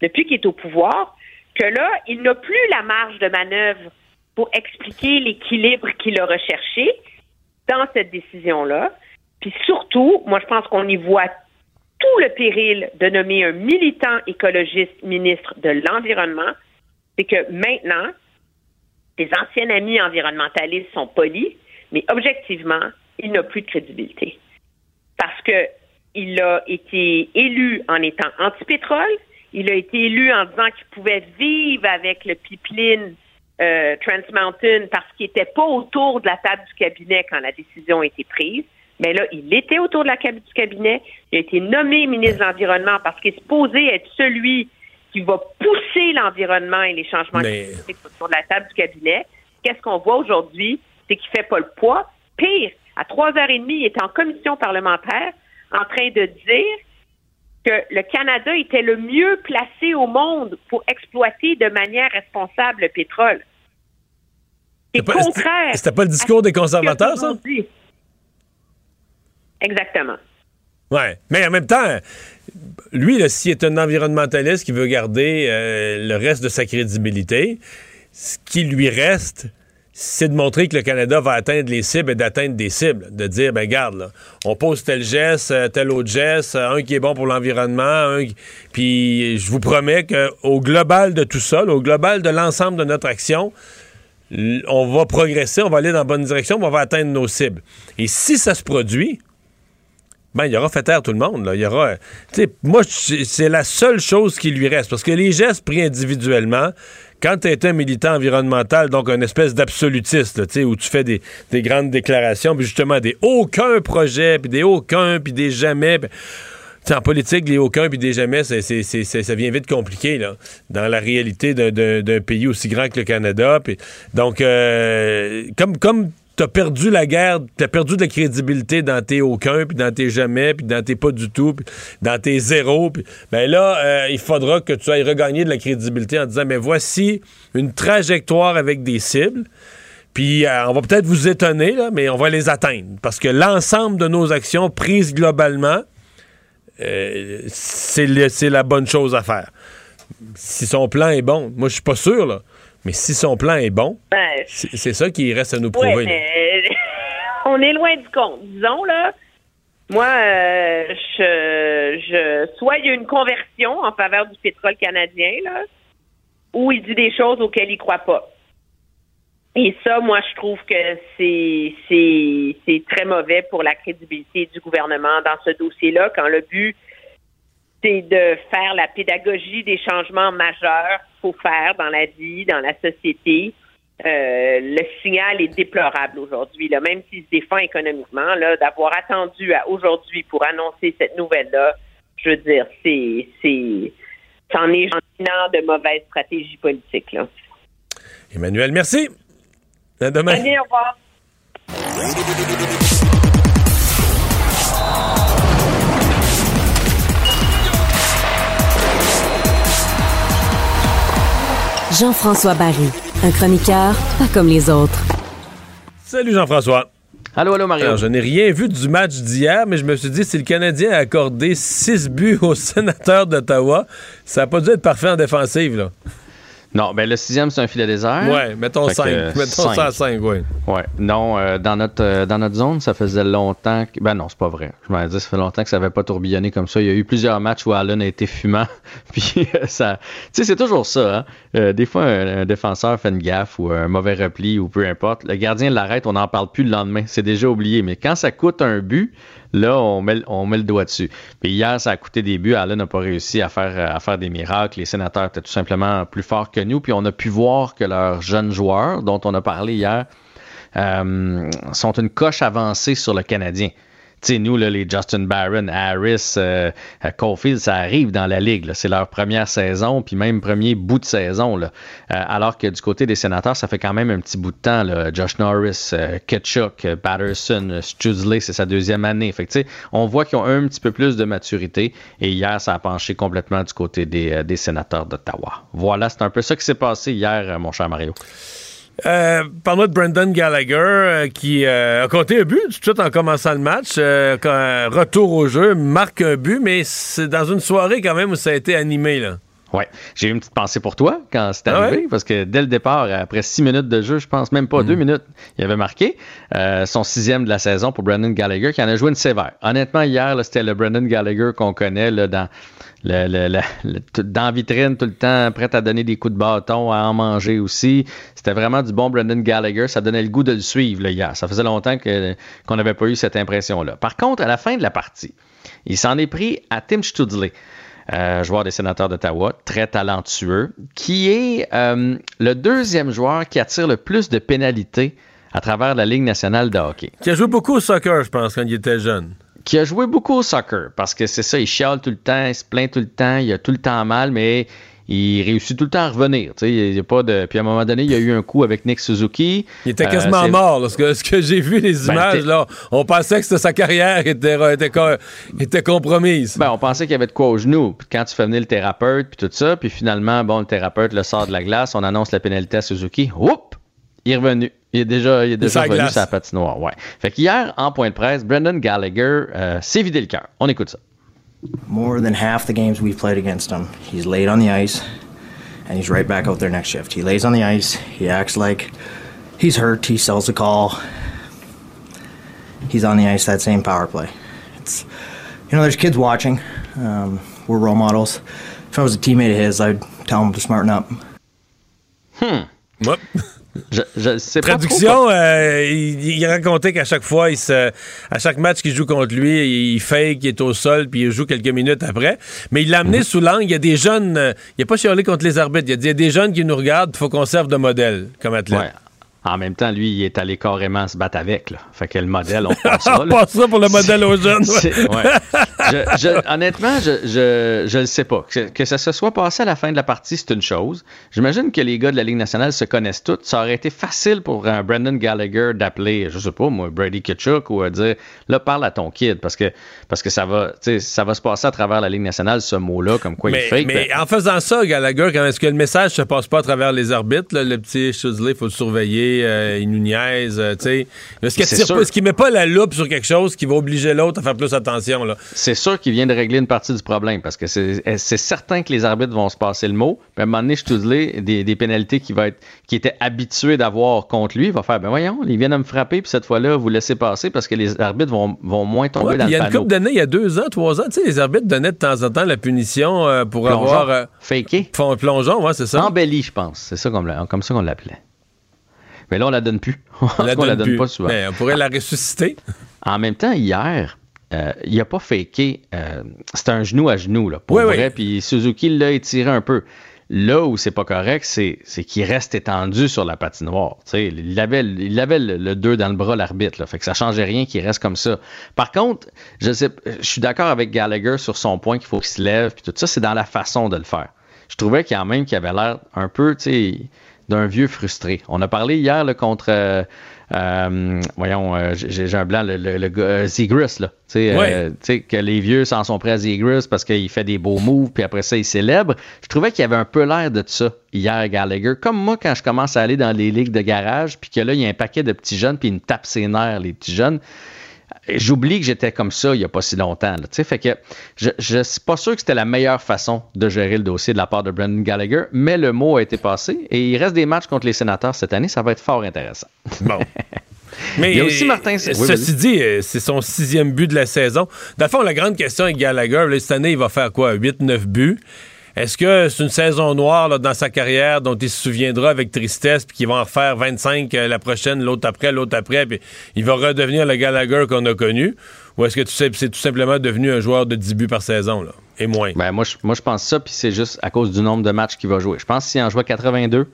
depuis qu'il est au pouvoir que là, il n'a plus la marge de manœuvre pour expliquer l'équilibre qu'il a recherché dans cette décision-là. Puis surtout, moi, je pense qu'on y voit tout le péril de nommer un militant écologiste ministre de l'Environnement. C'est que maintenant, ses anciens amis environnementalistes sont polis, mais objectivement, il n'a plus de crédibilité. Parce que il a été élu en étant anti-pétrole, il a été élu en disant qu'il pouvait vivre avec le pipeline euh, Trans Mountain parce qu'il n'était pas autour de la table du cabinet quand la décision a été prise. Mais là, il était autour de la table du cabinet. Il a été nommé ministre de l'Environnement parce qu'il est supposé être celui qui va pousser l'environnement et les changements climatiques autour de la table du cabinet. Qu'est-ce qu'on voit aujourd'hui? C'est qu'il fait pas le poids. Pire, à trois heures et demie, il était en commission parlementaire en train de dire que le Canada était le mieux placé au monde pour exploiter de manière responsable le pétrole. C'est contraire. C'était pas le discours des conservateurs, ça? Exactement. Ouais. Mais en même temps, lui, s'il est un environnementaliste qui veut garder euh, le reste de sa crédibilité, ce qui lui reste, c'est de montrer que le Canada va atteindre les cibles et d'atteindre des cibles. De dire, ben garde, on pose tel geste, euh, tel autre geste, euh, un qui est bon pour l'environnement, puis je vous promets qu'au global de tout ça, au global de l'ensemble de notre action, on va progresser, on va aller dans la bonne direction, on va atteindre nos cibles. Et si ça se produit, ben, il aura fait taire tout le monde. Là. Il y aura. Moi, c'est la seule chose qui lui reste. Parce que les gestes pris individuellement, quand tu es un militant environnemental, donc une espèce d'absolutiste, où tu fais des, grandes déclarations, puis justement des aucun projet, puis des aucun, puis des jamais. en politique, les aucun puis des jamais, ça vient vite compliqué là, dans la réalité d'un pays aussi grand que le Canada. donc, euh, comme, comme t'as perdu la guerre, t'as perdu de la crédibilité dans tes aucun, puis dans tes jamais, puis dans tes pas du tout, puis dans tes zéros. Ben là, euh, il faudra que tu ailles regagner de la crédibilité en disant, mais voici une trajectoire avec des cibles. Puis euh, on va peut-être vous étonner, là, mais on va les atteindre. Parce que l'ensemble de nos actions prises globalement, euh, c'est la bonne chose à faire. Si son plan est bon, moi je suis pas sûr, là. Mais si son plan est bon, ben, c'est ça qui reste à nous prouver. <laughs> on est loin du compte. Disons, là, moi, euh, je, je, soit il y a une conversion en faveur du pétrole canadien, là, ou il dit des choses auxquelles il croit pas. Et ça, moi, je trouve que c'est c'est très mauvais pour la crédibilité du gouvernement dans ce dossier-là, quand le but c'est de faire la pédagogie des changements majeurs qu'il faut faire dans la vie, dans la société. Euh, le signal est déplorable aujourd'hui, là, même s'il se défend économiquement, là, d'avoir attendu à aujourd'hui pour annoncer cette nouvelle-là, je veux dire, c'est, c'est, c'en est de mauvaise stratégie politique, là. Emmanuel, merci. À demain. Allez, au revoir. Jean-François Barry, un chroniqueur pas comme les autres. Salut Jean-François. Allô, allô, Mario. je n'ai rien vu du match d'hier, mais je me suis dit, si le Canadien a accordé six buts au <laughs> sénateur d'Ottawa, ça n'a pas dû être parfait en défensive, là. Non, ben le sixième, c'est un filet désert. Ouais, mettons cinq. mettons ça à cinq, oui. Ouais. Non, euh, dans, notre, euh, dans notre zone, ça faisait longtemps que. Ben non, c'est pas vrai. Je m'en dis, ça fait longtemps que ça n'avait pas tourbillonné comme ça. Il y a eu plusieurs matchs où Allen a été fumant. <laughs> Puis ça. Tu sais, c'est toujours ça. Hein? Euh, des fois, un, défenseur fait une gaffe ou un mauvais repli ou peu importe. Le gardien l'arrête, on n'en parle plus le lendemain. C'est déjà oublié. Mais quand ça coûte un but, Là, on met, le doigt dessus. Puis hier, ça a coûté des buts. Allen n'a pas réussi à faire, à faire des miracles. Les sénateurs étaient tout simplement plus forts que nous. Puis on a pu voir que leurs jeunes joueurs, dont on a parlé hier, euh, sont une coche avancée sur le Canadien. Sais, nous, là, les Justin Barron, Harris, euh, Caulfield, ça arrive dans la ligue. C'est leur première saison, puis même premier bout de saison. Là. alors que du côté des sénateurs, ça fait quand même un petit bout de temps. Josh Norris, Ketchuk, Patterson, Studley, c'est sa deuxième année. Fait que, on voit qu'ils ont un petit peu plus de maturité. Et hier, ça a penché complètement du côté des, des sénateurs d'Ottawa. Voilà, c'est un peu ça qui s'est passé hier, mon cher Mario. Euh, Parle-moi de Brendan Gallagher euh, qui euh, a compté un but tout de suite en commençant le match. Euh, retour au jeu, marque un but, mais c'est dans une soirée quand même où ça a été animé. là. Ouais, j'ai eu une petite pensée pour toi quand c'est ah arrivé, parce que dès le départ, après six minutes de jeu, je pense même pas deux mm. minutes, il avait marqué son sixième de la saison pour Brendan Gallagher, qui en a joué une sévère. Honnêtement, hier, c'était le Brendan Gallagher qu'on connaît là, dans le, dans la vitrine tout le temps, prêt à donner des coups de bâton, à en manger aussi. C'était vraiment du bon Brendan Gallagher. Ça donnait le goût de le suivre là, hier. Ça faisait longtemps qu'on n'avait pas eu cette impression-là. Par contre, à la fin de la partie, il s'en est pris à Tim Studley. Euh, joueur des sénateurs d'Ottawa, très talentueux, qui est euh, le deuxième joueur qui attire le plus de pénalités à travers la Ligue nationale de hockey. Qui a joué beaucoup au soccer, je pense, quand il était jeune qui a joué beaucoup au soccer parce que c'est ça, il chiale tout le temps, il se plaint tout le temps, il a tout le temps mal, mais il réussit tout le temps à revenir. Il y a pas de... Puis à un moment donné, il y a eu un coup avec Nick Suzuki. Il était quasiment euh, mort. Là, ce que, j'ai vu, les ben, images, là, on pensait que sa carrière était, était, était compromise. Ben, on pensait qu'il y avait de quoi au genou. Puis quand tu fais venir le thérapeute, puis tout ça, puis finalement, bon, le thérapeute le sort de la glace, on annonce la pénalité à Suzuki. Oups! Il est revenu. Il est déjà, il est déjà revenu sa patinoire. Ouais. Fait qu'hier, en point de presse, Brendan Gallagher euh, s'est vidé le cœur. On écoute ça. More than half the games we've played against him, he's laid on the ice and he's right back out there next shift. He lays on the ice, he acts like he's hurt, he sells the call. He's on the ice that same power play. It's, you know, there's kids watching. Um, we're role models. If I was a teammate of his, I'd tell him to smarten up. Hmm. What? <laughs> Je, Traduction, euh, il, racontait qu'à chaque fois, il se, à chaque match qu'il joue contre lui, il fake, il est au sol, puis il joue quelques minutes après. Mais il l'a amené mhm. sous l'angle. Il y a des jeunes, euh, il n'a pas chialé contre les arbitres. Il a dit il y a des jeunes qui nous regardent, il faut qu'on serve de modèle comme athlète. En même temps, lui, il est allé carrément se battre avec. Là. Fait que le modèle, on passe ça. <laughs> on passe ça pour le modèle aux jeunes. honnêtement, je ne sais pas. Que, ça se soit passé à la fin de la partie, c'est une chose. J'imagine que les gars de la Ligue nationale se connaissent tous. Ça aurait été facile pour un Brendan Gallagher d'appeler, je sais pas, moi, Brady Kitchuk ou de dire là, parle à ton kid parce que, parce que ça, va, ça va se passer à travers la Ligue nationale, ce mot-là, comme quoi il fake. Mais en faisant ça, Gallagher, est-ce que le message se passe pas à travers les arbitres? le petit Chuzley, il faut le surveiller, euh, il nous niaise. Euh, est-ce qu'il met pas la loupe sur quelque chose qui va obliger l'autre à faire plus attention? C'est sûr qu'il vient de régler une partie du problème parce que c'est certain que les arbitres vont se passer le mot. Puis à un moment donné, Studley, des, des pénalités qui va être qui était habitué d'avoir contre lui, il va faire ben voyons, ils viennent de me frapper, puis cette fois-là, vous laissez passer parce que les arbitres vont, vont moins tomber dans le panneau. Il y a une couple d'années, il y a deux ans, trois ans, tu sais, les arbitres donnaient de temps en temps la punition euh, pour avoir. Faké. Plongeon, ouais, c'est ça. Embelli, je pense. C'est ça comme, comme ça qu'on l'appelait. Mais là, on la donne plus. <laughs> on la, donne, la donne pas souvent. Mais on pourrait la ressusciter. <laughs> En même temps, hier, euh, il n'a pas faké. Euh, c'était un genou à genou, là, pour vrai. Puis Suzuki l'a étiré un peu. Là où c'est pas correct, c'est, qu'il reste étendu sur la patinoire. il avait, il avait le 2 dans le bras, l'arbitre. Fait que ça changeait rien qu'il reste comme ça. Par contre, je sais, je suis d'accord avec Gallagher sur son point qu'il faut qu'il se lève. Puis tout ça, c'est dans la façon de le faire. Je trouvais qu'il y a même qui avait l'air un peu, tu sais d'un vieux frustré. On a parlé hier contre, euh, euh, voyons, euh, j'ai un blanc, le, le, le là. Tu sais, que les vieux s'en sont prêts à Zegris parce qu'il fait des beaux moves, puis après ça, il célèbre. Je trouvais qu'il y avait un peu l'air de ça hier, Gallagher. Comme moi, quand je commence à aller dans les ligues de garage, puis que là, il y a un paquet de petits jeunes, puis ils me tapent ses nerfs, les petits jeunes j'oublie que j'étais comme ça il n'y a pas si longtemps. fait que je ne suis pas sûr que c'était la meilleure façon de gérer le dossier de la part de Brendan Gallagher, mais le mot a été passé et il reste des matchs contre les sénateurs cette année. Ça va être fort intéressant. Bon. <laughs> Mais il y a aussi Martin. ceci dit, euh, c'est son sixième but de la saison. Dans le fond, la grande question avec Gallagher, cette année, il va faire quoi? 8-9 buts. Est-ce que c'est une saison noire dans sa carrière dont il se souviendra avec tristesse, puis qu'il va en refaire 25 euh, la prochaine, l'autre après, l'autre après, puis il va redevenir le Gallagher qu'on a connu? Ou est-ce que tu sais, c'est tout simplement devenu un joueur de 10 buts par saison, et moins? Ben, moi, je, moi, je pense ça, puis c'est juste à cause du nombre de matchs qu'il va jouer. Je pense s'il en jouait 82,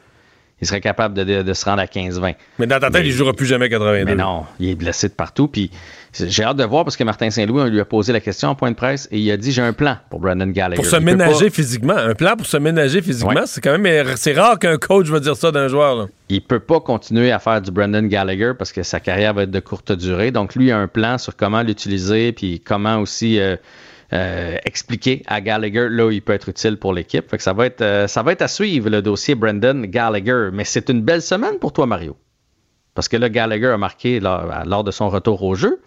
il serait capable de, se rendre à 15-20. Mais dans ta tête, il ne jouera plus jamais 82. Mais non, il est blessé de partout. Puis j'ai hâte de voir parce que Martin Saint-Louis, on lui a posé la question en point de presse et il a dit j'ai un plan pour Brandon Gallagher. Pour se ménager physiquement. Un plan pour se ménager physiquement, c'est quand même c'est rare qu'un coach va dire ça d'un joueur. Là. Il peut pas continuer à faire du Brandon Gallagher parce que sa carrière va être de courte durée. Donc lui, il a un plan sur comment l'utiliser puis comment aussi euh, euh, expliquer à Gallagher là où il peut être utile pour l'équipe. Fait que ça va être euh, ça va être à suivre le dossier Brandon Gallagher. Mais c'est une belle semaine pour toi, Mario. Parce que là, Gallagher a marqué lors de son retour au jeu.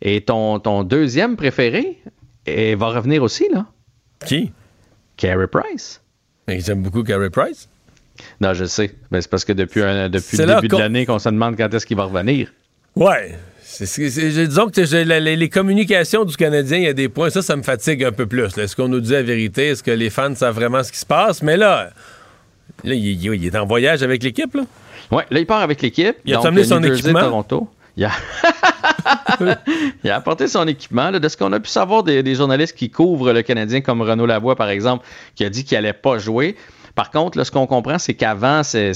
Et ton, ton deuxième préféré et va revenir aussi, là. Qui? Carey Price. J'aime beaucoup Carey Price. Non, je sais. Mais c'est parce que depuis, depuis le début de l'année qu'on se demande quand est-ce qu'il va revenir. Ouais. Disons que les, communications du Canadien, il y a des points, ça, ça me fatigue un peu plus. Est-ce qu'on nous dit la vérité? Est-ce que les fans savent vraiment ce qui se passe? Mais là, là il, est en voyage avec l'équipe. Là. Ouais, là, il part avec l'équipe. Il a amené son équipement. Toronto. Il a... <laughs> il a apporté son équipement. de ce qu'on a pu savoir des, journalistes qui couvrent le Canadien, comme Renaud Lavoie, par exemple, qui a dit qu'il n'allait pas jouer. Par contre, ce qu'on comprend, c'est qu'avant, c'est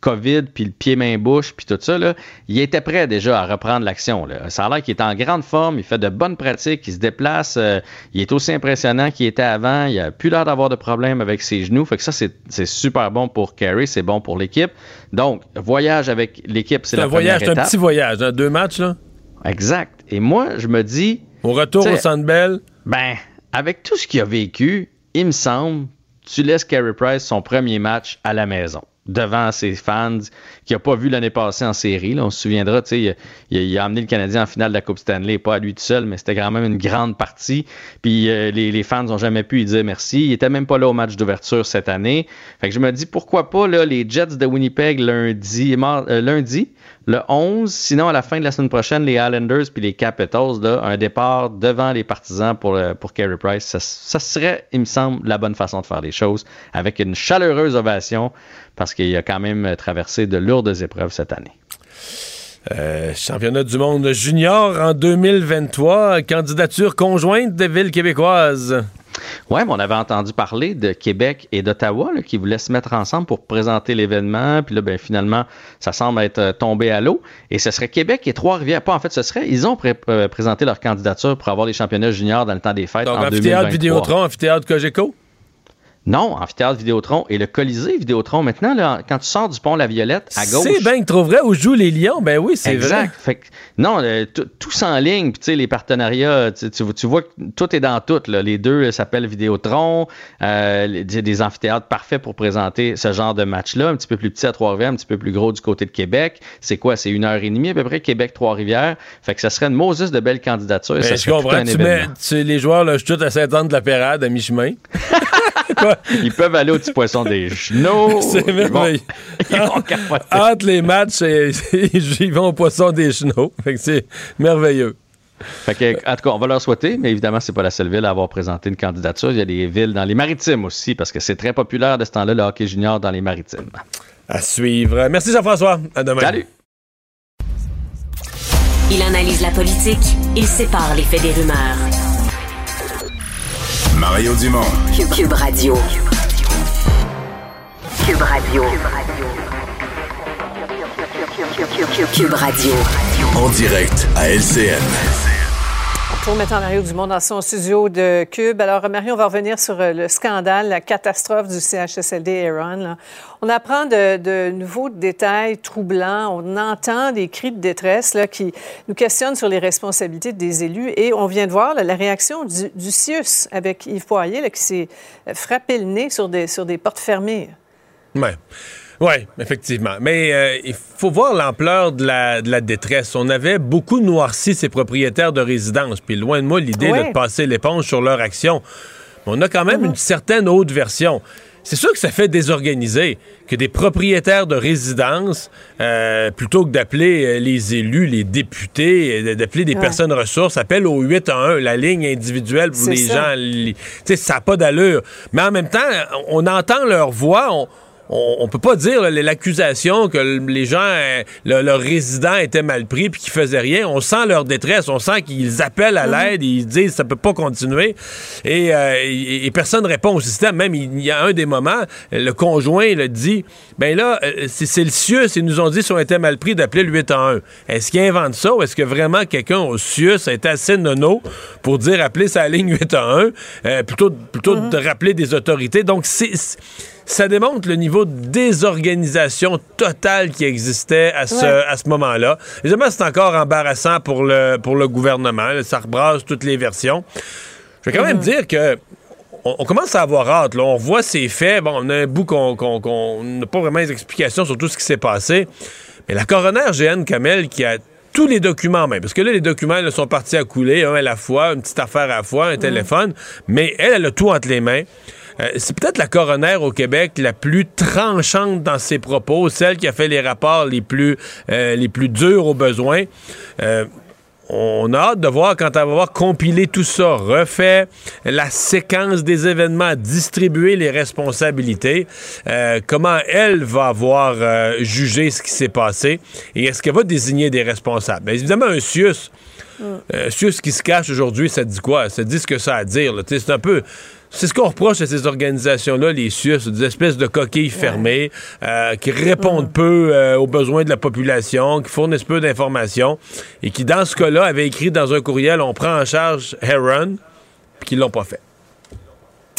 COVID, puis le pied-main-bouche, puis tout ça, là, il était prêt déjà à reprendre l'action. Ça a l'air qu'il est en grande forme, il fait de bonnes pratiques, il se déplace, euh, il est aussi impressionnant qu'il était avant, il a plus l'air d'avoir de problème avec ses genoux. Fait que ça, c'est super bon pour Kerry, c'est bon pour l'équipe. Donc, voyage avec l'équipe, c'est la un voyage, un petit voyage, hein, deux matchs, là? Exact. Et moi, je me dis... Au retour au Sandbell? Ben, avec tout ce qu'il a vécu, il me semble tu laisses Carey Price son premier match à la maison devant ses fans qui n'a pas vu l'année passée en série. on se souviendra, il, il, a amené le Canadien en finale de la Coupe Stanley, pas à lui tout seul, mais c'était quand même une grande partie. Puis euh, les, fans n'ont jamais pu lui dire merci. Il était même pas là au match d'ouverture cette année. Fait que je me dis pourquoi pas là, les Jets de Winnipeg lundi, euh, lundi le 11, sinon, à la fin de la semaine prochaine, les Islanders puis les Capitals, là, un départ devant les partisans pour, euh, pour Carey Price, ça, serait, il me semble, la bonne façon de faire les choses, avec une chaleureuse ovation, parce qu'il a quand même traversé de lourdes épreuves cette année. Euh, championnat du monde junior en 2023, candidature conjointe des villes québécoises. Oui, mais on avait entendu parler de Québec et d'Ottawa qui voulaient se mettre ensemble pour présenter l'événement. Puis là, ben, finalement, ça semble être euh, tombé à l'eau. Et ce serait Québec et Trois-Rivières. Pas en fait, ce serait, ils ont euh, présenté leur candidature pour avoir les championnats juniors dans le temps des fêtes Donc, en amphithéâtre Vidéotron, amphithéâtre Cogeco? Non, Amphithéâtre Vidéotron. Et le Colisée Vidéotron, maintenant, là, quand tu sors du pont La Violette, à gauche. C'est bien que vrai où jouent les Lions. Ben oui, c'est vrai. Exact. Fait non, tout en ligne. Puis, les partenariats, tu, tu, vois que tout est dans tout. Là. Les deux s'appellent Vidéotron. Euh, des amphithéâtres parfaits pour présenter ce genre de match-là. Un petit peu plus petit à Trois-Rivières, un petit peu plus gros du côté de Québec. C'est quoi? C'est une heure et demie à peu près, Québec-Trois-Rivières. Fait que ça serait une Moses de belles candidatures. Ben, ça je comprends. tu mets les joueurs, là, je suis tout à saint de la Pérade, à mi-chemin. <laughs> Ils peuvent aller au petit poisson des genoux. <laughs> C'est merveilleux. <laughs> Entre les matchs, <laughs> ils vont au poisson des genoux. c'est merveilleux. Fait que, en tout cas, on va leur souhaiter, mais évidemment, c'est pas la seule ville à avoir présenté une candidature. Il y a des villes dans les maritimes aussi, parce que c'est très populaire de ce temps-là, le hockey junior dans les maritimes. À suivre. Merci Jean-François. À demain. Salut. Il analyse la politique, il sépare les faits des rumeurs. Mario Dumont. Cube, Radio. Cube Radio. Cube Radio. En direct à LCN. Pour mettre Mario Dumont dans son studio de Cube. Alors, Mario, on va revenir sur euh, le scandale, la catastrophe du CHSLD Aaron. On apprend de, nouveaux détails troublants. On entend des cris de détresse là, qui nous questionnent sur les responsabilités des élus. Et on vient de voir la réaction du, du, CIUS avec Yves Poirier qui s'est frappé le nez sur des, sur des portes fermées. Oui. Oui, effectivement. Mais euh, il faut voir l'ampleur de la, de la, détresse. On avait beaucoup noirci ces propriétaires de résidences. Puis loin de moi l'idée de passer l'éponge sur leur action. on a quand même mm-hmm. une certaine haute version. C'est sûr que ça fait désorganiser que des propriétaires de résidences, euh, plutôt que d'appeler euh, les élus, les députés, d'appeler des personnes ressources, appellent au 811, la ligne individuelle pour les gens. Tu sais, ça n'a pas d'allure. Mais en même temps, on entend leur voix, on, on, peut pas dire l'accusation que les gens, euh, le, résident était mal pris puis qu'ils faisaient rien. On sent leur détresse, on sent qu'ils appellent à mm-hmm. l'aide, ils disent ça peut pas continuer et, et, personne répond au système. Même il y a un des moments, le conjoint le dit, ben là, c'est le CIUS, ils nous ont dit si on était mal pris d'appeler le 811. Est-ce qu'ils inventent ça ou est-ce que vraiment quelqu'un au CIUS a été assez nono pour dire appeler sa ligne 811 euh, plutôt, plutôt de rappeler des autorités? Donc, c'est ça démontre le niveau de désorganisation totale qui existait à ce, à ce moment-là. Évidemment, c'est encore embarrassant pour le, pour le gouvernement. Ça rebrasse toutes les versions. Je vais quand même mm-hmm. dire que on, commence à avoir hâte. Là. On voit ces faits. Bon, on a un bout qu'on n'a pas vraiment les explications sur tout ce qui s'est passé. Mais la coroner GN Kamel qui a tous les documents même, parce que là, les documents sont partis à couler, un à la fois, une petite affaire à la fois, un téléphone, mais elle, elle a tout entre les mains. Euh, c'est peut-être la coroner au Québec la plus tranchante dans ses propos, celle qui a fait les rapports les plus, euh, les plus durs aux besoins. Euh, on a hâte de voir quand elle va avoir compilé tout ça, refait la séquence des événements, distribué les responsabilités, euh, comment elle va avoir euh, jugé ce qui s'est passé et est-ce qu'elle va désigner des responsables? Bien, évidemment, un CIUS, mm. euh, CIUS qui se cache aujourd'hui, ça dit quoi? Ça dit ce que ça a à dire. C'est un peu c'est ce qu'on reproche à ces organisations-là, les SUS, des espèces de coquilles fermées euh, qui répondent peu euh, aux besoins de la population, qui fournissent peu d'informations et qui, dans ce cas-là, avaient écrit dans un courriel on prend en charge Heron, puis qu'ils l'ont pas fait.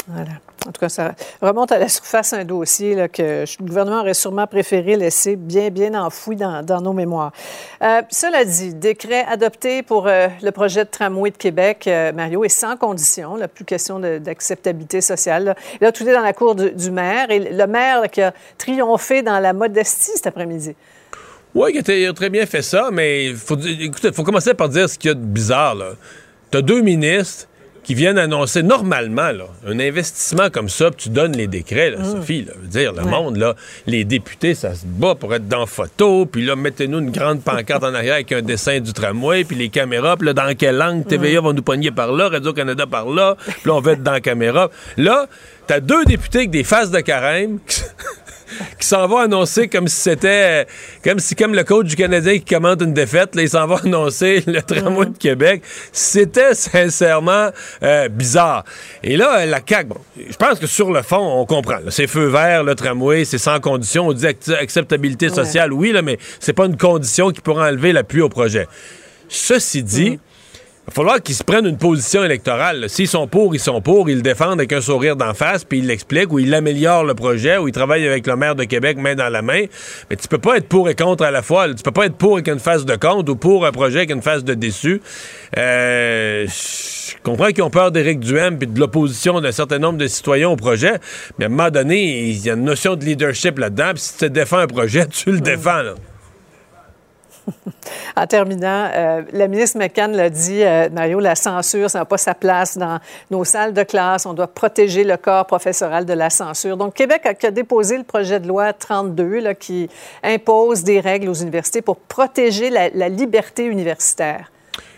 Voilà. En tout cas, ça remonte à la surface un dossier là, que le gouvernement aurait sûrement préféré laisser bien, bien enfoui dans, nos mémoires. Euh, cela dit, décret adopté pour euh, le projet de tramway de Québec, euh, Mario, est sans condition. La plus question d'acceptabilité sociale. Là. tout est dans la cour du, maire. Et le maire qui a triomphé dans la modestie cet après-midi. Oui, il a très bien fait ça, mais il faut, faut commencer par dire ce qu'il y a de bizarre. Tu as deux ministres qui viennent annoncer normalement là, un investissement comme ça, puis tu donnes les décrets, là, mm. Sophie. Là, veux dire, le monde, là, les députés, ça se bat pour être dans photo, puis là, mettez-nous une grande pancarte en arrière avec un dessin du tramway, puis les caméras, puis là, dans quelle langue TVA mm. va nous pogner par là, Radio-Canada par là, puis là, on va être dans la caméra. Là, t'as deux députés avec des faces de carême qui s'en va annoncer comme si c'était comme si comme le coach du Canadien qui commente une défaite, là, il s'en va <laughs> annoncer le tramway de Québec. C'était sincèrement euh, bizarre. Et là, la CAQ, bon, je pense que sur le fond, on comprend. C'est feu vert, le tramway, c'est sans condition. On dit acceptabilité sociale, oui, là, mais c'est pas une condition qui pourra enlever l'appui au projet. Ceci dit, va falloir qu'ils se prennent une position électorale. S'ils sont pour, ils sont pour, ils le défendent avec un sourire d'en face, puis ils l'expliquent, ou ils améliorent le projet, ou ils travaillent avec le maire de Québec main dans la main. Mais tu peux pas être pour et contre à la fois. Tu peux pas être pour avec une phase de contre ou pour un projet avec une phase de déçu. Euh, je comprends qu'ils ont peur d'Éric Duhem puis de l'opposition d'un certain nombre de citoyens au projet, mais à un moment donné, il y a une notion de leadership là-dedans, puis si tu défends un projet, <laughs> tu le défends, là. <laughs> en terminant, euh, la ministre McCann l'a dit, euh, Mario, la censure, ça n'a pas sa place dans nos salles de classe. On doit protéger le corps professoral de la censure. Donc, Québec a, déposé le projet de loi 32 là, qui impose des règles aux universités pour protéger la liberté universitaire.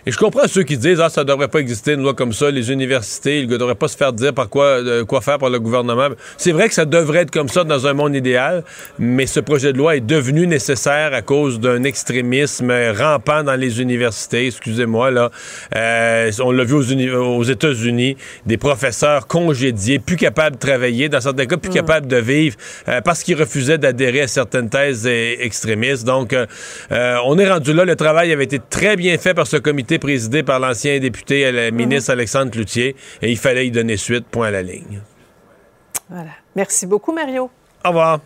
Et je comprends ceux qui disent, ah, ça devrait pas exister une loi comme ça, les universités, ils ne devraient pas se faire dire par quoi, euh, quoi faire par le gouvernement. C'est vrai que ça devrait être comme ça dans un monde idéal, mais ce projet de loi est devenu nécessaire à cause d'un extrémisme rampant dans les universités. Excusez-moi, là. Euh, on l'a vu aux, aux États-Unis, des professeurs congédiés, plus capables de travailler, dans certains cas, plus mm. capables de vivre, euh, parce qu'ils refusaient d'adhérer à certaines thèses extrémistes. Donc, on est rendu là. Le travail avait été très bien fait par ce comité présidé par l'ancien député le mhm. ministre Alexandre Cloutier et il fallait y donner suite, point à la ligne. Voilà. Merci beaucoup, Mario. Au revoir.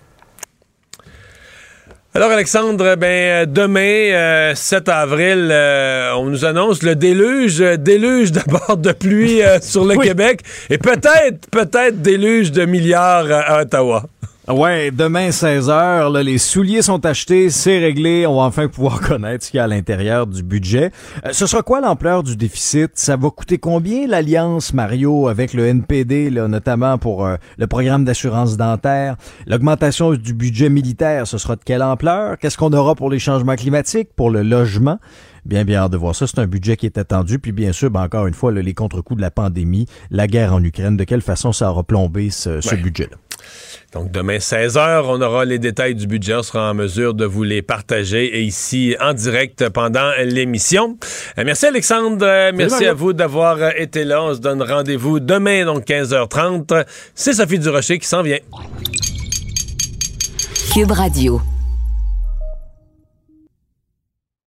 Alors Alexandre, ben demain, 7 euh, avril, euh, on nous annonce le déluge, déluge d'abord de pluie euh, sur le <laughs> Québec et peut-être, peut-être déluge de milliards à Ottawa. Ouais, demain 16h, les souliers sont achetés, c'est réglé, on va enfin pouvoir <laughs> connaître ce qu'il y a à l'intérieur du budget. Euh, ce sera quoi l'ampleur du déficit? Ça va coûter combien l'alliance Mario avec le NPD, là, notamment pour euh, le programme d'assurance dentaire? L'augmentation du budget militaire, ce sera de quelle ampleur? Qu'est-ce qu'on aura pour les changements climatiques, pour le logement? Bien, bien hâte de voir ça. C'est un budget qui est attendu. Puis bien sûr, ben, encore une fois, les contre-coups de la pandémie, la guerre en Ukraine, de quelle façon ça aura plombé ce, ce budget-là? Donc demain 16h, on aura les détails du budget, on sera en mesure de vous les partager et ici en direct pendant l'émission. Euh, merci Alexandre, Euh, merci à vous d'avoir euh, été là. On se donne rendez-vous demain donc 15h30. C'est Sophie Durocher qui s'en vient. Cube Radio.